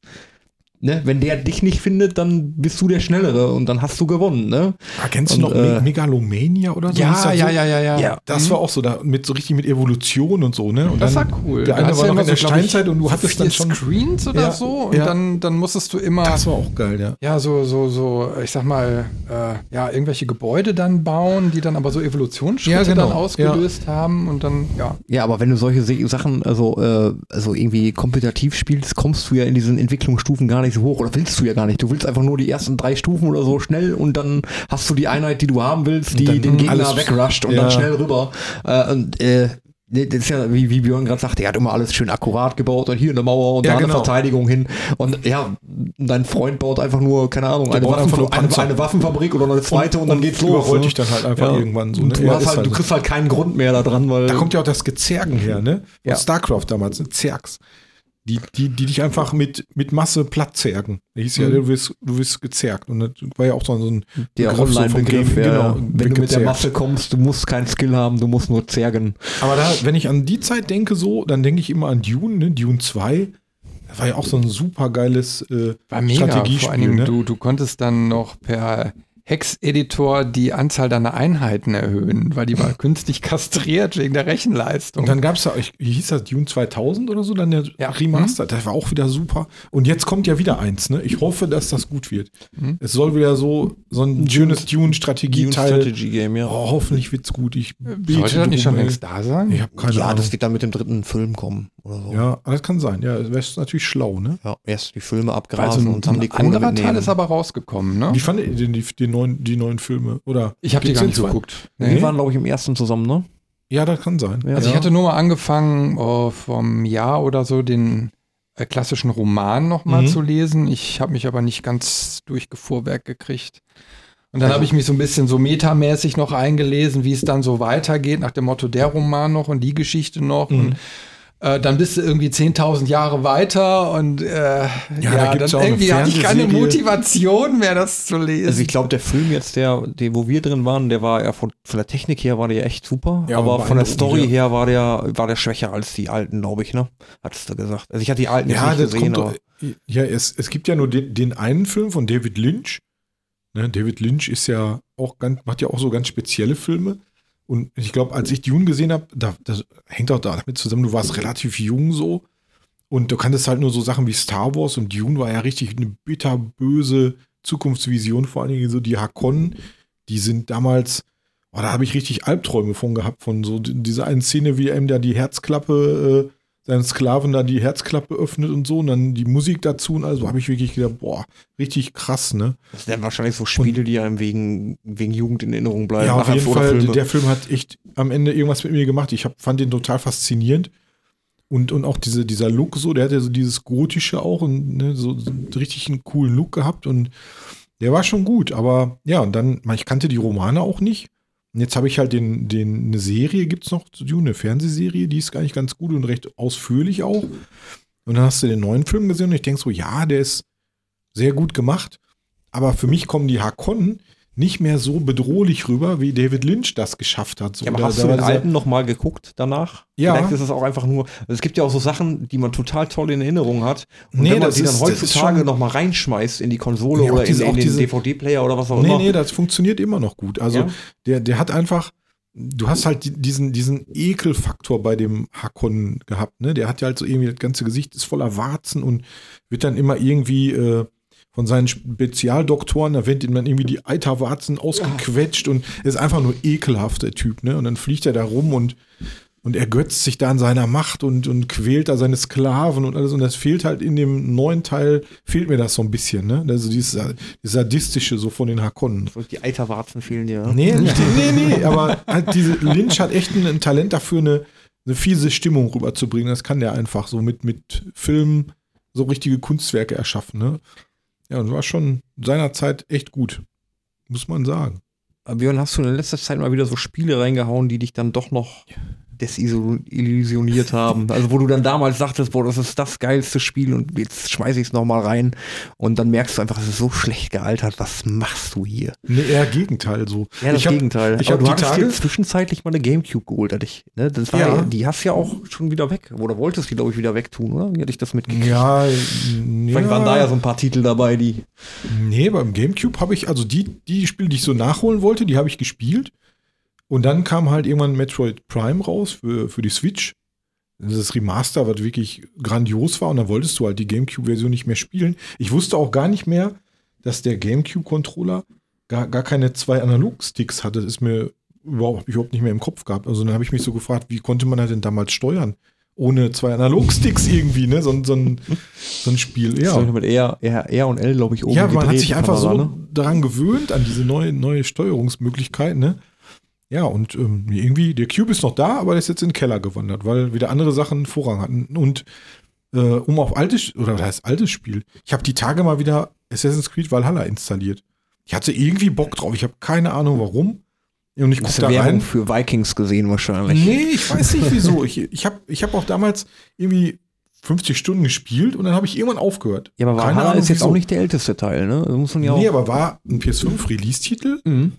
Ne, wenn der dich nicht findet, dann bist du der Schnellere und dann hast du gewonnen, ne? Ah, kennst Und, du noch äh, Me- Megalomania oder so? Ja, ja, so? ja, ja, ja. Ja. Das war auch so, da mit so richtig mit Evolution und so, ne? Und Das dann, war cool. Der eine war du noch immer in der Steinzeit und du so hattest dann schon. Screens oder Ja, so und ja. dann, dann musstest du immer Das war auch geil, ja. ja so so so ich sag mal äh, ja irgendwelche Gebäude dann bauen, die dann aber so Evolutionsschritte Ja, genau. dann ausgelöst haben und dann ja Ja, aber wenn du solche Sachen, also, äh, also irgendwie kompetitiv spielst, kommst du ja in diesen Entwicklungsstufen gar nicht so hoch oder willst du ja gar nicht. Du willst einfach nur die ersten drei Stufen oder so schnell und dann hast du die Einheit, die du haben willst, die dann den Gegner wegrusht und ja. dann schnell rüber. Äh, und äh, das ist ja, wie, wie Björn gerade sagte, er hat immer alles schön akkurat gebaut und hier eine Mauer und Ja, da eine genau. Verteidigung hin. Und ja, dein Freund baut einfach nur, keine Ahnung, eine, Waffen, eine, eine Waffenfabrik oder eine zweite und, dann geht's los. Überrollt ne? dich dann halt einfach Ja. irgendwann so. Und Ne? du, hast halt, halt du kriegst halt keinen Grund mehr da dran, weil. Da kommt ja auch das Gezergen her, ne? Von Ja. StarCraft damals? Zergs. Die, die, die dich einfach mit, mit Masse platt zergen. Da hieß ja, Mhm. du wirst, du wirst gezergt. Und das war ja auch so ein der Begriff so vom Gaming, ja, genau, wenn du mit der. Masse kommst, du musst keinen Skill haben, du musst nur zergen. Aber da, wenn ich an die Zeit denke, so, dann denke ich immer an Dune, ne? Dune 2. Das war ja auch so ein super geiles äh, war mega vor Strategiespiel. Dingen Ne? du du konntest dann noch per Hex-Editor die Anzahl deiner Einheiten erhöhen, weil die war [LAUGHS] künstlich kastriert wegen der Rechenleistung. Und dann gab es da, ich, wie hieß das, Dune 2000 oder so, dann der Ja. Remaster, das war auch wieder super. Und jetzt kommt ja wieder eins, ne? Ich hoffe, dass das gut wird. Mhm. Es soll wieder so, so ein schönes Dune-Strategie-Teil. Game, ja. Oh, hoffentlich wird's gut. Ich bete Sollte das nicht schon längst da sein? Ich habe keine ja, Ahnung. das wird dann mit dem dritten Film kommen oder so. ja, das kann sein. Ja, das wäre natürlich schlau, ne? Ja, erst die Filme also abgrasen ein, und dann die ein Kohle anderer mitnehmen. Teil ist aber rausgekommen, ne? Wie fandet ihr denn die, die, neuen, die neuen Filme? Oder Ich habe die gar nicht zwei? geguckt. Die Nee. waren, glaube ich, im ersten zusammen, ne? Ja, das kann sein. Ja. Also ich hatte nur mal angefangen, oh, vom Jahr oder so den äh, klassischen Roman nochmal Mhm. zu lesen. Ich habe mich aber nicht ganz durch Gefuhrwerk gekriegt. Und dann Also- habe ich mich so ein bisschen so metamäßig noch eingelesen, wie es dann so weitergeht, nach dem Motto der Roman noch und die Geschichte noch. Mhm. Und äh, dann bist du irgendwie 10.000 Jahre weiter und äh, ja, da gibt's dann irgendwie hatte ich keine. Motivation mehr, das zu lesen. Also ich glaube, der Film jetzt, der, der, wo wir drin waren, der war ja von, von der Technik her war der ja echt super, Ja, aber von der Story ja. her war der, war der schwächer als die alten, glaube ich, ne? Hattest du gesagt. Also ich hatte die alten Ja, nicht gesehen, kommt ja es, es gibt ja nur den, den einen Film von David Lynch. Ne, David Lynch ist ja auch ganz, macht ja auch so ganz spezielle Filme. Und ich glaube, als ich Dune gesehen habe, da, das hängt auch damit zusammen, du warst relativ jung so. Und du kanntest halt nur so Sachen wie Star Wars und Dune war ja richtig eine bitterböse Zukunftsvision, vor allen Dingen so die Hakonnen, die sind damals, oh, da habe ich richtig Albträume von gehabt, von so dieser einen Szene, wie ihm da die Herzklappe, äh, seinen Sklaven da die Herzklappe öffnet und so und dann die Musik dazu und also habe ich wirklich gedacht, boah, richtig krass, ne? das sind wahrscheinlich so Spiele, die einem wegen, wegen Jugend in Erinnerung bleiben. Ja, auf jeden Fall. Filme. Der Film hat echt am Ende irgendwas mit mir gemacht. Ich hab, fand den total faszinierend. Und, und auch diese, dieser Look so, der hat ja so dieses Gotische auch und ne, so, so richtig einen coolen Look gehabt und der war schon gut. Aber ja, und dann, ich kannte die Romane auch nicht. Jetzt habe ich halt den, den, eine Serie gibt es noch zu tun, eine Fernsehserie, die ist gar nicht ganz gut und recht ausführlich auch. Und dann hast du den neuen Film gesehen und ich denke so, ja, der ist sehr gut gemacht. Aber für mich kommen die Hakonnen nicht mehr so bedrohlich rüber, wie David Lynch das geschafft hat. So, Ja, aber hast du den alten noch mal geguckt danach? Ja. Vielleicht ist es auch einfach nur, es gibt ja auch so Sachen, die man total toll in Erinnerung hat. Und Nee, wenn man das die dann heutzutage schon- noch mal reinschmeißt in die Konsole Nee, oder diese- in, in den DVD-Player oder was auch Nee, immer. nee, das funktioniert immer noch gut. Also Ja. der, der hat einfach, du hast halt die- diesen, diesen Ekelfaktor bei dem Hakon gehabt, ne? Der hat ja halt so irgendwie, das ganze Gesicht ist voller Warzen und wird dann immer irgendwie äh, von seinen Spezialdoktoren, da werden ihm dann irgendwie die Eiterwarzen ausgequetscht und ist einfach nur ekelhaft, der Typ, ne? Und dann fliegt er da rum und und ergötzt sich da an seiner Macht und, und quält da seine Sklaven und alles. Und das fehlt halt in dem neuen Teil, fehlt mir das so ein bisschen, ne? Also dieses, dieses Sadistische so von den Hakonnen. Die Eiterwarzen fehlen dir. ne? Nee, nicht, [LAUGHS] nee, nee, aber halt diese Lynch hat echt ein, ein Talent dafür, eine, eine fiese Stimmung rüberzubringen. Das kann der einfach so mit, mit Filmen so richtige Kunstwerke erschaffen, ne? Ja, und war schon seinerzeit echt gut. Muss man sagen. Aber Björn, hast du in letzter Zeit mal wieder so Spiele reingehauen, die dich dann doch noch desillusioniert haben. Also wo du dann damals sagtest, boah, das ist das geilste Spiel und jetzt schmeiße ich es nochmal rein und dann merkst du einfach, es ist so schlecht gealtert. Was machst du hier? Nee, eher Gegenteil so. Ja, das ich hab, Gegenteil. Ich Aber habe du hattest Tage, dir zwischenzeitlich mal eine Gamecube geholt, hatte ich. Ne? Das war Ja. ja. die hast du ja auch schon wieder weg. Oder wolltest die, glaube ich, wieder wegtun, oder? Wie hatte ich das mitgekriegt? ja, Vielleicht waren da ja so ein paar Titel dabei, die. Nee, beim Gamecube habe ich, also die, die Spiele, die ich so nachholen wollte, die habe ich gespielt. Und dann kam halt irgendwann Metroid Prime raus für, für die Switch. Das ist Remaster, was wirklich grandios war. Und dann wolltest du halt die Gamecube-Version nicht mehr spielen. Ich wusste auch gar nicht mehr, dass der Gamecube-Controller gar, gar keine zwei Analog-Sticks hatte. Das ist mir überhaupt, überhaupt nicht mehr im Kopf gehabt. Also dann habe ich mich so gefragt, wie konnte man das denn damals steuern? Ohne zwei Analog-Sticks irgendwie, ne? So, ein- so, ein, so ein Spiel. Ja. Mit R, R, R und L, glaube ich, oben Ja, man hat sich einfach so Kamera, ne? daran gewöhnt, an diese neue, neue Steuerungsmöglichkeit, ne? Ja, und ähm, irgendwie, der Cube ist noch da, aber der ist jetzt in den Keller gewandert, weil wieder andere Sachen Vorrang hatten. Und äh, um auf altes, oder was heißt altes Spiel, ich habe die Tage mal wieder Assassin's Creed Valhalla installiert. Ich hatte irgendwie Bock drauf, ich habe keine Ahnung warum. Und ich du da Werbung rein. für Vikings gesehen wahrscheinlich. Nee, ich weiß nicht wieso. Ich, ich habe ich hab auch damals irgendwie 50 Stunden gespielt und dann habe ich irgendwann aufgehört. Ja, aber Keine Valhalla Ahnung, ist jetzt wieso. auch nicht der älteste Teil, ne? Das muss man ja auch. Nee, aber war ein PS5-Release-Titel Mhm.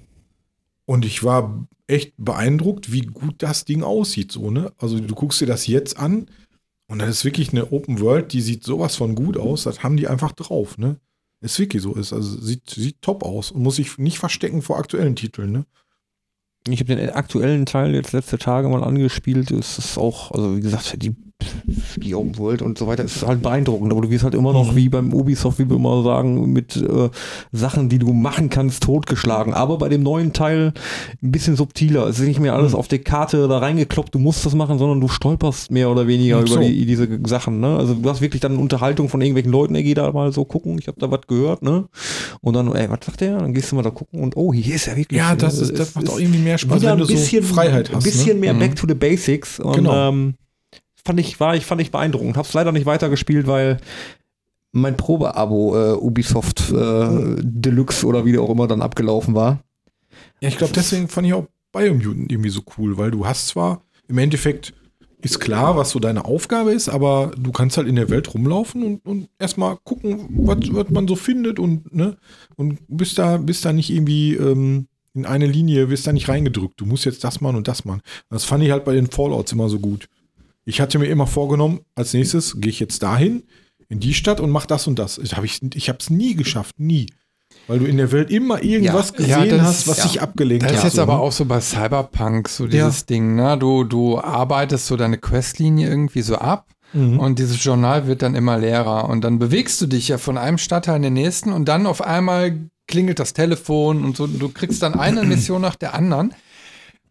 Und ich war echt beeindruckt, wie gut das Ding aussieht, so, ne? Also du guckst dir das jetzt an und das ist wirklich eine Open World, die sieht sowas von gut aus, das haben die einfach drauf, ne? Ist wirklich so ist, also sieht, sieht top aus und muss sich nicht verstecken vor aktuellen Titeln, ne? Ich habe den aktuellen Teil jetzt letzte Tage mal angespielt. Es ist auch, also wie gesagt, die, die Open World und so weiter ist halt beeindruckend. Aber du wirst halt immer noch, Mhm. wie beim Ubisoft, wie wir immer sagen, mit äh, Sachen, die du machen kannst, totgeschlagen. Aber bei dem neuen Teil ein bisschen subtiler. Es ist nicht mehr alles Mhm. auf der Karte da reingekloppt, du musst das machen, sondern du stolperst mehr oder weniger so. über die, diese Sachen. Ne? Also du hast wirklich dann Unterhaltung von irgendwelchen Leuten, ey, geh da mal so gucken, ich habe da was gehört, ne? Und dann, ey, was sagt der? Dann gehst du mal da gucken und oh, hier ist ja wirklich. Ja, das, äh, ist, das es macht ist- auch irgendwie mehr Spaß, wenn ein du bisschen, so Freiheit hast. ein bisschen ne? mehr Mhm. Back to the Basics und Genau. ähm, fand ich war ich fand ich beeindruckend. Hab's leider nicht weitergespielt, weil mein Probeabo äh, Ubisoft äh, Deluxe oder wie auch immer dann abgelaufen war. Ja, ich glaube, deswegen fand ich auch Biomutant irgendwie so cool, weil du hast zwar im Endeffekt ist klar, was so deine Aufgabe ist, aber du kannst halt in der Welt rumlaufen und, und erstmal gucken, was, was man so findet und, ne, und bist da, bist da nicht irgendwie ähm, in eine Linie, wirst da nicht reingedrückt. Du musst jetzt das machen und das machen. Das fand ich halt bei den Fallouts immer so gut. Ich hatte mir immer vorgenommen, als nächstes gehe ich jetzt dahin, in die Stadt und mach das und das. Ich habe ich, ich habe es nie geschafft, nie. Weil du in der Welt immer irgendwas Ja, gesehen das- hast, was ja. dich abgelenkt Das hat. ist jetzt so, aber ne? auch so bei Cyberpunk, so dieses Ding, ne? Du, du arbeitest so deine Questlinie irgendwie so ab Mhm. und dieses Journal wird dann immer leerer und dann bewegst du dich ja von einem Stadtteil in den nächsten und dann auf einmal klingelt das Telefon und so, du kriegst dann eine [CLEARS THROAT] Mission nach der anderen.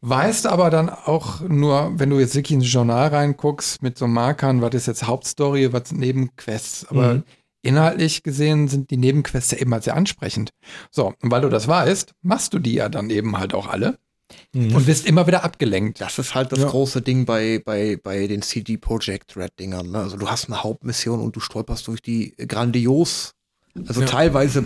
Weißt aber dann auch nur, wenn du jetzt wirklich ins Journal reinguckst mit so Markern, was ist jetzt Hauptstory, was sind Nebenquests. Aber Mhm. inhaltlich gesehen sind die Nebenquests ja eben halt sehr ansprechend. So, und weil du das weißt, machst du die ja dann eben halt auch alle Mhm. und wirst immer wieder abgelenkt. Das ist halt das Ja. große Ding bei, bei, bei den CD Projekt Red Dingern. Ne? Also du hast eine Hauptmission und du stolperst durch die grandios, also Ja. teilweise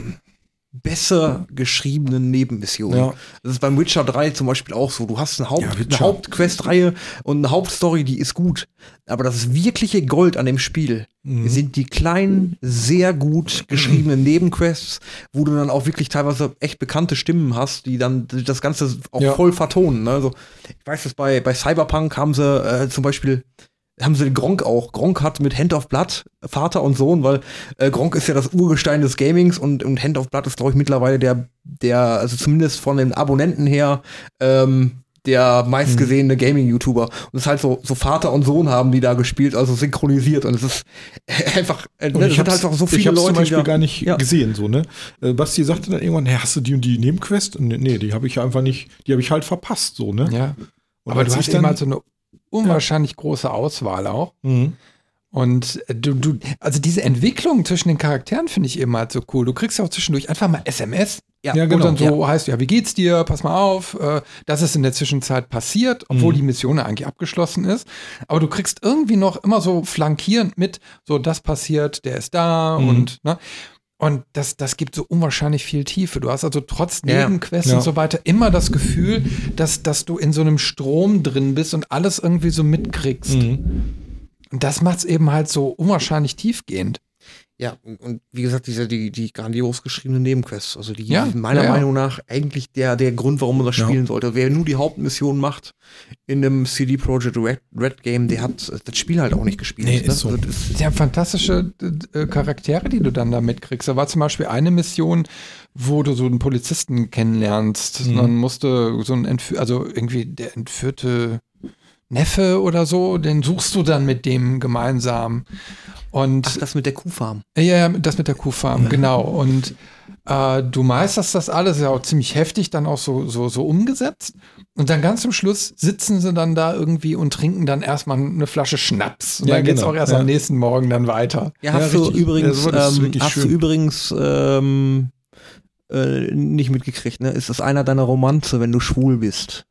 besser geschriebenen Nebenmissionen. Ja. Das ist beim Witcher 3 zum Beispiel auch so. Du hast eine, Haupt, Ja, eine. Hauptquestreihe und eine Hauptstory, die ist gut. Aber das wirkliche Gold an dem Spiel Mhm. sind die kleinen, sehr gut geschriebenen [CLEARS THROAT] Nebenquests, wo du dann auch wirklich teilweise echt bekannte Stimmen hast, die dann das Ganze auch Ja. voll vertonen. Ne? Also, ich weiß, dass bei, bei Cyberpunk haben sie äh, zum Beispiel haben sie den Gronk auch. Gronk hat mit Hand of Blood Vater und Sohn, weil äh, Gronk ist ja das Urgestein des Gamings und, und Hand of Blood ist, glaube ich, mittlerweile der, der, also zumindest von den Abonnenten her, ähm, der meistgesehene Gaming-YouTuber. Und es ist halt so, so Vater und Sohn haben die da gespielt, also synchronisiert. Und es ist [LAUGHS] einfach, äh, ne, ich hab's, halt auch so ich viele hab's Leute. zum Beispiel da- gar nicht Ja. gesehen, so, ne? Äh, Basti sagte dann irgendwann, hey, hast du die und die Nebenquest? Und nee, die habe ich einfach nicht, die habe ich halt verpasst, so, ne? Ja. Und Aber du ich hast eben halt so eine unwahrscheinlich große Auswahl auch. Mhm. Und äh, du, du, also diese Entwicklung zwischen den Charakteren finde ich eben halt so cool. Du kriegst ja auch zwischendurch einfach mal SMS. Ja, Wo genau. dann so heißt, ja, wie geht's dir? Pass mal auf. Äh, das ist in der Zwischenzeit passiert, obwohl Mhm. die Mission ja eigentlich abgeschlossen ist. Aber du kriegst irgendwie noch immer so flankierend mit, so das passiert, der ist da Mhm. und, ne? Und das, das gibt so unwahrscheinlich viel Tiefe. Du hast also trotz. Nebenquests Ja. und so weiter immer das Gefühl, dass, dass du in so einem Strom drin bist und alles irgendwie so mitkriegst. Mhm. Und das macht es eben halt so unwahrscheinlich tiefgehend. Ja, und, und wie gesagt, diese, die, die grandios geschriebenen Nebenquests, also die Ja, meiner ja. Meinung nach eigentlich der, der Grund, warum man das Ja. spielen sollte. Wer nur die Hauptmission macht in einem CD Projekt Red, Red Game, der hat das Spiel halt auch nicht gespielt. Nee, ne? ist so. Also das, Sie haben fantastische äh, Charaktere, die du dann da mitkriegst. Da war zum Beispiel eine Mission, wo du so einen Polizisten kennenlernst. Mhm. Dann musste so ein Entführ also irgendwie der entführte Neffe oder so, den suchst du dann mit dem gemeinsam. Und ach, das mit der Kuhfarm. ja, ja, das mit der Kuhfarm, genau. Und äh, du meisterst das alles, ja auch ziemlich heftig, dann auch so, so, so umgesetzt. Und dann ganz zum Schluss sitzen sie dann da irgendwie und trinken dann erstmal eine Flasche Schnaps. Und Ja, dann geht's genau, auch erst ja. am nächsten Morgen dann weiter. Ja, Ja, hast du übrigens, Ja, ähm, hast du übrigens ähm, äh, nicht mitgekriegt, ne? Ist das einer deiner Romanze, wenn du schwul bist?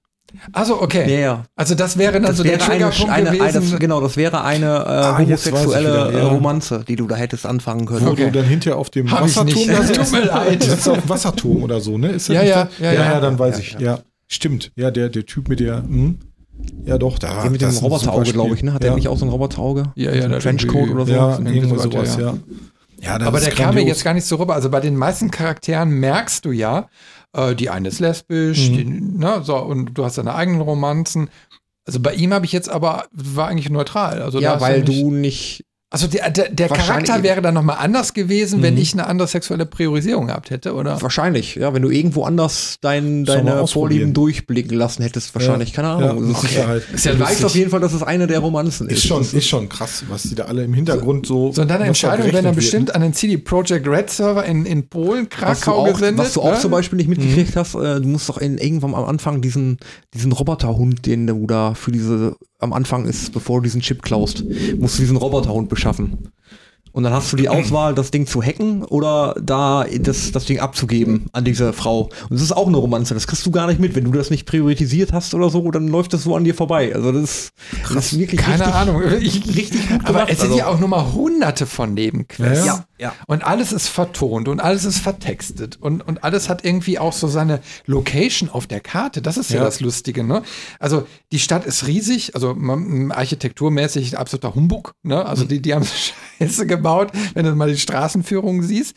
Also, okay. Ja, ja. Also das wäre dann Das so der wäre Triggerpunkt eine, eine, gewesen. das, genau, das wäre eine äh, Ah, homosexuelle wieder, ja. Romanze, die du da hättest anfangen können. Wo Okay. du dann hinterher auf dem Hab Wasserturm nicht. da Es sitzt. tut mir leid. Du sitzt auf dem Wasserturm oder so, ne? Ist das Ja, nicht ja, ja, ja, ja. dann weiß Ja, ich. ja. Ja, stimmt. Ja, der, der Typ mit der, hm? ja doch, da. Der mit das dem ist Roboterauge, glaube ich, ne? Hat ja. der nicht auch so ein Roboterauge? Ja, ja, So Trenchcoat oder so? Ja, Irgendwie sowas, ja. ja. Ja, das Aber ist der kam mir jetzt gar nicht so rüber. Also bei den meisten Charakteren merkst du ja, äh, die eine ist lesbisch, Mhm. die, ne, so, und du hast deine eigenen Romanzen. Also bei ihm habe ich jetzt aber, war eigentlich neutral. Also Ja, weil nicht, du nicht. Also der, der, der Charakter wäre dann nochmal anders gewesen, wenn Mhm. ich eine andere sexuelle Priorisierung gehabt hätte, oder? Wahrscheinlich, ja, wenn du irgendwo anders dein, deine. Vorlieben durchblicken lassen hättest, wahrscheinlich, keine Ja, Ahnung. mit das ist, Sicherheit. Ist ja lustig. auf jeden Fall, dass es eine der Romanzen ist. Ist schon, ist schon krass, was die da alle im Hintergrund so. So, und was dann berechnet wird, bestimmt an den CD Projekt Red Server in, in Polen, was du Krakau auch, gesendet. was du auch ne? zum Beispiel nicht mitgekriegt hast, äh, du musst doch in, irgendwann am Anfang diesen, diesen Roboterhund, den du da für diese, am Anfang ist, bevor du diesen Chip klaust, musst du diesen Roboterhund beschaffen. Und dann hast du die Auswahl, das Ding zu hacken oder da das, das Ding abzugeben an diese Frau. Und das ist auch eine Romanze, das kriegst du gar nicht mit. Wenn du das nicht priorisiert hast oder so, dann läuft das so an dir vorbei. Also das ist, das ist wirklich Keine richtig, Ahnung. Ich, [LAUGHS] richtig gut aber gemacht. es sind also, ja auch nur mal hunderte von Nebenquests. Ja, ja. Und alles ist vertont und alles ist vertextet und, und alles hat irgendwie auch so seine Location auf der Karte. Das ist ja, Ja. das Lustige, ne? Also die Stadt ist riesig, also architekturmäßig ein absoluter Humbug, ne? Also die, die haben [LAUGHS] Scheiße gebaut, wenn du mal die Straßenführung siehst.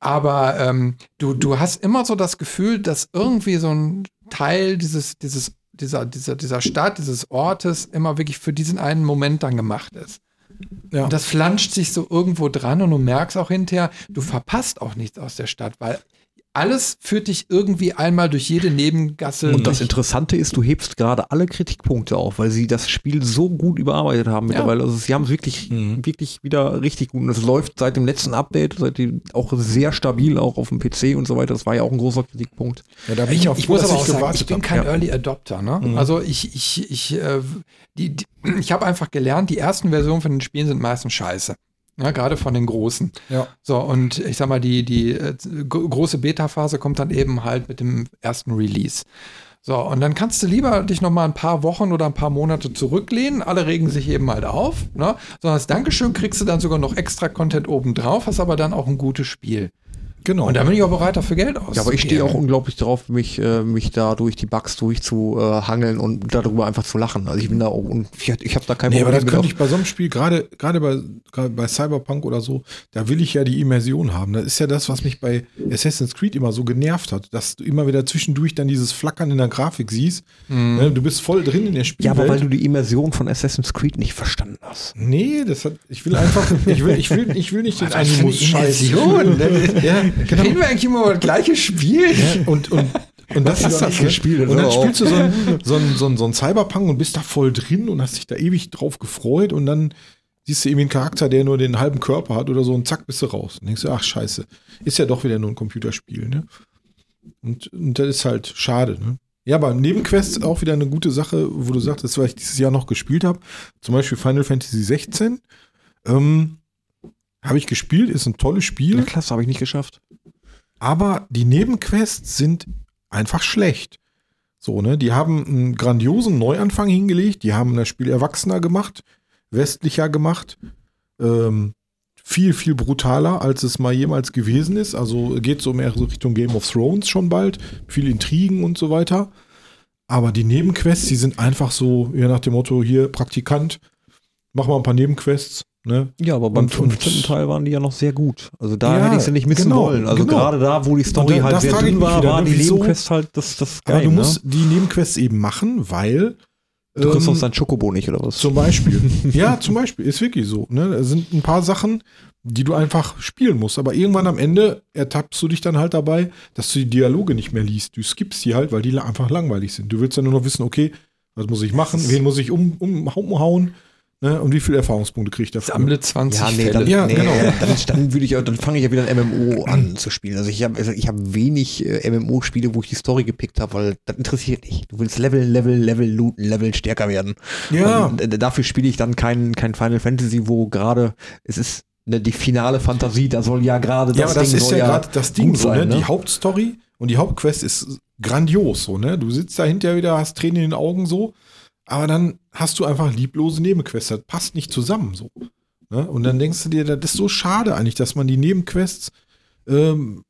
Aber ähm, du, du hast immer so das Gefühl, dass irgendwie so ein Teil dieses, dieses, dieser, dieser, dieser Stadt, dieses Ortes immer wirklich für diesen einen Moment dann gemacht ist. Ja. Und das flanscht sich so irgendwo dran und du merkst auch hinterher, du verpasst auch nichts aus der Stadt, weil alles führt dich irgendwie einmal durch jede Nebengasse. Und das. Interessante ist, du hebst gerade alle Kritikpunkte auf, weil sie das Spiel so gut überarbeitet haben mittlerweile. Also sie haben es wirklich, Mhm. wirklich wieder richtig gut. Und es läuft seit dem letzten Update, seitdem auch sehr stabil, auch auf dem PC und so weiter. Das war ja auch ein großer Kritikpunkt. Ja, da bin ich, Ich, auch ich muss dass aber auch ich sagen, ich bin kein Ja. Early Adopter. Ne? Mhm. Also ich, ich, ich, äh, die, die, [CLEARS THROAT] ich habe einfach gelernt, die ersten Versionen von den Spielen sind meistens scheiße. Ja, gerade von den großen. Ja. So, und ich sag mal, die, die äh, gro- große Beta-Phase kommt dann eben halt mit dem ersten Release. So, und dann kannst du lieber dich noch mal ein paar Wochen oder ein paar Monate zurücklehnen. Alle regen sich eben halt auf. Ne? So, als Dankeschön kriegst du dann sogar noch extra Content obendrauf, hast aber dann auch ein gutes Spiel. Genau. Und da bin ich auch bereit, dafür Geld auszugeben. Ja, aber ich stehe auch unglaublich drauf, mich, äh, mich da durch die Bugs durchzuhangeln und darüber einfach zu lachen. Also ich bin da auch, und ich, ich habe da kein Nee, aber das könnte ich bei so einem Spiel, gerade gerade bei, bei Cyberpunk oder so, da will ich ja die Immersion haben. Das ist ja das, was mich bei Assassin's Creed immer so genervt hat, dass du immer wieder zwischendurch dann dieses Flackern in der Grafik siehst. Mhm. Ne, Du bist voll drin in der Ja, Spielwelt. aber weil du die Immersion von Assassin's Creed nicht verstanden hast. nee, das hat, ich will einfach, ich will, ich will, ich will nicht den Animus-Scheiß. Immersion? [LAUGHS] Ja, genau. Reden wir eigentlich immer über das gleiche Spiel? Ja, und, und, und das [LAUGHS] ist das, ne? Das Und dann spielst du so ein, so, ein, so, ein, so ein Cyberpunk und bist da voll drin und hast dich da ewig drauf gefreut und dann siehst du irgendwie einen Charakter, der nur den halben Körper hat oder so und zack, bist du raus. Und denkst du, ach scheiße, ist ja doch wieder nur ein Computerspiel, ne? Und, und das ist halt schade, ne? Ja, aber Nebenquests auch wieder eine gute Sache, wo du sagtest, was ich dieses Jahr noch gespielt habe. Zum Beispiel Final Fantasy 16. Ähm, habe ich gespielt, ist ein tolles Spiel. Ja, klasse, habe ich nicht geschafft. Aber die Nebenquests sind einfach schlecht. So, ne? Die haben einen grandiosen Neuanfang hingelegt, die haben das Spiel erwachsener gemacht, westlicher gemacht, ähm, viel, viel brutaler, als es mal jemals gewesen ist. Also geht so mehr Richtung Game of Thrones schon bald. Viel Intrigen und so weiter. Aber die Nebenquests, die sind einfach so, ja nach dem Motto, hier Praktikant, mach mal ein paar Nebenquests. Ne? Ja, aber beim Und- 15. und- Teil waren die ja noch sehr gut. Also da Ja, hätte ich sie nicht missen genau, wollen. Also genau. gerade da, wo die Story da- halt sehr dünn war, wieder, waren ne, die Nebenquests halt das, das geil. Aber du ne? musst die Nebenquests eben machen, weil du kriegst ähm, auch dein Schokobo nicht oder was? Zum Beispiel. ja, zum Beispiel. Ist wirklich so. Ne? Da sind ein paar Sachen, die du einfach spielen musst. Aber irgendwann am Ende ertappst du dich dann halt dabei, dass du die Dialoge nicht mehr liest. Du skippst die halt, weil die einfach langweilig sind. Du willst dann nur noch wissen, okay, was muss ich machen? Wen muss ich um, umhauen? Ne? Und wie viele Erfahrungspunkte kriege ich dafür? Sammle 20 ja, nee, Fälle. dann, Ja, nee, genau. dann, dann würde ich, ja- dann fange ich ja wieder ein MMO an [CLEARS THROAT] zu spielen. Also ich habe also ich habe wenig äh, MMO-Spiele, wo ich die Story gepickt habe, weil das interessiert dich. Du willst Level, Level, Level looten, Level stärker werden. Ja. Und, äh, dafür spiele ich dann kein, kein Final Fantasy, wo gerade es ist ne, die finale Fantasie, da soll ja gerade das ja, aber das Ding ist soll ja gerade das Ding gut so, sein, ne? ne? Die Hauptstory und die Hauptquest ist grandios, so, ne? Du sitzt da hinterher wieder, hast Tränen in den Augen so, aber dann hast du einfach lieblose Nebenquests. Das passt nicht zusammen so. Ne? Und dann denkst du dir, das ist so schade eigentlich, dass man die Nebenquests, ähm,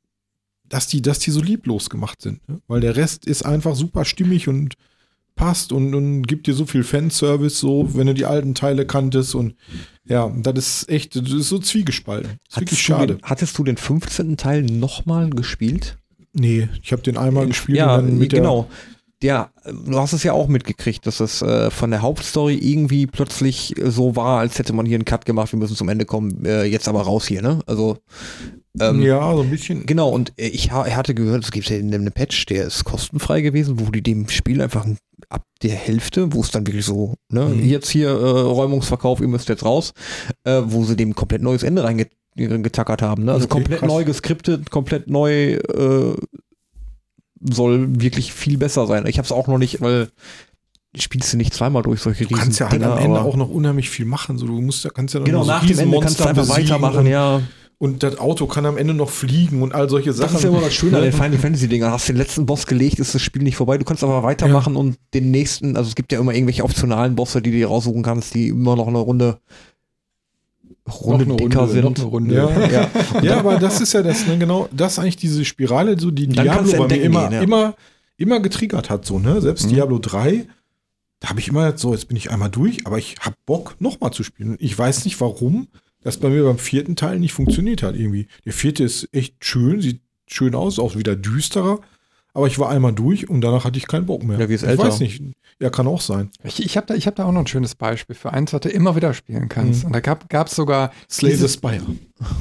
dass die, dass die so lieblos gemacht sind. Ne? Weil der Rest ist einfach super stimmig und passt und, und gibt dir so viel Fanservice, so, wenn du die alten Teile kanntest und ja, das ist echt, das ist so zwiegespalten. Das ist wirklich Hattest schade. den, hattest du den 15. Teil nochmal gespielt? Nee, ich habe den einmal gespielt ja, und dann mit der- genau. Ja, du hast es ja auch mitgekriegt, dass es äh, von der Hauptstory irgendwie plötzlich äh, so war, als hätte man hier einen Cut gemacht, wir müssen zum Ende kommen, äh, jetzt aber raus hier, ne? Also, ähm, ja, so ein bisschen. Genau, und äh, ich ha hatte gehört, es gibt ja einen Patch, der ist kostenfrei gewesen, wo die dem Spiel einfach ein- ab der Hälfte, wo es dann wirklich so, ne, Mhm. jetzt hier äh, Räumungsverkauf, ihr müsst jetzt raus, äh, wo sie dem komplett neues Ende reingetackert haben. Ne? Also Okay, komplett krass. neu geskriptet, komplett neu äh, soll wirklich viel besser sein. Ich habe es auch noch nicht, weil spielst du nicht zweimal durch solche Du kannst ja halt am Ende auch noch unheimlich viel machen. So, du musst ja, kannst ja dann Genau, noch so nach dem Ende kannst du einfach weitermachen, und, ja. und das Auto kann am Ende noch fliegen und all solche Sachen. Das ist ja immer das Schöne an den Final Fantasy Dinger. Hast den letzten Boss gelegt, ist das Spiel nicht vorbei. Du kannst aber weitermachen und den nächsten, also es gibt ja immer irgendwelche optionalen Bosse, die du dir raussuchen kannst, die immer noch eine Runde, Runde Noch eine dicker Runde, sind. noch Runde. Ja. [LAUGHS] ja. [LAUGHS] Ja, aber das ist ja das, ne, genau, das ist eigentlich diese Spirale, so die Dann Diablo bei mir entdecken immer, gehen, ja. immer, immer getriggert hat, so, ne? Selbst Mhm. Diablo 3, da habe ich immer jetzt so, jetzt bin ich einmal durch, aber ich habe Bock, nochmal zu spielen. Ich weiß nicht, warum das bei mir beim vierten Teil nicht funktioniert hat, irgendwie. Der vierte ist echt schön, sieht schön aus, auch wieder düsterer. Aber ich war einmal durch und danach hatte ich keinen Bock mehr. Ja, wie ist ich älter? weiß nicht. Ja, kann auch sein. Ich, ich habe da, ich hab da auch noch ein schönes Beispiel für eins, was du immer wieder spielen kannst. Mhm. Und da gab es sogar. Slay the Spire.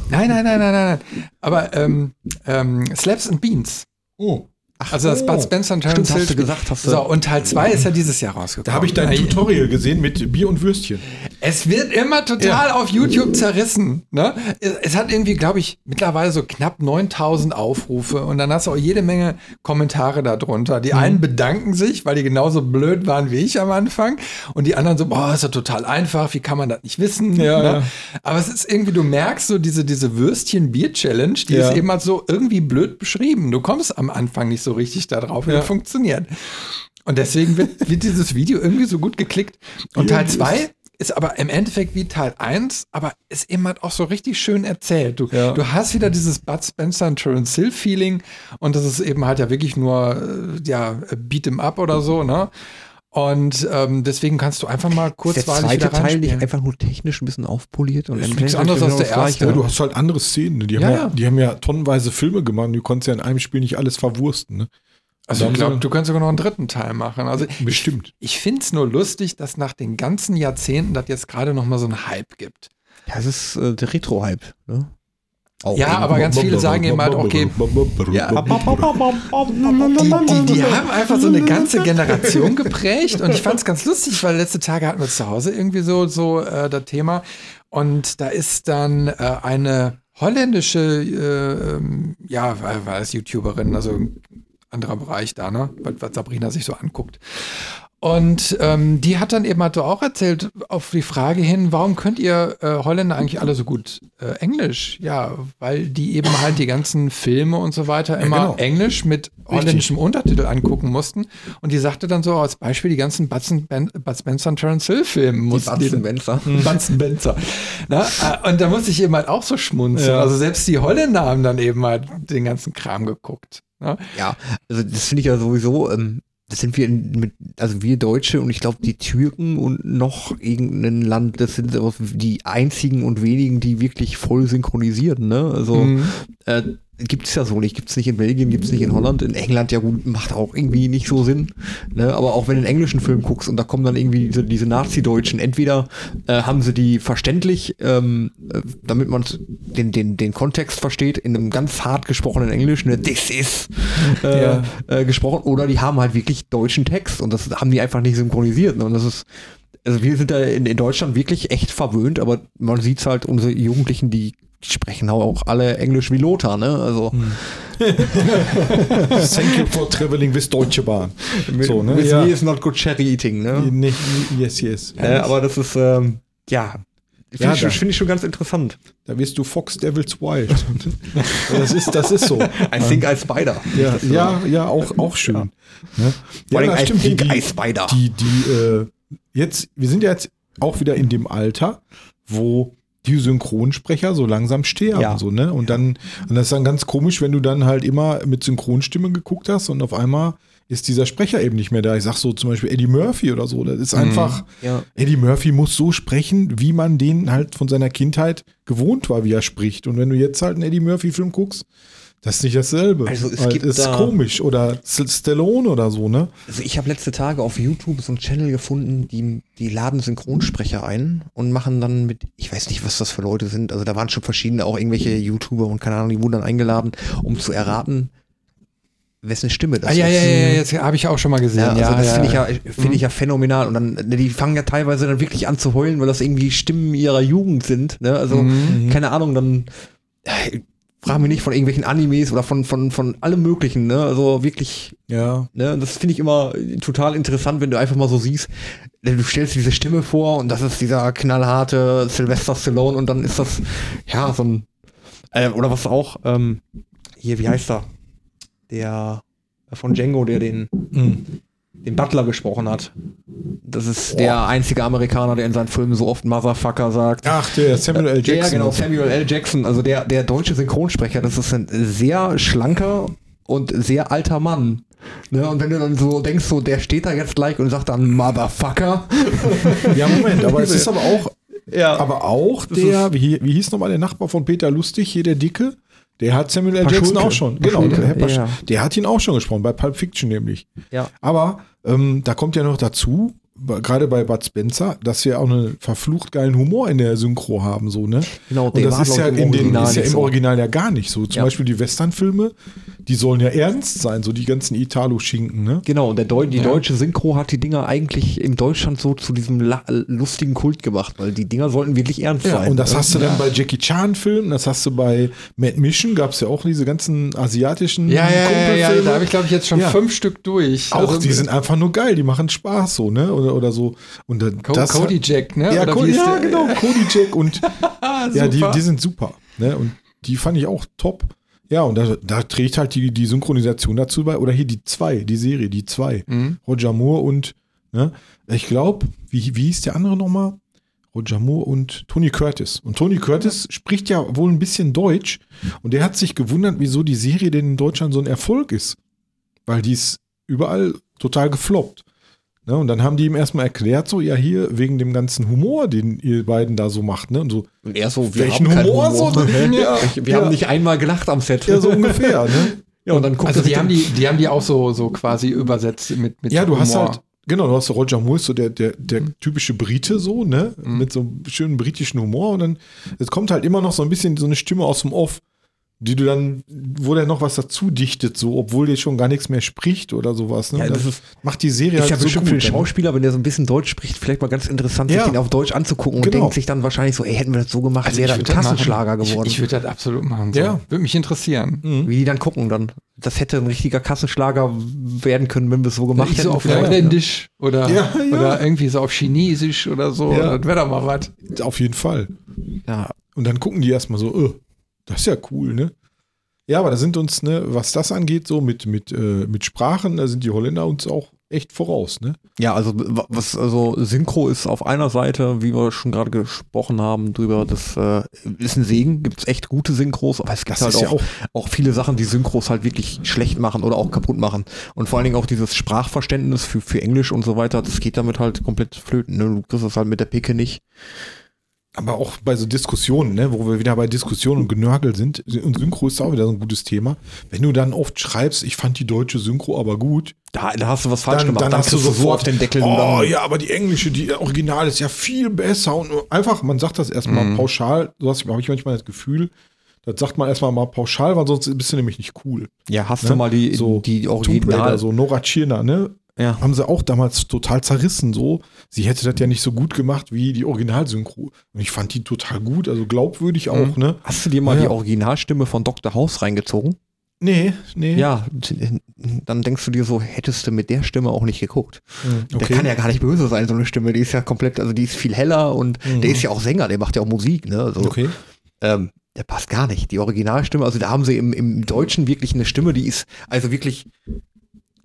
Nein, nein, nein, nein, nein, nein. Aber ähm, ähm, Slaps and Beans. Oh. Also das oh. Bud Spencer Terence hast du Hill- gesagt, hast du. So, und Teil 2 ist ja dieses Jahr rausgekommen. Da habe ich dein Ey, Tutorial gesehen mit Bier und Würstchen. Es wird immer total auf YouTube zerrissen. Ne? Es, es hat irgendwie, glaube ich, mittlerweile so knapp 9000 Aufrufe und dann hast du auch jede Menge Kommentare darunter. Die einen bedanken sich, weil die genauso blöd waren wie ich am Anfang und die anderen so, boah, ist ja total einfach, wie kann man das nicht wissen? Ja, ne? ja. Aber es ist irgendwie, du merkst so diese, diese Würstchen-Bier-Challenge, die Ja. ist eben halt so irgendwie blöd beschrieben. Du kommst am Anfang nicht so richtig da drauf, wie Ja. das funktioniert. Und deswegen wird, wird dieses Video irgendwie so gut geklickt. Und Teil das- 2 ist aber im Endeffekt wie Teil 1, aber ist eben halt auch so richtig schön erzählt. Du, Ja. du hast wieder dieses Bud Spencer und Terence Hill Feeling und das ist eben halt ja wirklich nur, äh, ja, Beat 'em up oder so, ne? Und ähm, deswegen kannst du einfach mal ist der zweite wieder Teil nicht einfach nur technisch ein bisschen aufpoliert und Ist nichts anderes als genau der das erste. Ja, du hast halt andere Szenen. ne? Die haben Ja, ja, ja. Die haben ja tonnenweise Filme gemacht. und Du konntest ja in einem Spiel nicht alles verwursten. Ne? Also ich glaube, du kannst sogar noch einen dritten Teil machen. Also Bestimmt. ich finde es nur lustig, dass nach den ganzen Jahrzehnten das jetzt gerade noch mal so einen Hype gibt. Ja, es ist äh, der Retro-Hype. Ne? Auch Ja, aber ganz viele sagen eben halt, okay, Ja. die, die, die haben einfach so eine ganze Generation geprägt und ich fand es ganz lustig, weil letzte Tage hatten wir zu Hause irgendwie so, so äh, das Thema und da ist dann äh, eine holländische, äh, ähm, ja, war, war es YouTuberin, also ein anderer Bereich da, ne, was, was Sabrina sich so anguckt. Und ähm, die hat dann eben halt so auch erzählt, auf die Frage hin, warum könnt ihr äh, Holländer eigentlich alle so gut äh, Englisch? Ja, weil die eben halt die ganzen Filme und so weiter immer genau. Englisch mit holländischem Untertitel angucken mussten. Und die sagte dann so als Beispiel die ganzen Bud, ben, Bud Spencer und Terence Hill Filme mussten die. Benzer. [LAUGHS] Bunsen Benzer. Na, äh, und da musste ich eben halt auch so schmunzeln. Ja. Also selbst die Holländer haben dann eben halt den ganzen Kram geguckt. Ne? Ja, also das finde ich ja sowieso, ähm, das sind wir mit, also wir Deutsche und ich glaube die Türken und noch irgendein Land, das sind die einzigen und wenigen, die wirklich voll synchronisieren, ne? Also Mhm. äh, gibt es ja so nicht, gibt es nicht in Belgien, gibt es nicht in Holland, in England ja gut, macht auch irgendwie nicht so Sinn. Ne? Aber auch wenn du einen englischen Film guckst und da kommen dann irgendwie diese, diese Nazi-Deutschen, entweder äh, haben sie die verständlich, ähm, äh, damit man den, den, den Kontext versteht, in einem ganz hart gesprochenen Englisch, ne, this is äh, Ja. äh, gesprochen, oder die haben halt wirklich deutschen Text und das haben die einfach nicht synchronisiert. Ne? Und das ist, also wir sind da in, in Deutschland wirklich echt verwöhnt, aber man sieht halt, unsere Jugendlichen, die sprechen auch alle Englisch wie Lothar, ne? Also [LAUGHS] Thank you for traveling with Deutsche Bahn. So, ne? with Ja. me is not good cherry eating, ne? Nicht, yes, yes. Äh, aber das ist, ähm, ja, finde Ja, ich, find ich schon ganz interessant. Da wirst du Fox Devils Wild. das, ist, das ist so. I think I spider. Ja, ja, ja, auch, auch schön. Ne? Vor allem das I stimmt. Die, think I die, spider. die, die äh, jetzt, wir sind ja jetzt auch wieder in dem Alter, wo die Synchronsprecher so langsam sterben, Ja. so, ne? Und dann, und das ist dann ganz komisch, wenn du dann halt immer mit Synchronstimme geguckt hast und auf einmal ist dieser Sprecher eben nicht mehr da. Ich sag so zum Beispiel Eddie Murphy oder so. Das ist einfach, Ja. Eddie Murphy muss so sprechen, wie man den halt von seiner Kindheit gewohnt war, wie er spricht. Und wenn du jetzt halt einen Eddie Murphy-Film guckst, das ist nicht dasselbe. Also es gibt ist da- komisch. Oder Stallone oder so, ne? Also ich habe letzte Tage auf YouTube so einen Channel gefunden, die, die laden Synchronsprecher ein und machen dann mit, ich weiß nicht, was das für Leute sind, also da waren schon verschiedene, auch irgendwelche YouTuber und keine Ahnung, die wurden dann eingeladen, um zu erraten, wessen Stimme das Ah, ja, ist. ja, ja, ja, jetzt habe ich auch schon mal gesehen. Ja, also ja, das finde ich ja, finde ich ja phänomenal. Und dann, die fangen ja teilweise dann wirklich an zu heulen, weil das irgendwie Stimmen ihrer Jugend sind. Ne? Also, Mhm. keine Ahnung, dann frag mich nicht von irgendwelchen Animes oder von, von, von allem möglichen, ne? Also wirklich, Ja. ne, das finde ich immer total interessant, wenn du einfach mal so siehst, du stellst diese Stimme vor und das ist dieser knallharte Sylvester Stallone und dann ist das, ja, so ein, äh, oder was auch, ähm, hier, wie heißt er? Der von Django, der den, Mhm. Den Butler gesprochen hat. Das ist der einzige Amerikaner, der in seinen Filmen so oft Motherfucker sagt. Ach, der Samuel L. Jackson. Ja, genau, Samuel L. Jackson, also der, der deutsche Synchronsprecher, das ist ein sehr schlanker und sehr alter Mann. Ne, und wenn du dann so denkst, so, der steht da jetzt gleich und sagt dann Motherfucker. [LAUGHS] Ja, Moment, aber es ist aber auch, Ja. aber auch der, wie, wie hieß nochmal der Nachbar von Peter Lustig, hier der Dicke? Der hat Samuel L. Jackson auch schon. Genau, der, ja. der hat ihn auch schon gesprochen, bei Pulp Fiction nämlich. Ja. Aber ähm, da kommt ja noch dazu, gerade bei Bud Spencer, dass wir auch einen verflucht geilen Humor in der Synchro haben, so, ne? Genau, Und das ist ja, in den, ist ja im so. Original ja gar nicht so. Zum Ja. Beispiel die Westernfilme, die sollen ja ernst sein, so die ganzen Italo-Schinken, ne? Genau, und Deu die deutsche Synchro hat die Dinger eigentlich in Deutschland so zu diesem lustigen Kult gemacht, weil die Dinger sollten wirklich ernst Ja, sein. und das ne? hast du dann bei Jackie Chan-Filmen, das hast du bei Mad Mission, gab es ja auch diese ganzen asiatischen Ja, ja, ja, ja, da habe ich, glaube ich, jetzt schon Ja. fünf Stück durch. auch, Also, die sind einfach nur geil, die machen Spaß so, ne? Oder, oder so. Und dann, Co das Cody Jack, ne? Ja, Oder Co ja genau, Cody Jack und [LAUGHS] ja, die, die sind super. Ne? Und die fand ich auch top. Ja, und da, da trägt halt die, die Synchronisation dazu bei. Oder hier die zwei, die Serie, die zwei. Mhm. Roger Moore und, ne? Ich glaube, wie, wie hieß der andere nochmal? Roger Moore und Tony Curtis. Und Tony Curtis spricht ja wohl ein bisschen Deutsch. Und der hat sich gewundert, wieso die Serie denn in Deutschland so ein Erfolg ist. Weil die ist überall total gefloppt. Ne? Und dann haben die ihm erstmal erklärt, so, ja, hier, wegen dem ganzen Humor, den ihr beiden da so macht, ne? Und so, Und er so, wir welchen haben keinen Humor, so drin? [LAUGHS] Ja, Wir ja. haben nicht einmal gelacht am Set. ja, so ungefähr, ne? [LAUGHS] Ja, und dann guckt Also die haben die, die haben die auch so, so quasi übersetzt mit, mit Ja, du hast Humor. halt, genau, du hast so Roger Moore, so der, der, der Mhm. typische Brite, so, ne? Mit so einem schönen britischen Humor und dann, es kommt halt immer noch so ein bisschen so eine Stimme aus dem Off. Die du dann, wo der noch was dazu dichtet, so, obwohl der schon gar nichts mehr spricht oder sowas. Ne? Ja, das das ist- macht die Serie Ist ja halt so bestimmt für den? Schauspieler, wenn der so ein bisschen Deutsch spricht, vielleicht mal ganz interessant, Ja. sich den auf Deutsch anzugucken und Genau. denkt sich dann wahrscheinlich so, ey, hätten wir das so gemacht, Also wäre das ein Kassenschlager machen. geworden. Ich, ich würde das absolut machen. So. Ja. Würde mich interessieren. Mhm. Wie die dann gucken dann. Das hätte ein richtiger Kassenschlager werden können, wenn wir es so gemacht so hätten. auf Ja, ja. Holländisch oder, Ja, ja. oder irgendwie so auf Chinesisch oder so. Ja. Das wäre doch mal was. Auf jeden Fall. ja, Und dann gucken die erstmal so, äh, das ist ja cool, ne? Ja, aber da sind uns, ne, was das angeht, so mit, mit, äh, mit Sprachen, da sind die Holländer uns auch echt voraus, ne? ja, also was, also Synchro ist auf einer Seite, wie wir schon gerade gesprochen haben, drüber, das äh, ist ein Segen, gibt es echt gute Synchros, aber es gibt Das halt ist ja auch, auch, auch viele Sachen, die Synchros halt wirklich schlecht machen oder auch kaputt machen. Und vor allen Dingen auch dieses Sprachverständnis für, für Englisch und so weiter, das geht damit halt komplett flöten. Ne? Du kriegst das halt mit der Picke nicht. Aber auch bei so Diskussionen, ne, wo wir wieder bei Diskussionen und Genörgel sind, und Synchro ist auch wieder so ein gutes Thema. Wenn du dann oft schreibst, ich fand die deutsche Synchro aber gut, Da, da hast du was falsch dann, gemacht. dann Da hast du sofort auf den Deckel. Oh dann, ja, aber die englische, die Original ist ja viel besser und einfach, man sagt das erstmal Mhm. pauschal, so habe ich manchmal das Gefühl, das sagt man erstmal mal pauschal, weil sonst bist du nämlich nicht cool. ja, hast Ne? du mal die, So die Tomb Raider, Original. so Nora Tschirner, ne? Ja. Haben sie auch damals total zerrissen, so. Sie hätte das ja nicht so gut gemacht wie die Originalsynchro. Und ich fand die total gut, also glaubwürdig auch, ne? Hast du dir mal Ja. die Originalstimme von Dr. House reingezogen? Nee, nee. Ja, dann denkst du dir so, hättest du mit der Stimme auch nicht geguckt. Hm, Der kann ja gar nicht böse sein, so eine Stimme. Die ist ja komplett, also die ist viel heller und Mhm. der ist ja auch Sänger, der macht ja auch Musik, ne? Also, Okay. ähm, der passt gar nicht. Die Originalstimme, also da haben sie im, im Deutschen wirklich eine Stimme, die ist also wirklich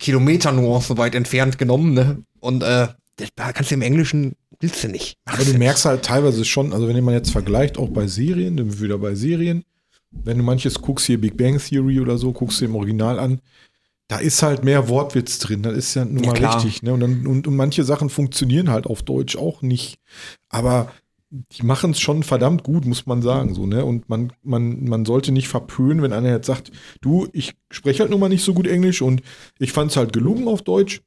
Kilometernuancen weit entfernt genommen, ne? Und äh, das kannst du im Englischen, willst du nicht. Aber du merkst halt teilweise schon, also wenn man jetzt vergleicht, auch bei Serien, dann wieder bei Serien, wenn du manches guckst, hier Big Bang Theory oder so, guckst du im Original an, da ist halt mehr Wortwitz drin. Das ist ja nun Ja, mal klar. richtig. Ne? Und, dann, und, und manche Sachen funktionieren halt auf Deutsch auch nicht. Aber die machen es schon verdammt gut, muss man sagen. So, ne? Und man, man, man sollte nicht verpönen, wenn einer jetzt sagt, du, ich spreche halt nun mal nicht so gut Englisch und ich fand es halt gelungen auf Deutsch.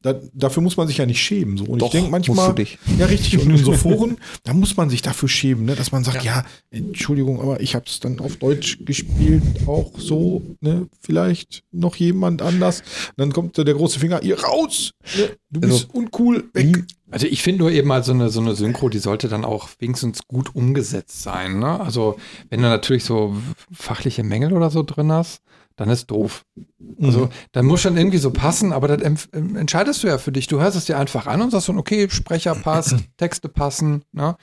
Da, dafür muss man sich ja nicht schämen. So. Und Doch, ich denke manchmal, ja, richtig. Und [LAUGHS] in so Foren, da muss man sich dafür schämen, ne? dass man sagt, ja, Entschuldigung, aber ich habe es dann auf Deutsch gespielt, auch so, ne? Vielleicht noch jemand anders. dann kommt der große Finger, ihr raus! Ne? Du bist Also, uncool, weg. Also ich finde nur eben mal so eine, so eine Synchro, die sollte dann auch wenigstens gut umgesetzt sein. Ne? Also wenn du natürlich so fachliche Mängel oder so drin hast, dann ist doof. Also Mhm. dann muss schon irgendwie so passen, aber das ähm, entscheidest du ja für dich. Du hörst es dir einfach an und sagst dann, okay, Sprecher passt, [CLEARS THROAT] Texte passen, ne?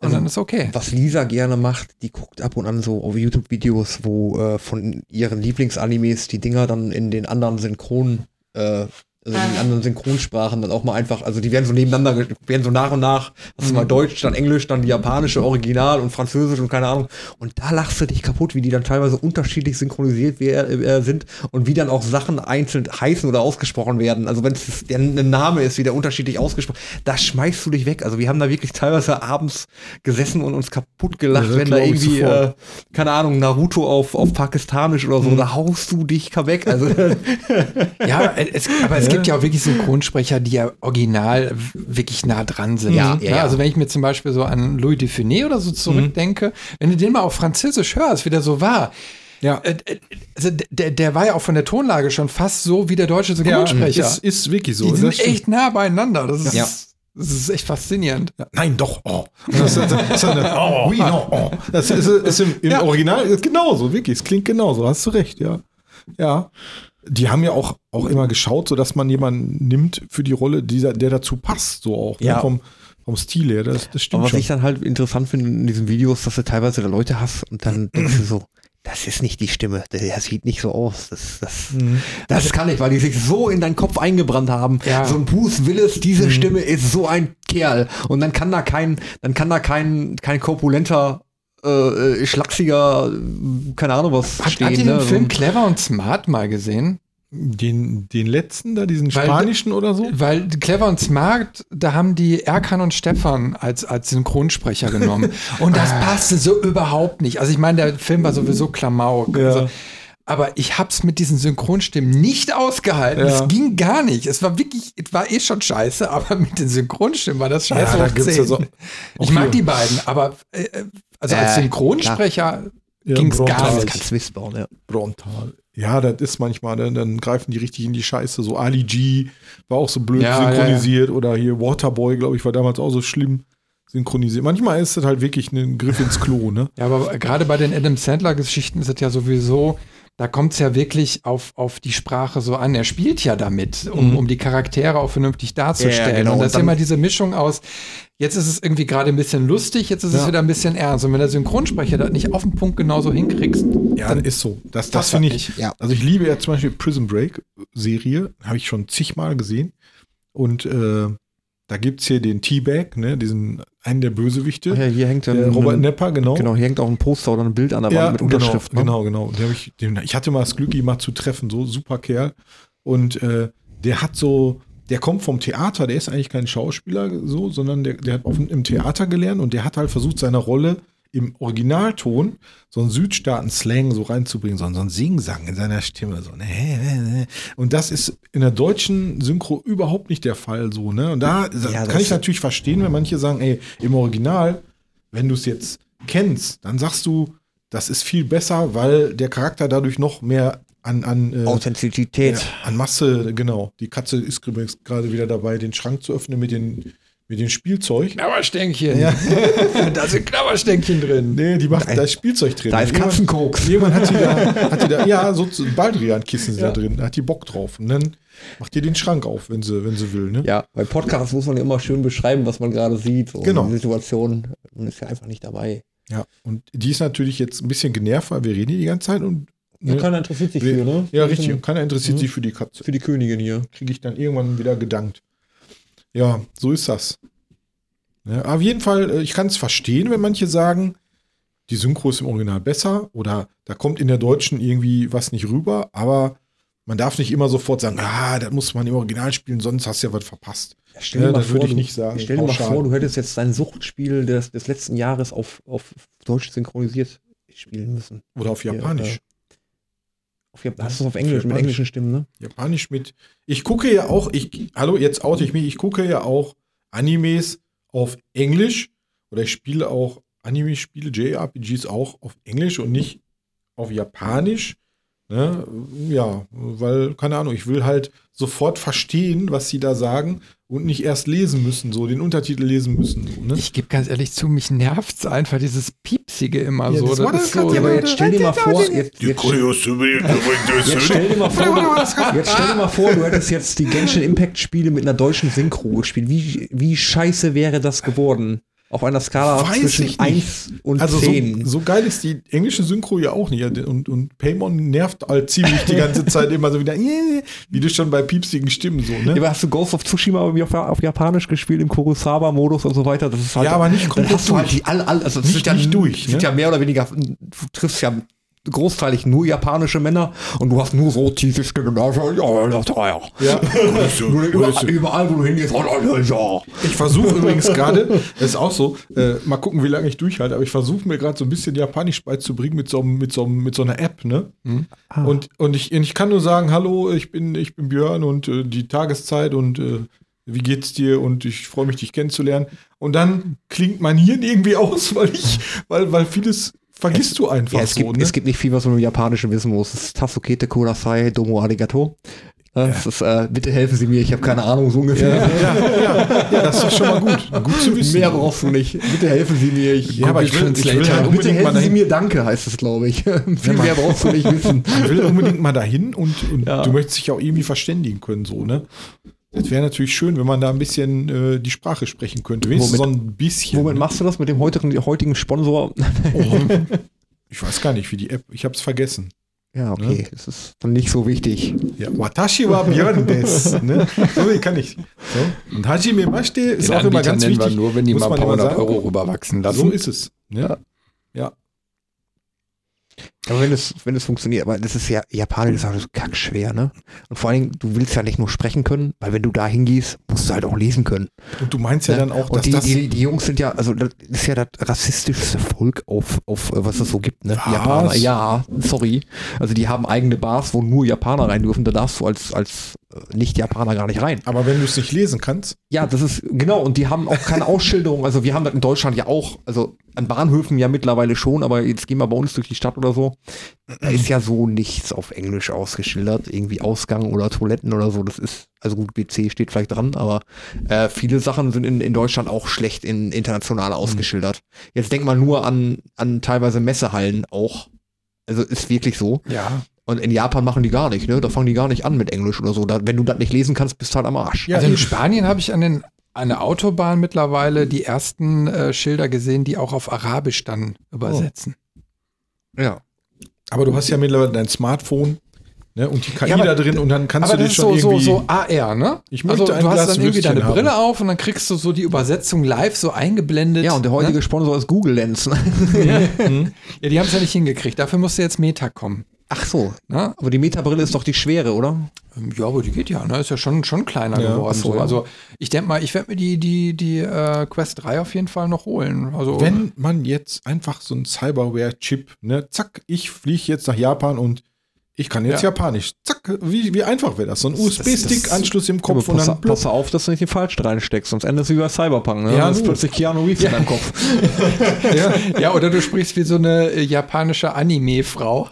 Und Also, dann ist okay. Was Lisa gerne macht, die guckt ab und an so auf YouTube-Videos, wo äh, von ihren Lieblingsanimes die Dinger dann in den anderen Synchron, äh, also in den anderen Synchronsprachen dann auch mal einfach, also die werden so nebeneinander, werden so nach und nach, hast du mal Deutsch, dann Englisch, dann die japanische Original und Französisch und keine Ahnung. Und da lachst du dich kaputt, wie die dann teilweise unterschiedlich synchronisiert äh, sind und wie dann auch Sachen einzeln heißen oder ausgesprochen werden. Also wenn es der ein Name ist, wie der unterschiedlich ausgesprochen, da schmeißt du dich weg. Also wir haben da wirklich teilweise abends gesessen und uns kaputt gelacht, Ja, wenn da irgendwie, äh, keine Ahnung, Naruto auf, auf Pakistanisch oder so, da haust du dich weg. Also [LAUGHS] [LAUGHS] Ja, es, aber es gibt ja auch wirklich Synchronsprecher, die ja original wirklich nah dran sind. Ja, ja, ja. Also wenn ich mir zum Beispiel so an Louis Dufiné oder so zurückdenke, wenn du den mal auf Französisch hörst, wie der so war, Ja. äh, äh, also der, der war ja auch von der Tonlage schon fast so wie der deutsche Synchronsprecher. ist, ist wirklich so. die sind Das stimmt. echt nah beieinander. Das ist, Ja. das ist echt faszinierend. Ja, nein, doch. Oh. Das, ist- das, eine, oh, oui, no, oh. das ist, ist im, im Ja. Original ist genauso, wirklich. Es klingt genauso. Hast du recht, ja. Ja. Die haben ja auch, auch immer geschaut, so dass man jemanden nimmt für die Rolle, dieser, der dazu passt, so auch. Ja. Ne? Vom, vom Stil her. Das, das stimmt Aber was schon. ich dann halt interessant finde in diesen Videos, dass du teilweise da Leute hast und dann [CLEARS THROAT] denkst du so, das ist nicht die Stimme, der, der sieht nicht so aus. Das, das, Mhm. das kann ich, weil die sich so in deinen Kopf eingebrannt haben. Ja. So ein Bruce Willis, diese Mhm. Stimme ist so ein Kerl. Und dann kann da kein, dann kann da kein, kein korpulenter, äh, äh, schlachsiger, äh, keine Ahnung was Hat, stehen. hat ihr ne? den Film ein- Clever und Smart mal gesehen? Den, den letzten da, diesen Weil- spanischen oder so? Weil Clever und Smart, da haben die Erkan und Stefan als, als Synchronsprecher genommen. [LAUGHS] Und das Ah. passte so überhaupt nicht. Also ich meine, der Film war sowieso Klamauk. Ja. Also, aber ich hab's mit diesen Synchronstimmen nicht ausgehalten. Ja. Es ging gar nicht. Es war wirklich, es war eh schon scheiße, [LAUGHS] aber mit den Synchronstimmen war das scheiße. Ja, da gibt's 10. ja so- ich mag die beiden, aber äh, also als Äh, Synchronsprecher ging's Brontal. gar Das nicht. kann Swiss bauen, ja. Brontal. Ja, das ist manchmal, ne? dann greifen die richtig in die Scheiße. So Ali G war auch so blöd Ja, synchronisiert oder hier Waterboy, glaube ich, war damals auch so schlimm synchronisiert. Manchmal ist das halt wirklich ein Griff ins Klo, ne? Ja, aber gerade bei den Adam Sandler-Geschichten ist es ja sowieso, da kommt es ja wirklich auf, auf die Sprache so an. Er spielt ja damit, um, Mhm. um die Charaktere auch vernünftig darzustellen. Ja, genau. Und das ist ja dann- immer diese Mischung aus, jetzt ist es irgendwie gerade ein bisschen lustig, jetzt ist es Ja. wieder ein bisschen ernst. Und wenn der Synchronsprecher das nicht auf den Punkt genauso hinkriegst, Ja, dann das ist so. Das, das finde ich. nicht. Ja. Also ich liebe ja zum Beispiel Prison Break Serie, habe ich schon zigmal gesehen. Und äh, da gibt es hier den T-Bag, ne, diesen einen der Bösewichte. Ach ja, hier hängt der dann Robert ein, Nepper, genau. Genau, hier hängt auch ein Poster oder ein Bild an der Wand mit Unterschrift. Genau, ne? genau, genau. Ich, den, ich hatte mal das Glück, ihn mal zu treffen, so super Kerl. Und äh, der hat so, der kommt vom Theater, der ist eigentlich kein Schauspieler so, sondern der, der hat auf, im Theater gelernt und der hat halt versucht, seine Rolle im Originalton so einen Südstaaten-Slang so reinzubringen, so, einen- so einen Singsang in seiner Stimme. So, ne, und das ist in der deutschen Synchro überhaupt nicht der Fall so, ne? Und da Ja, kann ich natürlich verstehen, wenn manche sagen, ey, im Original, wenn du es jetzt kennst, dann sagst du, das ist viel besser, weil der Charakter dadurch noch mehr an, an, äh, Authentizität. ja, an Masse, genau. Die Katze ist übrigens gerade wieder dabei, den Schrank zu öffnen mit den, mit dem Spielzeug. Knabberstänkchen. Ja. [LAUGHS] da sind Knabberstänkchen drin. Nee, die macht, da ist Spielzeug drin. Da ist Katzenkoks. Irgendwann hat die da, [LAUGHS] hat die da ja, so Baldrian-Kissen sind Ja. da drin. Da hat die Bock drauf. Und dann macht die den Schrank auf, wenn sie, wenn sie will. Ne? Ja, bei Podcasts muss man ja immer schön beschreiben, was man gerade sieht. So Genau. Die Situation. Man ist ja einfach nicht dabei. Ja. Und die ist natürlich jetzt ein bisschen genervt, weil wir reden hier die ganze Zeit und. Ja, Ne? keiner interessiert sich für, ne? Ja, richtig. Und keiner interessiert Mhm. sich für die Katze. Für die Königin hier. kriege ich dann irgendwann wieder gedankt. Ja, so ist das. Ja, auf jeden Fall, äh, ich kann es verstehen, wenn manche sagen, die Synchro ist im Original besser oder da kommt in der Deutschen irgendwie was nicht rüber, aber man darf nicht immer sofort sagen, ah, das muss man im Original spielen, sonst hast du ja was verpasst. Ja, stell Ja, dir mal das würde ich nicht sagen, Stell dir mal vor, du hättest jetzt dein Suchtspiel des, des letzten Jahres auf, auf Deutsch synchronisiert spielen müssen. Oder auf Ja, Japanisch. Auf, hast du es auf Englisch, mit englischen Stimmen, ne? Japanisch mit. Ich gucke ja auch, ich, hallo, jetzt oute ich mich, ich gucke ja auch Animes auf Englisch oder ich spiele auch Anime-Spiele, JRPGs auch auf Englisch und nicht auf Japanisch. Ne? Ja, weil, keine Ahnung, ich will halt sofort verstehen, was sie da sagen und nicht erst lesen müssen, so den Untertitel lesen müssen. So, ne? Ich gebe ganz ehrlich zu, mich nervt einfach dieses Piepsige immer Ja, so. das das ist so aber jetzt stell dir mal [LAUGHS] vor, jetzt, jetzt, jetzt stell dir mal vor, jetzt stell dir mal vor, du hättest jetzt die Genshin Impact Spiele mit einer deutschen Synchro gespielt. Wie, wie scheiße wäre das geworden? Auf einer Skala Weiß zwischen ich nicht. 1 und Also so, 10. so geil ist die englische Synchro ja auch nicht. Und, und Paymon nervt halt ziemlich die ganze [LAUGHS] Zeit immer so wieder, wie du schon bei piepsigen Stimmen so, Ja, ne? aber hast du Ghost of Tsushima irgendwie auf, auf Japanisch gespielt, im Kurosawa-Modus und so weiter? Das ist halt, Ja, aber nicht komplett hast du halt durch. die all, all, also das Nicht- sind ja, nicht durch, sind ne? ja mehr oder weniger, du triffst ja großteilig nur japanische Männer und du hast nur so tiefe Stimmen. Ja, ja, ja. Überall, überall, wo du hingehst, ja. Ich versuche übrigens gerade, das [LAUGHS] ist auch so, äh, mal gucken, wie lange ich durchhalte, aber ich versuche mir gerade so ein bisschen Japanisch beizubringen mit so, einem- mit so, einem- mit so einer App, ne? Ah. Und, und, ich, und ich kann nur sagen, hallo, ich bin, ich bin Björn und äh, die Tageszeit und äh, wie geht's dir und ich freue mich, dich kennenzulernen. Und dann klingt mein Hirn irgendwie [LAUGHS] aus, weil ich, weil, weil vieles vergisst du einfach Ja, es, so, gibt, ne? es gibt nicht viel, was man im Japanischen wissen muss. Es ist Tasukete Kurasai Domo Arigato. Das ist, äh, bitte helfen Sie mir, ich habe keine Ahnung, so ungefähr. ja, ja, ja, ja, das ist schon mal gut. Gut zu wissen. Mehr brauchst du nicht. Bitte helfen Sie mir. Ich, ja, aber ich will, ich will halt bitte unbedingt mal helfen Sie dahin. mir, danke, heißt es, glaube ich. [LAUGHS] viel mehr brauchst du nicht wissen. [LAUGHS] Ich will unbedingt mal dahin und, und Ja. du möchtest dich auch irgendwie verständigen können, so, ne? Das wäre natürlich schön, wenn man da ein bisschen äh, die Sprache sprechen könnte. Wenigstens Womit- so ein bisschen. Womit machst du das mit dem heutigen, heutigen Sponsor? Oh, [LAUGHS] ich weiß gar nicht, wie die App, ich habe es vergessen. Ja, okay, das ist dann nicht so wichtig. Ja, Watashi wa Björn des. Ne? So wie kann ich. So. Und Hajime Mashite ist Den auch immer Anbieter ganz nennen wichtig. wir nur, wenn die muss mal ein paar immer hundert. Euro rüberwachsen lassen. So ist es. Ne? Ja. ja. Aber wenn es, wenn es funktioniert, aber das ist ja, Japanisch ist auch so kackschwer, ne? Und vor allen Dingen, du willst ja nicht nur sprechen können, weil wenn du da hingehst, musst du halt auch lesen können. Und du meinst ja ne? dann auch, dass Und die, das. die, die Jungs sind ja, also das ist ja das rassistischste Volk auf, auf äh, was es so gibt, ne? Was? Japaner, ja, sorry. Also die haben eigene Bars, wo nur Japaner rein dürfen. Da darfst du als, als äh, Nicht-Japaner gar nicht rein. Aber wenn du es nicht lesen kannst, Ja, das ist genau. Und die haben auch keine [LAUGHS] Ausschilderung. Also wir haben das in Deutschland ja auch, also an Bahnhöfen ja mittlerweile schon, aber jetzt gehen wir bei uns durch die Stadt oder so. Da ist ja so nichts auf Englisch ausgeschildert. Irgendwie Ausgang oder Toiletten oder so. Das ist, also gut, WC steht vielleicht dran, aber äh, viele Sachen sind in, in Deutschland auch schlecht in international ausgeschildert. Jetzt denk mal nur an, an teilweise Messehallen auch. Also ist wirklich so. Ja. Und in Japan machen die gar nicht, ne? Da fangen die gar nicht an mit Englisch oder so. Da, wenn du das nicht lesen kannst, bist du halt am Arsch. Ja, also in. Spanien habe ich an, den, an der Autobahn mittlerweile die ersten äh, Schilder gesehen, die auch auf Arabisch dann übersetzen. Ja. Aber du hast ja mittlerweile dein Smartphone ne, und die KI Ja, aber- da drin und dann kannst Aber du ist schon so, so, irgendwie... so AR, ne? Ich möchte also, ein du hast Glas dann irgendwie deine Würstchen Brille haben. auf und dann kriegst du so die Übersetzung live so eingeblendet. Ja, und der heutige ne? Sponsor ist Google Lens. ne? [LAUGHS] Ja, die haben es ja nicht hingekriegt. Dafür musste jetzt Meta kommen. Ach so. Ne? Aber die Metabrille ist doch die schwere, oder? Ähm, Ja, aber die geht ja, ne? Ist ja schon, schon kleiner Ja, geworden. so. Also ich denke mal, ich werde mir die, die, die äh, Quest 3 auf jeden Fall noch holen. Also Wenn man jetzt einfach so ein Cyberware-Chip, ne, zack, ich fliege jetzt nach Japan und ich kann jetzt Ja. Japanisch. Zack, wie, wie einfach wäre das? So ein USB-Stick-Anschluss im Kopf und pass, dann pass auf, dass du nicht den falschen reinsteckst, sonst endest du wie bei Cyberpunk. Ne? Ja, Dann ist plötzlich Keanu Reeves in deinem Kopf. [LAUGHS] Ja, ja, oder du sprichst wie so eine äh, japanische Anime-Frau.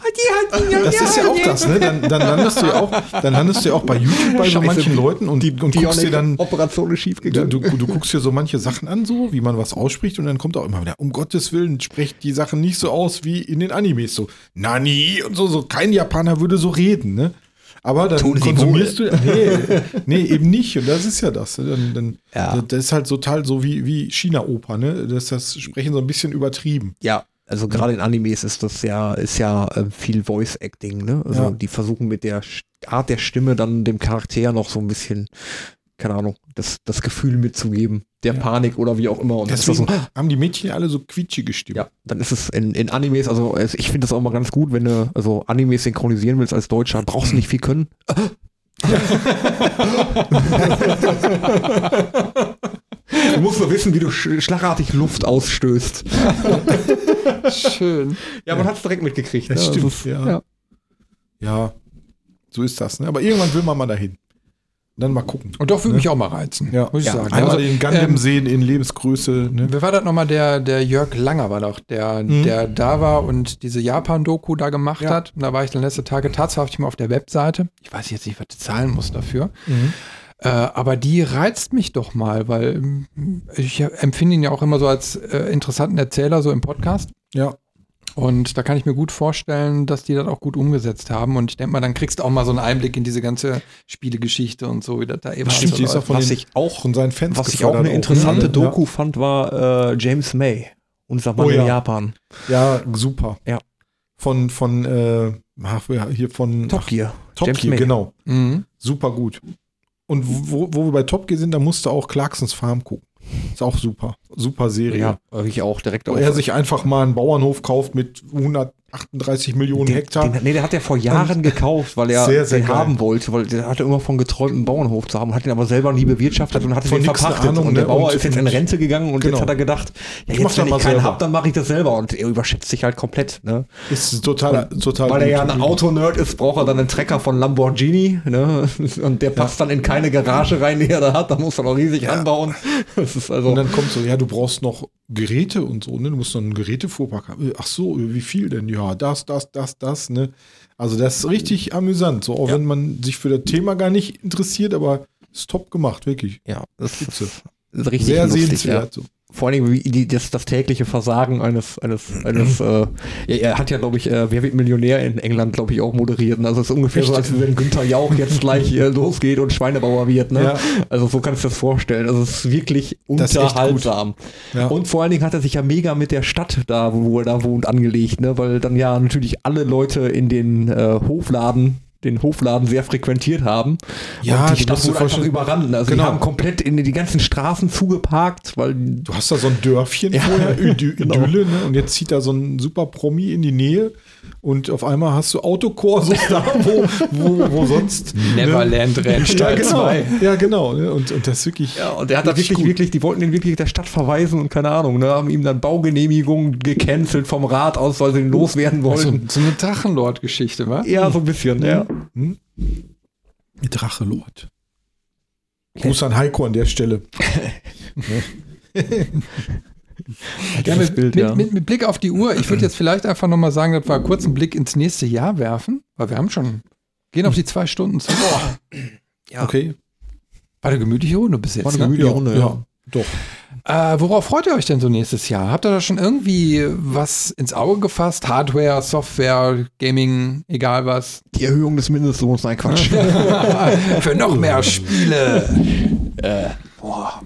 das ist ja auch das, ne? Dann, dann, landest du ja auch, dann landest du ja auch bei YouTube bei so manchen Leuten und, und guckst dir dann. Operation ist schief Du, gegangen. du, du guckst dir so manche Sachen an, so wie man was ausspricht, und dann kommt auch immer wieder, um Gottes Willen, sprecht die Sachen nicht so aus wie in den Animes. So, Nani und so, so kein Japaner würde so reden, ne? Aber dann Tun konsumierst du. Nee, [LAUGHS] nee, eben nicht. Und das ist ja das. ne? Dann, dann, Ja. Das ist halt total so wie, wie China-Oper, ne? Das, das Sprechen so ein bisschen übertrieben. Ja, also gerade in Animes ist das ja, ist ja äh, viel Voice Acting, ne? Also Ja. die versuchen mit der Art der Stimme dann dem Charakter noch so ein bisschen, keine Ahnung, das, das Gefühl mitzugeben, der Ja. Panik oder wie auch immer. Und das ist das Deswegen so, haben die Mädchen alle so quietschige Stimmen. ja, dann ist es in, in Animes, also es, ich finde das auch mal ganz gut, wenn du also Animes synchronisieren willst als Deutscher, brauchst du nicht viel können. du musst nur wissen, wie du sch schlagartig Luft ausstößt. Schön. Ja, man hat es direkt mitgekriegt. Das ne? stimmt, ist- ja. ja. Ja, so ist das. Ne? Aber irgendwann will man mal dahin. Dann mal gucken. Und doch würde mich auch mal reizen, Ja, muss ich Ja, sagen. Einmal Also, den Gundam ähm, sehen in Lebensgröße. Ne? Wer war das nochmal? Der, der Jörg Langer war doch, der, Mhm. der da war und diese Japan-Doku da gemacht Ja. hat. Und da war ich dann letzte Tage tatsächlich mal auf der Webseite. Ich weiß jetzt nicht, was du zahlen musst dafür. Mhm. Äh, aber die reizt mich doch mal, weil ähm, ich empfinde ihn ja auch immer so als äh, interessanten Erzähler, so im Podcast. Ja. Und da kann ich mir gut vorstellen, dass die das auch gut umgesetzt haben. Und ich denke mal, dann kriegst du auch mal so einen Einblick in diese ganze Spielegeschichte und so, wie das da eben Stimmt, so die ist auch von, Was den, ich auch- von seinen Fans Was ich auch eine interessante ne? Doku fand, war äh, James May, unser Mann Oh ja. in Japan. Ja, ja super. Ja. Von, von, äh, hier von Top Gear. Top James Gear, May. genau. Mhm. Super gut. Und wo, wo wir bei Top Gear sind, da musst du auch Clarksons Farm gucken. Ist auch super. Super Serie. Ja, ich auch direkt Wo er sich einfach mal einen Bauernhof kauft mit 138 Millionen den, Hektar. den, nee, der hat er vor Jahren gekauft, weil er Sehr, sehr den geil. haben wollte, weil der hatte immer von geträumt, einen Bauernhof zu haben, hat ihn aber selber nie bewirtschaftet und hat Von den verpachtet. Ahnung, und der ne? Bauer Und- ist jetzt in Rente gegangen und Genau. jetzt hat er gedacht, ja, Ich jetzt wenn ich keinen selber. hab, dann mache ich das selber und er überschätzt sich halt komplett. Ne? ist total, total Weil er ja ein Autonerd ist, braucht er dann einen Trecker von Lamborghini ne? [LAUGHS] und der passt dann in keine Garage rein, die er da hat, da muss er noch riesig anbauen. [LAUGHS] Das ist also Und dann kommt so, ja, du brauchst noch Geräte und so, ne? Du musst noch einen Gerätefuhrpark haben. Ach so, wie viel denn? Ja, das, das, das, das, ne? Also das ist richtig amüsant, so auch Ja. wenn man sich für das Thema gar nicht interessiert, aber ist top gemacht, wirklich. ja, das Spitze. ist, richtig Sehr lustig, ja. sehenswert. So. Vor allen Dingen wie die, das, das tägliche Versagen eines, eines, eines äh, ja, er hat ja, glaube ich, äh, Wer wird Millionär in England, glaube ich, auch moderiert. Und Also es ist ungefähr so, als wenn Günther Jauch jetzt gleich äh, losgeht und Schweinebauer wird. Ne? Ja. Also so kannst du das vorstellen. Also es ist wirklich ist echt unterhaltsam. Ja. Und vor allen Dingen hat er sich ja mega mit der Stadt da, wo er da wohnt, angelegt, ne? weil dann ja natürlich alle Leute in den äh, Hofladen den Hofladen sehr frequentiert haben. Ja, und die Stadt wurde einfach überrannt. Also Genau. die haben komplett in die ganzen Straßen zugeparkt, weil Du hast da so ein Dörfchen Ja, vorher, [LAUGHS] Idü genau. Idylle, ne? und jetzt zieht da so ein super Promi in die Nähe und auf einmal hast du Autokorsos da, wo, wo, wo sonst. Neverland Ne? Ja, Rennstall genau. 2. Ja, genau. Ne? Und, und das ist wirklich. Ja, und der hat da wirklich, gut. wirklich, die wollten ihn wirklich der Stadt verweisen und keine Ahnung, ne, haben ihm dann Baugenehmigungen gecancelt vom Rat aus, weil sie ihn loswerden So, wollten. so eine Drachenlord-Geschichte, wa? ja, so ein bisschen, ja. Hm? Drachelord. Gruß an Heiko an der Stelle. [LAUGHS] Ja, mit, Bild, ja. mit, mit Blick auf die Uhr, ich würde jetzt vielleicht einfach nochmal sagen, dass wir kurz einen Blick ins nächste Jahr werfen, weil wir haben schon, gehen auf die zwei Stunden zu. Ja. Okay. War eine gemütliche Runde bis War jetzt. eine Ne? gemütliche Runde, ja. Doch. Äh, worauf freut ihr euch denn so nächstes Jahr? Habt ihr da schon irgendwie was ins Auge gefasst? Hardware, Software, Gaming, egal was? Die Erhöhung des Mindestlohns, nein, Quatsch. [LAUGHS] Für noch mehr Spiele. Boah.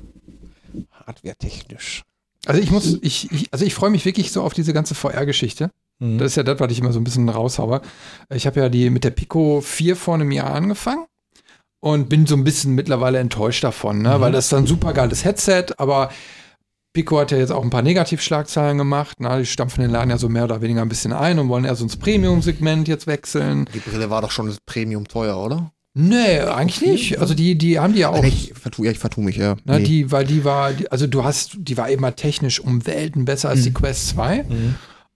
Hardware-technisch. Also ich muss, ich, ich also ich freue mich wirklich so auf diese ganze VR-Geschichte. Mhm. Das ist ja das, was ich immer so ein bisschen raushaue. Ich habe ja die mit der Pico 4 vor einem Jahr angefangen und bin so ein bisschen mittlerweile enttäuscht davon, ne? weil das ist dann ein super geiles Headset, aber Pico hat ja jetzt auch ein paar Negativschlagzeilen gemacht. Na, die stampfen den Laden ja so mehr oder weniger ein bisschen ein und wollen eher so ins Premium-Segment jetzt wechseln. Die Brille war doch schon Premium teuer, oder? Nee, eigentlich nicht. Also die, die haben die ja auch. Ich vertue, ja, ich vertue mich, ja. Ne, Nee. die, weil die war, also du hast, die war eben mal technisch um Welten besser als die Quest 2.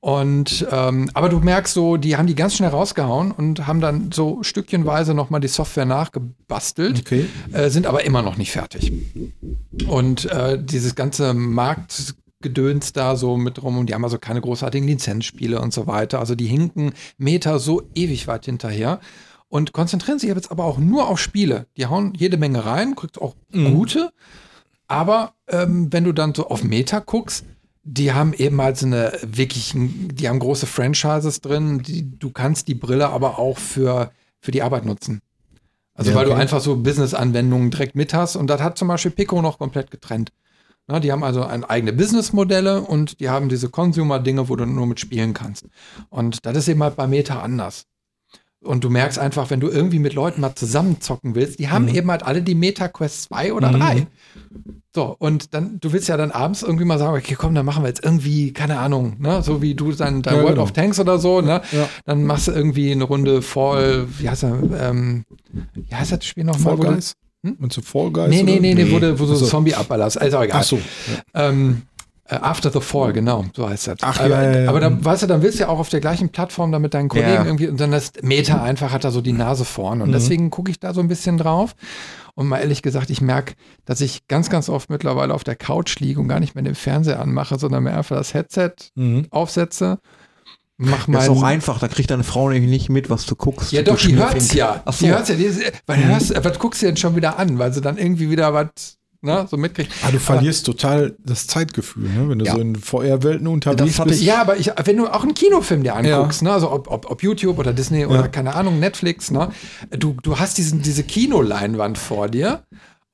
Und ähm, aber du merkst so, die haben die ganz schnell rausgehauen und haben dann so stückchenweise nochmal die Software nachgebastelt, Okay. äh, sind aber immer noch nicht fertig. Und äh, dieses ganze Marktgedöns da so mit rum und die haben also keine großartigen Lizenzspiele und so weiter. Also die hinken Meter so ewig weit hinterher und konzentrieren sich jetzt aber auch nur auf Spiele. Die hauen jede Menge rein, kriegst auch gute. Aber ähm, wenn du dann so auf Meta guckst, die haben eben halt so eine wirklich, die haben große Franchises drin. Die, du kannst die Brille aber auch für, für die Arbeit nutzen. Also Ja, weil du okay. einfach so Business-Anwendungen direkt mit hast. Und das hat zum Beispiel Pico noch komplett getrennt. Na, die haben also ein, eigene Businessmodelle und die haben diese Consumer-Dinge, wo du nur mit spielen kannst. Und das ist eben halt bei Meta anders. Und du merkst einfach, wenn du irgendwie mit Leuten mal zusammenzocken willst, die haben eben halt alle die Meta Quest 2 oder 3. So, und dann, du willst ja dann abends irgendwie mal sagen, okay, komm, dann machen wir jetzt irgendwie, keine Ahnung, ne, so wie du dein, dein Ja, World genau. of Tanks oder so, ne? Ja. Dann machst du irgendwie eine Runde Fall, wie heißt er, ähm, wie heißt das Spiel nochmal? Fall Guys? Hm? Meinst du Fall Guys? Nee, nee, nee, nee, wo du, wo du so. Zombie abballerst. Also egal. Ach so. Ähm, äh, After the Fall, genau, so heißt das. Ach, aber, ja, ja, aber dann, weißt du, dann willst du ja auch auf der gleichen Plattform da mit deinen Kollegen Ja. irgendwie und dann das Meta einfach hat da so die Nase vorn. Und deswegen gucke ich da so ein bisschen drauf. Und mal ehrlich gesagt, ich merke, dass ich ganz, ganz oft mittlerweile auf der Couch liege und gar nicht mehr den Fernseher anmache, sondern mir einfach das Headset Mhm. aufsetze, mach Das ist auch einfach, da kriegt deine Frau nämlich nicht mit, was du guckst. Ja, doch, die hört's ja. Ach so. Die hört's ja. Die, weil hörst, was guckst du denn schon wieder an? Weil sie dann irgendwie wieder was, ne, so mitkriegt. Ah, du verlierst total das Zeitgefühl, ne? wenn du Ja. so in VR-Welten unterwegs bist. ich- Ja, aber ich, wenn du auch einen Kinofilm dir anguckst, ne, also ob, ob, ob YouTube oder Disney oder Ja. keine Ahnung, Netflix, ne, du, du hast diesen, diese Kinoleinwand vor dir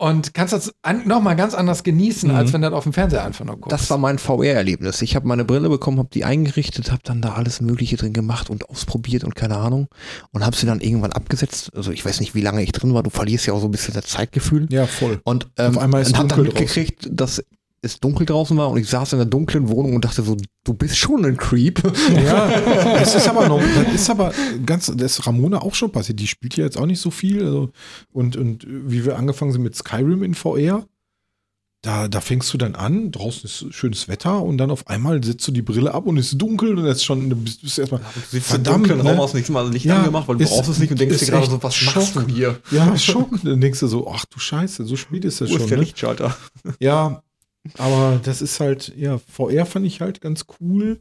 und kannst das an, nochmal ganz anders genießen, als wenn du das auf dem Fernseher einfach nur guckst. Das war mein VR-Erlebnis. Ich habe meine Brille bekommen, habe die eingerichtet, habe dann da alles Mögliche drin gemacht und ausprobiert und keine Ahnung und habe sie dann irgendwann abgesetzt. Also ich weiß nicht, wie lange ich drin war. Du verlierst ja auch so ein bisschen das Zeitgefühl. Ja, voll. Und ähm, Auf einmal ist und hab dann mitgekriegt, dass es dunkel draußen war und ich saß in der dunklen Wohnung und dachte so, du bist schon ein Creep. Ja, [LAUGHS] das ist aber noch, das ist aber ganz, das ist Ramona auch schon passiert. Die spielt ja jetzt auch nicht so viel. Also, und, und wie wir angefangen sind mit Skyrim in VR, da, da fängst du dann an, draußen ist schönes Wetter und dann auf einmal setzt du die Brille ab und es ist dunkel und ist schon, du bist, bist erstmal, verdammt, ne? nichts mal Licht Ja, angemacht, weil du ist- brauchst es nicht und denkst dir gerade so, was machst du Schock. hier? Ja, [LAUGHS] Schock. Dann denkst du so, ach du Scheiße, so spät ist das Wo schon. ist der Ne? Lichtschalter? Ja, aber das ist halt, ja, VR fand ich halt ganz cool.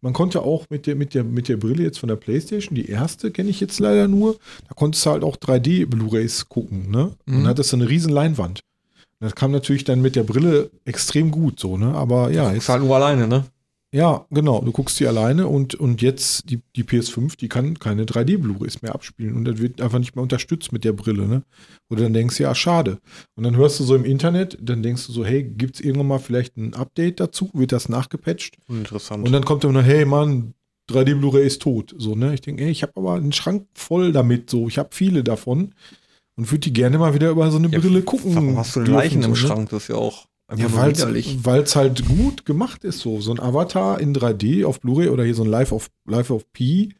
Man konnte auch mit der, mit der, mit der Brille jetzt von der Playstation, die erste kenne ich jetzt leider nur, da konntest du halt auch 3D-Blu-Rays gucken, ne? Und Mhm. hattest so eine riesen Leinwand. Und Das kam natürlich dann mit der Brille extrem gut, so, ne? Aber ja, Ist jetzt, halt nur alleine, ne? Ja, genau. Du guckst die alleine und, und jetzt die, die PS5, die kann keine 3D-Blu-rays mehr abspielen und das wird einfach nicht mehr unterstützt mit der Brille, ne? Du dann denkst, ja, schade. Und dann hörst du so im Internet, dann denkst du so, hey, gibt es irgendwann mal vielleicht ein Update dazu? Wird das nachgepatcht? Interessant. Und dann kommt immer hey Mann, 3D Blu-ray ist tot. So, ne? Ich denke, ey, ich habe aber einen Schrank voll damit, so, ich habe viele davon und würde die gerne mal wieder über so eine Ja, Brille gucken. Warum hast du Leichen im so, ne? Schrank? Das ist ja auch einfach Ja, weil es halt gut gemacht ist so. So ein Avatar in 3D auf Blu-ray oder hier so ein Live auf, Live auf Pi,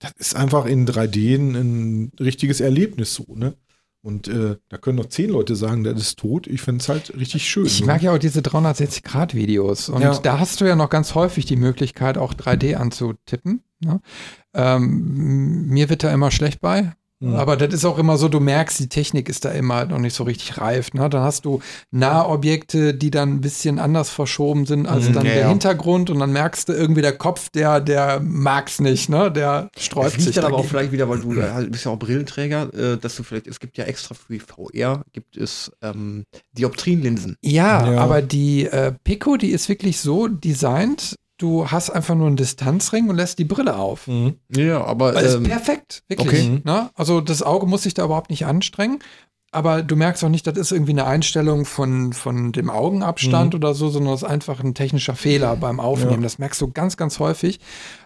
das ist einfach in 3D ein, richtiges Erlebnis so, ne? Und äh, da können noch zehn Leute sagen, das ist tot. Ich finde es halt richtig schön. Ich so. mag ja auch diese 360-Grad-Videos. Und Ja. da hast du ja noch ganz häufig die Möglichkeit, auch 3D anzutippen. Ne? Ähm, mir wird da immer schlecht bei. Aber das ist auch immer so, du merkst, die Technik ist da immer noch nicht so richtig reif. Ne? Dann hast du Nahobjekte, die dann ein bisschen anders verschoben sind als Mhm, dann ja, der ja. Hintergrund und dann merkst du irgendwie der Kopf, der, der mag's nicht, ne? Der sträubt sich. dann aber auch vielleicht wieder, weil du [CLEARS THROAT] äh, halt bist ja auch Brillenträger, äh, dass du vielleicht, es gibt ja extra für die VR, gibt es ähm, Dioptrienlinsen. Ja, Ja. aber die äh, Pico, die ist wirklich so designt, du hast einfach nur einen Distanzring und lässt die Brille auf. Ja, aber Das ähm, ist perfekt, wirklich. okay. Ne? Also das Auge muss sich da überhaupt nicht anstrengen. Aber du merkst auch nicht, das ist irgendwie eine Einstellung von, von dem Augenabstand oder so, sondern das ist einfach ein technischer Fehler beim Aufnehmen. Ja. Das merkst du ganz, ganz häufig,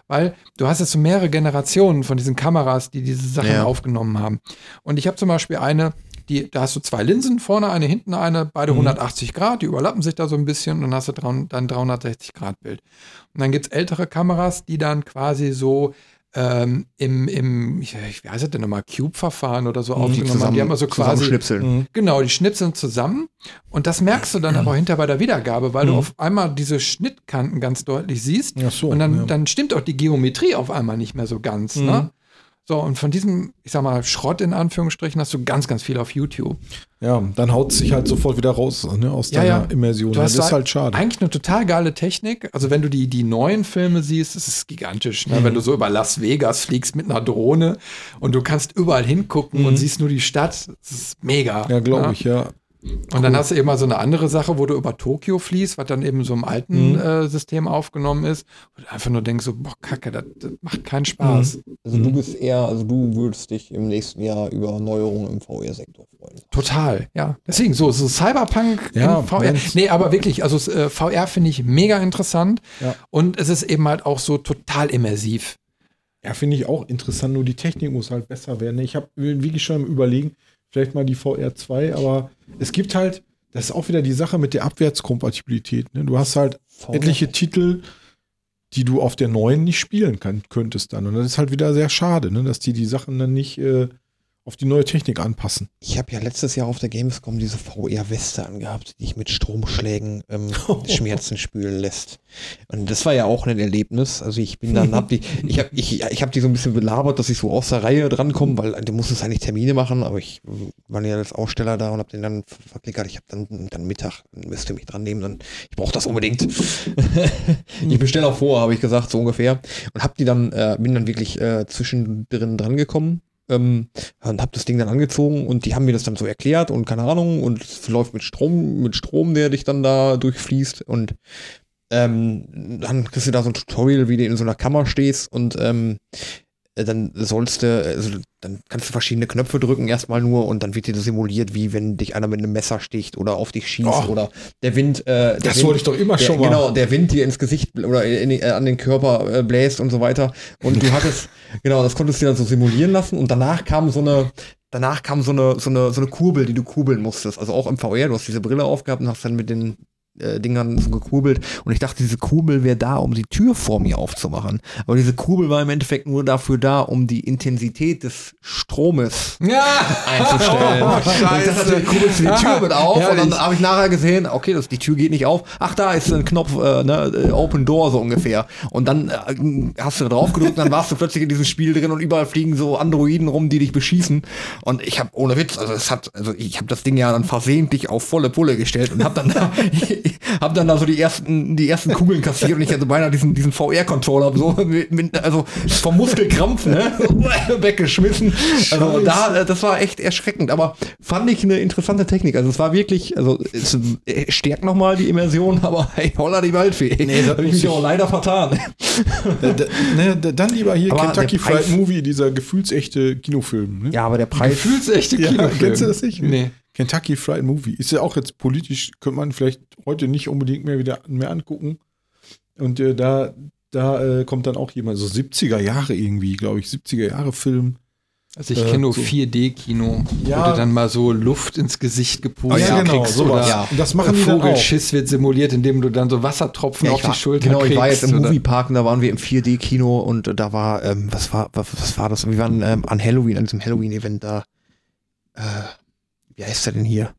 weil du hast jetzt so mehrere Generationen von diesen Kameras, die diese Sachen Ja. aufgenommen haben. Und ich habe zum Beispiel eine, die, da hast du zwei Linsen, vorne eine, hinten eine, beide 180 Grad, die überlappen sich da so ein bisschen und dann hast du dann 360 Grad Bild. Und dann gibt es ältere Kameras, die dann quasi so ähm, im, im, ich, wie heißt das denn nochmal, Cube-Verfahren oder so aufgenommen haben. Die haben also quasi, zusammenschnipseln. genau, die schnipseln zusammen und das merkst du dann aber hinter bei der Wiedergabe, weil du Mhm. auf einmal diese Schnittkanten ganz deutlich siehst Ach so, und dann, ja. dann stimmt auch die Geometrie auf einmal nicht mehr so ganz. Mhm. Ne? So, und von diesem, ich sag mal, Schrott in Anführungsstrichen hast du ganz, ganz viel auf YouTube. Ja, dann haut es sich halt sofort wieder raus ne, aus deiner ja. Immersion. Du das ist halt schade. Eigentlich eine total geile Technik. Also wenn du die, die neuen Filme siehst, ist es gigantisch. Ne? Wenn Mhm. du so über Las Vegas fliegst mit einer Drohne und du kannst überall hingucken und siehst nur die Stadt, das ist mega. Mhm. Ja, glaube ne? ich, ja. Und dann hast du eben mal so eine andere Sache, wo du über Tokio fließt, was dann eben so im alten Mhm. äh, System aufgenommen ist. Und einfach nur denkst so, boah, Kacke, das, das macht keinen Spaß. Also du bist eher, also du würdest dich im nächsten Jahr über Neuerungen im VR-Sektor freuen. Total, ja. Deswegen so, so Cyberpunk Ja, in VR. wenn's- Nee, aber wirklich, also äh, VR finde ich mega interessant. Ja. Und es ist eben halt auch so total immersiv. Ja, finde ich auch interessant, nur die Technik muss halt besser werden. Ich habe wirklich schon am überlegen, vielleicht mal die VR2, aber es gibt halt, das ist auch wieder die Sache mit der Abwärtskompatibilität. Ne? Du hast halt etliche Titel, die du auf der neuen nicht spielen kann, könntest dann. Und das ist halt wieder sehr schade, ne? dass die die Sachen dann nicht äh, auf die neue Technik anpassen. Ich habe ja letztes Jahr auf der Gamescom diese VR-Weste angehabt, die dich mit Stromschlägen ähm, [LAUGHS] Schmerzen spülen lässt. Und das war ja auch ein Erlebnis. Also ich bin dann, hab die, [LAUGHS] ich habe ich, ich hab die so ein bisschen belabert, dass ich so aus der Reihe drankomme, weil du musstest eigentlich Termine machen, aber ich war ja als Aussteller da und habe den dann verklickert. Ich habe dann, dann Mittag, müsst ihr mich dran nehmen, dann, ich brauche das unbedingt. [LAUGHS] ich bestelle auch vor, habe ich gesagt, so ungefähr. Und hab die dann, äh, bin dann wirklich äh, zwischendrin dran gekommen. Ähm, und habe das Ding dann angezogen und die haben mir das dann so erklärt und keine Ahnung und es läuft mit Strom, mit Strom, der dich dann da durchfließt und ähm, dann kriegst du da so ein Tutorial, wie du in so einer Kammer stehst und ähm, äh, dann sollst du, also dann kannst du verschiedene Knöpfe drücken erstmal nur und dann wird dir das simuliert, wie wenn dich einer mit einem Messer sticht oder auf dich schießt Oh. oder der Wind, äh, der Das Wind, wollte ich doch immer der, schon mal. Genau, der Wind dir ins Gesicht oder in, die- äh, an den Körper äh, bläst und so weiter. Und du hattest, [LAUGHS] genau, das konntest du dann so simulieren lassen und danach kam so eine, danach kam so eine, so eine, so eine Kurbel, die du kurbeln musstest. Also auch im VR, du hast diese Brille aufgehabt und hast dann mit den äh, Dingern so gekurbelt. Und ich dachte, diese Kurbel wäre da, um die Tür vor mir aufzumachen. Aber diese Kurbel war im Endeffekt nur dafür da, um die Intensität des Stromes Ja! einzustellen. [LAUGHS] Oh, und scheiße. kurbelst du die Tür mit auf und herrlich. dann habe ich nachher gesehen, okay, das, die Tür geht nicht auf. Ach, da ist ein Knopf, äh, ne, äh, Open Door so ungefähr. Und dann äh, hast du da drauf gedrückt, dann warst du plötzlich in diesem Spiel drin und überall fliegen so Androiden rum, die dich beschießen. Und ich habe ohne Witz, also es hat, also ich habe das Ding ja dann versehentlich auf volle Pulle gestellt und habe dann [LAUGHS] [LAUGHS] da, [LAUGHS] hab dann da so die ersten, die ersten Kugeln kassiert und ich hatte beinahe diesen, diesen VR-Controller so mit, also vom Muskelkrampf, ne, [LAUGHS] weggeschmissen. Also da, äh, das war echt erschreckend, aber fand ich eine interessante Technik. Also es war wirklich, also es äh, stärkt nochmal die Immersion, aber hey, holla die Waldfee. Nee, da habe ich mich auch leider vertan. Da, da, ne, da, dann lieber hier Aber Kentucky Fried Movie, dieser gefühlsechte Kinofilm. Ne? Ja, aber der Preis. Gefühlsechte [LAUGHS] Ja, Kinofilm. kennst du das nicht? Nee. Kentucky Fried Movie. Ist ja auch jetzt politisch, könnte man vielleicht heute nicht unbedingt mehr wieder mehr angucken. Und äh, da, da äh, kommt dann auch jemand, so 70er Jahre irgendwie, glaube ich, 70er Jahre Film. Also ich Äh, kenne nur so. 4D-Kino, Ja. wo du dann mal so Luft ins Gesicht gepustet ja, genau, kriegst sowas. oder Ja. Und das machen die. Vogelschiss wird simuliert, indem du dann so Wassertropfen Ja, auf war, die Schulter genau, kriegst. ich war jetzt im oder- Moviepark und da waren wir im 4D-Kino und da war, ähm, was war, was, was war das? Wir waren ähm, an Halloween, an diesem Halloween-Event da. Äh, wie heißt der denn hier?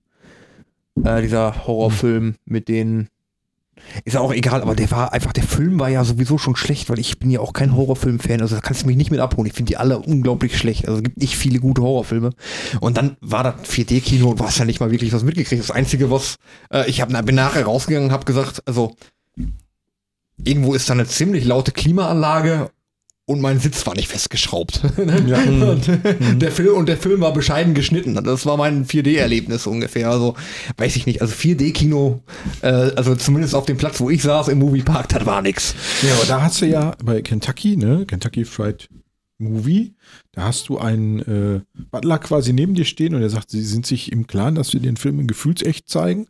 Äh, dieser Horrorfilm mit den ist ja auch egal, aber der war einfach, der Film war ja sowieso schon schlecht, weil ich bin ja auch kein Horrorfilm-Fan, also da kannst du mich nicht mit abholen. Ich finde die alle unglaublich schlecht. Also es gibt nicht viele gute Horrorfilme. Und dann war das 4D-Kino und du hast ja nicht mal wirklich was mitgekriegt. Das Einzige, was äh, ich hab, bin nachher rausgegangen und habe gesagt, also irgendwo ist da eine ziemlich laute Klimaanlage und mein Sitz war nicht festgeschraubt. [LAUGHS] Ja. und, der Film, und der Film war bescheiden geschnitten. Das war mein 4D-Erlebnis ungefähr. Also, weiß ich nicht. Also 4D-Kino, äh, also zumindest auf dem Platz, wo ich saß im Moviepark, das war nix. Ja, aber da hast du ja bei Kentucky, ne, Kentucky Fried Movie, da hast du einen äh, Butler quasi neben dir stehen und er sagt, sie sind sich im Klaren, dass wir den Film in gefühlsecht zeigen.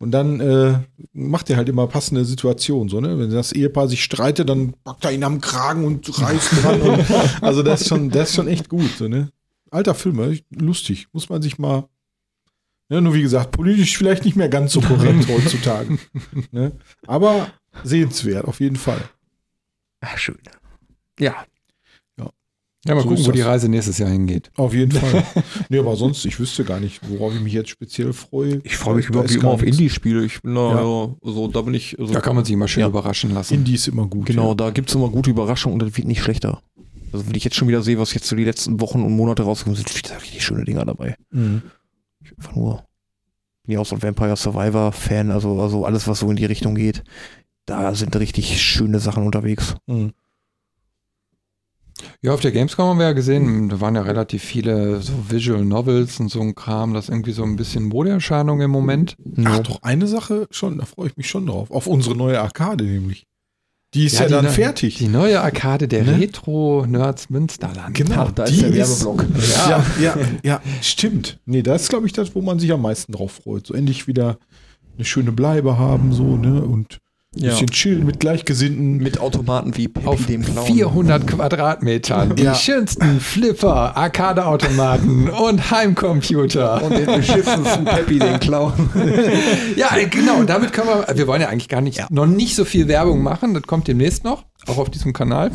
Und dann äh, macht er halt immer passende Situationen, so, ne? Wenn das Ehepaar sich streitet, dann packt er ihn am Kragen und reißt dran. und, [LAUGHS] also das ist schon, das ist schon echt gut, so, ne? Alter Film, echt lustig. Muss man sich mal. Ne, nur wie gesagt, politisch vielleicht nicht mehr ganz so korrekt [LAUGHS] heutzutage. Ne? Aber sehenswert, auf jeden Fall. Ach, schön. Ja, Ja, mal So gucken, wo die. Reise nächstes Jahr hingeht. Auf jeden Fall. [LAUGHS] nee, aber sonst, ich wüsste gar nicht, worauf ich mich jetzt speziell freue. ich freue mich überhaupt immer auf. Indie-Spiele. Ich bin da, Ja. also, da bin ich, also, Da kann man sich mal schön Ja. überraschen lassen. Indie ist immer gut. genau, Ja. da gibt's immer gute Überraschungen und das wird nicht schlechter. Also, wenn ich jetzt schon wieder sehe, was jetzt so die letzten Wochen und Monate rausgekommen sind, sind da richtig schöne Dinger dabei. Mhm. Ich einfach nur, bin ja auch so ein Vampire Survivor-Fan, also, also alles, was so in die Richtung geht. Da sind richtig schöne Sachen unterwegs. Mhm. Ja, auf der Gamescom haben wir ja gesehen, da waren ja relativ viele so Visual Novels und so ein Kram, das ist irgendwie so ein bisschen Modeerscheinung im Moment. Ach Ja. doch, eine Sache schon, da freue ich mich schon drauf. Auf unsere neue Arkade nämlich. Die ist Ja, ja, die dann ne- fertig. Die neue Arkade der Ne? Retro-Nerds Münsterland. Genau, Ach, da die ist der ist, Werbeblock. ja, ja, ja, stimmt. Nee, das ist, glaube ich, das, wo man sich am meisten drauf freut. So endlich wieder eine schöne Bleibe haben, so, ne? Und Ja. bisschen chillen mit Gleichgesinnten. Mit Automaten wie Peppy Auf dem Clown. 400 Quadratmetern. Die Ja. schönsten Flipper, Arcade-Automaten [LAUGHS] und Heimcomputer. Und den beschissensten Peppy den Clown. [LAUGHS] Ja, genau. Damit können wir, wir wollen ja eigentlich gar nicht, Ja. noch nicht so viel Werbung machen. Das kommt demnächst noch, auch auf diesem Kanal.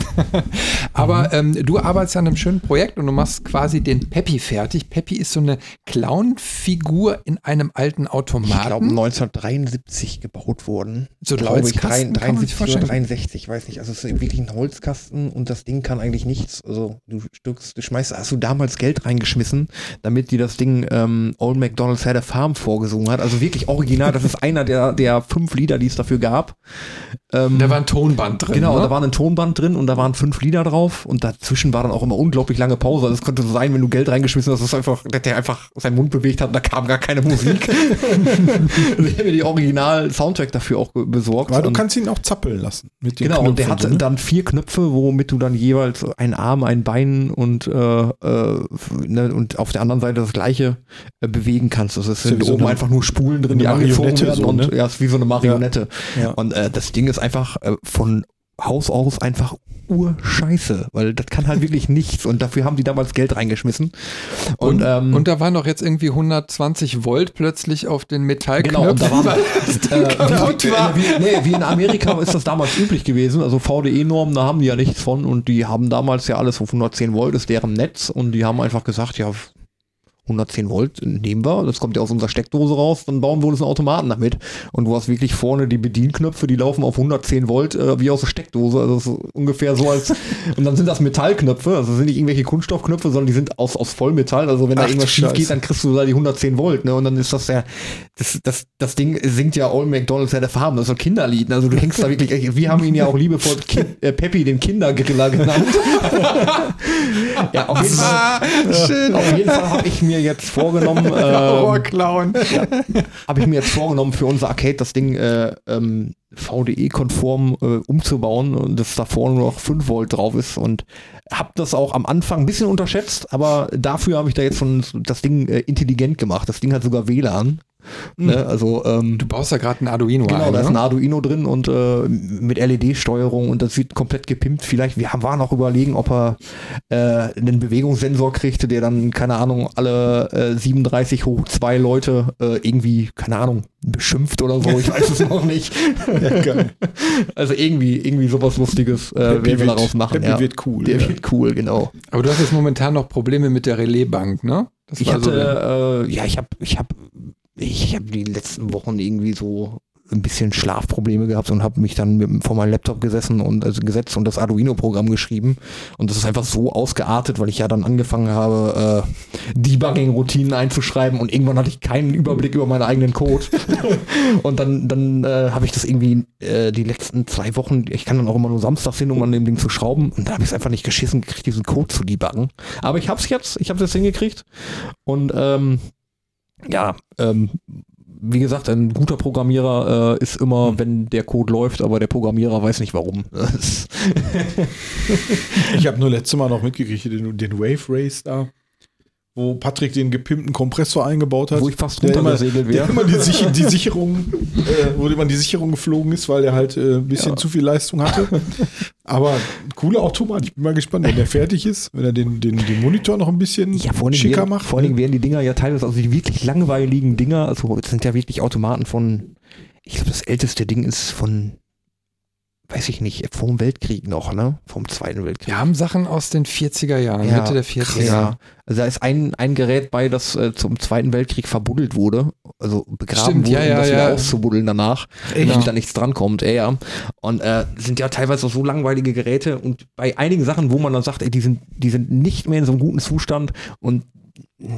[LAUGHS] Aber ähm, du arbeitest an einem schönen Projekt und du machst quasi den Peppy fertig. Peppy ist so eine Clown-Figur in einem alten Ich glaube, Automaten. 1973 gebaut worden. So ein Holzkasten, kann man sich 73 oder vorstellen. 63, weiß nicht. Also es ist wirklich ein Holzkasten und das Ding kann eigentlich nichts. Also du stückst, du schmeißt, hast du damals Geld reingeschmissen, damit dir das Ding ähm, Old McDonald's had a Farm vorgesungen hat. Also wirklich original. Das ist einer der, der fünf Lieder, die es dafür gab. Ähm, da war ein Tonband drin. Genau, ne? War ein Tonband drin und da waren fünf Lieder drauf und dazwischen war dann auch immer unglaublich lange Pause. Also es konnte so sein, wenn du Geld reingeschmissen hast, dass einfach, dass der einfach seinen Mund bewegt hat und da kam gar keine Musik. [LAUGHS] also ich habe mir die Original-Soundtrack dafür auch besorgt. Aber du Und- kannst ihn auch zappeln lassen. Mit den Genau, und der Knöpfen hatte so, ne? dann vier Knöpfe, womit du dann jeweils einen Arm, ein Bein und, äh, äh, ne, und auf der anderen Seite das gleiche äh, bewegen kannst. Also es ja sind so oben eine- einfach nur Spulen drin, die angezogen Marionette werden so, und ne? ja, ist wie so eine Marionette. Ja. Und äh, das Ding ist einfach äh, von Haus aus einfach urscheiße, weil das kann halt wirklich [LAUGHS] nichts und dafür haben die damals Geld reingeschmissen. Und, Und, ähm, und da waren doch jetzt irgendwie 120 Volt plötzlich auf den Metallknöpfen. Genau, und da waren [LAUGHS] äh, war. Wie, nee, wie in Amerika ist das damals üblich gewesen. Also VDE-Normen, da haben die ja nichts von und die haben damals ja alles auf 110 Volt, ist deren Netz und die haben einfach gesagt, ja, 110 Volt nehmen wir, das kommt ja aus unserer Steckdose raus, dann bauen wir uns einen Automaten damit. Und du hast wirklich vorne die Bedienknöpfe, die laufen auf 110 Volt äh, wie aus der Steckdose. Also das ist ungefähr so als. [LAUGHS] und dann sind das Metallknöpfe, also das sind nicht irgendwelche Kunststoffknöpfe, sondern die sind aus, aus Vollmetall. Also wenn da Ach, irgendwas schief geht, dann kriegst du da die 110 Volt, ne? Und dann ist das ja. Das, das, das Ding singt ja Old McDonald's ja der Farben, das ist ein Kinderlied. ne? Also du hängst da wirklich, wir haben ihn ja auch liebevoll kind, äh, Peppy, den Kindergriller genannt. [LAUGHS] ja, auf jeden Fall. Schön. Auf jeden Fall habe ich mir jetzt vorgenommen, [LAUGHS] ähm, Horrorclown. habe ich mir jetzt vorgenommen, für unser Arcade das Ding äh, ähm, VDE-konform äh, umzubauen und dass da vorne nur noch 5 Volt drauf ist und habe das auch am Anfang ein bisschen unterschätzt, aber dafür habe ich da jetzt schon das Ding äh, intelligent gemacht. Das Ding hat sogar WLAN. Ne? Also ähm, Du baust da gerade ein Arduino Genau, ein. da ist ne? ein Arduino drin und äh, mit LED-Steuerung und das wird komplett gepimpt. Vielleicht, wir haben, waren auch überlegen, ob er äh, einen Bewegungssensor kriegte, der dann, keine Ahnung, alle äh, 37 hoch zwei Leute äh, irgendwie, keine Ahnung, beschimpft oder so. Ich weiß es noch nicht. [LAUGHS] also irgendwie, irgendwie sowas Lustiges äh, werden wir daraus machen. Peppy ja. wird cool. Der ja. wird cool, genau. Aber du hast jetzt momentan noch Probleme mit der Relaisbank, ne? Das Ich war so der- hatte, äh, ja, ich habe, ich habe, ich habe die letzten Wochen irgendwie so ein bisschen Schlafprobleme gehabt und habe mich dann mit, vor meinem Laptop gesessen und also gesetzt und das Arduino-Programm geschrieben. Und das ist einfach so ausgeartet, weil ich ja dann angefangen habe, äh, Debugging-Routinen einzuschreiben und irgendwann hatte ich keinen Überblick über meinen eigenen Code. [LAUGHS] und dann, dann äh, habe ich das irgendwie äh, die letzten zwei Wochen, ich kann dann auch immer nur samstags hin, um an dem Ding zu schrauben. Und da habe ich es einfach nicht geschissen gekriegt, diesen Code zu debuggen. Aber ich habe es jetzt, ich habe es jetzt hingekriegt. Und ähm, ja, ähm, wie gesagt, ein guter Programmierer äh, ist immer, Hm. wenn der Code läuft, aber der Programmierer weiß nicht warum. [LAUGHS] Ich habe nur letztes Mal noch mitgekriegt, den, den Wave Race da, wo Patrick den gepimpten Kompressor eingebaut hat. Wo ich fast der runtergesegelt der wäre. immer die, Sich die Sicherung, [LAUGHS] äh, wo immer die Sicherung geflogen ist, weil der halt äh, ein bisschen zu viel Leistung hatte. Aber cooler Automat. Ich bin mal gespannt, wenn der fertig ist, wenn er den, den, den Monitor noch ein bisschen Ja, schicker werden, macht. vor allen Dingen werden die Dinger ja teilweise, also die wirklich langweiligen Dinger, also es sind ja wirklich Automaten von, ich glaube, das älteste Ding ist von, weiß ich nicht, vom Weltkrieg noch, ne? Vom Zweiten Weltkrieg. Wir haben Sachen aus den 40er Jahren, Ja, Mitte der 40er. Ja, also da ist ein, ein Gerät bei, das äh, zum Zweiten Weltkrieg verbuddelt wurde, also begraben Stimmt, wurde, ja, um ja, das wieder auszubuddeln danach, Echt? damit da nichts drankommt, ja, ja. Und äh, sind ja teilweise auch so langweilige Geräte und bei einigen Sachen, wo man dann sagt, ey, die sind, die sind nicht mehr in so einem guten Zustand und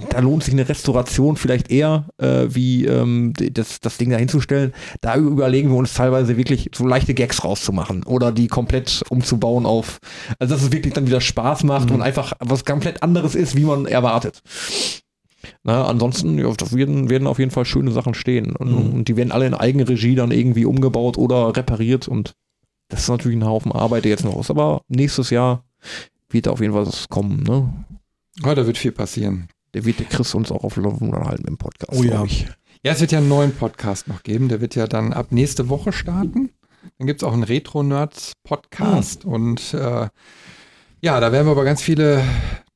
da lohnt sich eine Restauration vielleicht eher, äh, wie ähm, das, das Ding da hinzustellen. Da überlegen wir uns teilweise wirklich so leichte Gags rauszumachen oder die komplett umzubauen auf, also dass es wirklich dann wieder Spaß macht und einfach was komplett anderes ist, wie man erwartet. Na, ansonsten, ja, werden, werden auf jeden Fall schöne Sachen stehen. Und, Mhm. und die werden alle in Eigenregie dann irgendwie umgebaut oder repariert. Und das ist natürlich ein Haufen Arbeit, der jetzt noch ist. Aber nächstes Jahr wird da auf jeden Fall was kommen. Ne? Oh, da wird viel passieren. Der wird der Chris uns auch auf Laufenden halten im Podcast. Oh ja. Ich. Ja, es wird ja einen neuen Podcast noch geben. Der wird ja dann ab nächste Woche starten. Dann gibt es auch einen Retro-Nerds-Podcast. Und äh, ja, da werden wir über ganz viele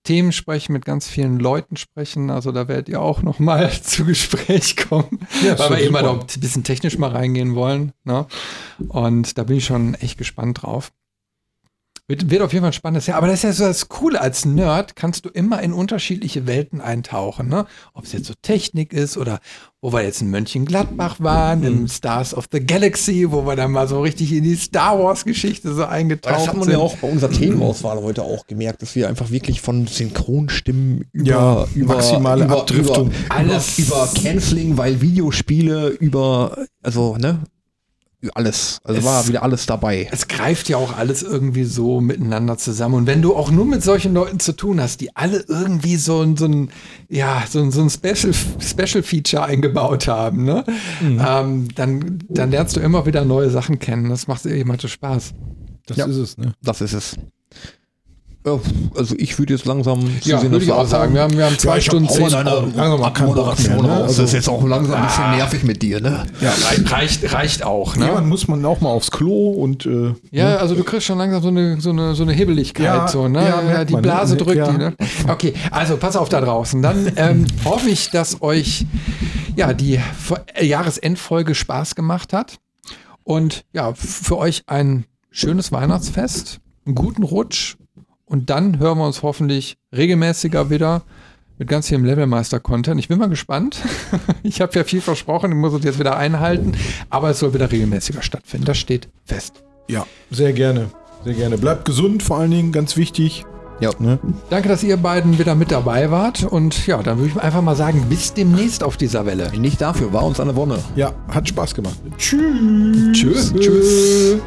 Themen sprechen, mit ganz vielen Leuten sprechen. Also da werdet ihr auch noch mal [LAUGHS] zu Gespräch kommen, Ja, weil wir eben auch ein bisschen technisch mal reingehen wollen. Ne? Und da bin ich schon echt gespannt drauf. Wird, wird auf jeden Fall ein spannendes Jahr. Aber das ist ja so das Coole. Als Nerd kannst du immer in unterschiedliche Welten eintauchen. Ne? Ob es jetzt so Technik ist oder wo wir jetzt in Mönchengladbach waren, Mhm. im Stars of the Galaxy, wo wir dann mal so richtig in die Star Wars-Geschichte so eingetaucht Das hat man sind. ja auch bei unserer Themenauswahl heute auch gemerkt, dass wir einfach wirklich von Synchronstimmen über, Ja, über maximale über, Abdriftung. über, Alles- über, über Canceling, weil Videospiele über also ne alles, also Es- war wieder alles dabei. es greift ja auch alles irgendwie so miteinander zusammen. Und wenn du auch nur mit solchen Leuten zu tun hast, die alle irgendwie so ein, so ein, ja, so ein, so ein Special, Special Feature eingebaut haben, ne? Ähm, dann, dann lernst du immer wieder neue Sachen kennen. Das macht halt so Spaß. Das Ja. ist es, ne? Das ist es. Ja, Also ich würde jetzt langsam Ja, zusehen, würde dass ich auch sagen. Wir haben, wir haben zwei hab Stunden auch zehn. eine- langsam mal keinen Bock mehr, ne? Also- das ist jetzt auch langsam ein bisschen nervig mit dir, ne? Ja, rei- reicht, reicht auch, ne? Irgendwann muss man auch mal aufs Klo und äh, Ja, also du kriegst schon langsam so eine, so eine, so eine Hibbeligkeit, Ja, so, ne? ja, merkt die man, ne? Blase drückt Ja. die, ne? Okay, also pass auf da draußen. Dann ähm, [LAUGHS] hoffe ich, dass euch ja die äh, Jahresendfolge Spaß gemacht hat. Und ja, für euch ein schönes Weihnachtsfest, einen guten Rutsch. Und dann hören wir uns hoffentlich regelmäßiger wieder mit ganz viel Levelmeister-Content. Ich bin mal gespannt. [LAUGHS] Ich habe ja viel versprochen, ich muss es jetzt wieder einhalten. Aber es soll wieder regelmäßiger stattfinden. Das steht fest. ja, sehr gerne. Sehr gerne. Bleibt gesund, vor allen Dingen, ganz wichtig. Ja. Ne? Danke, dass ihr beiden wieder mit dabei wart. Und ja, dann würde ich einfach mal sagen, bis demnächst auf dieser Welle. Nicht dafür, war uns eine Wonne. Ja, hat Spaß gemacht. Tschüss. Tschüss. Tschüss.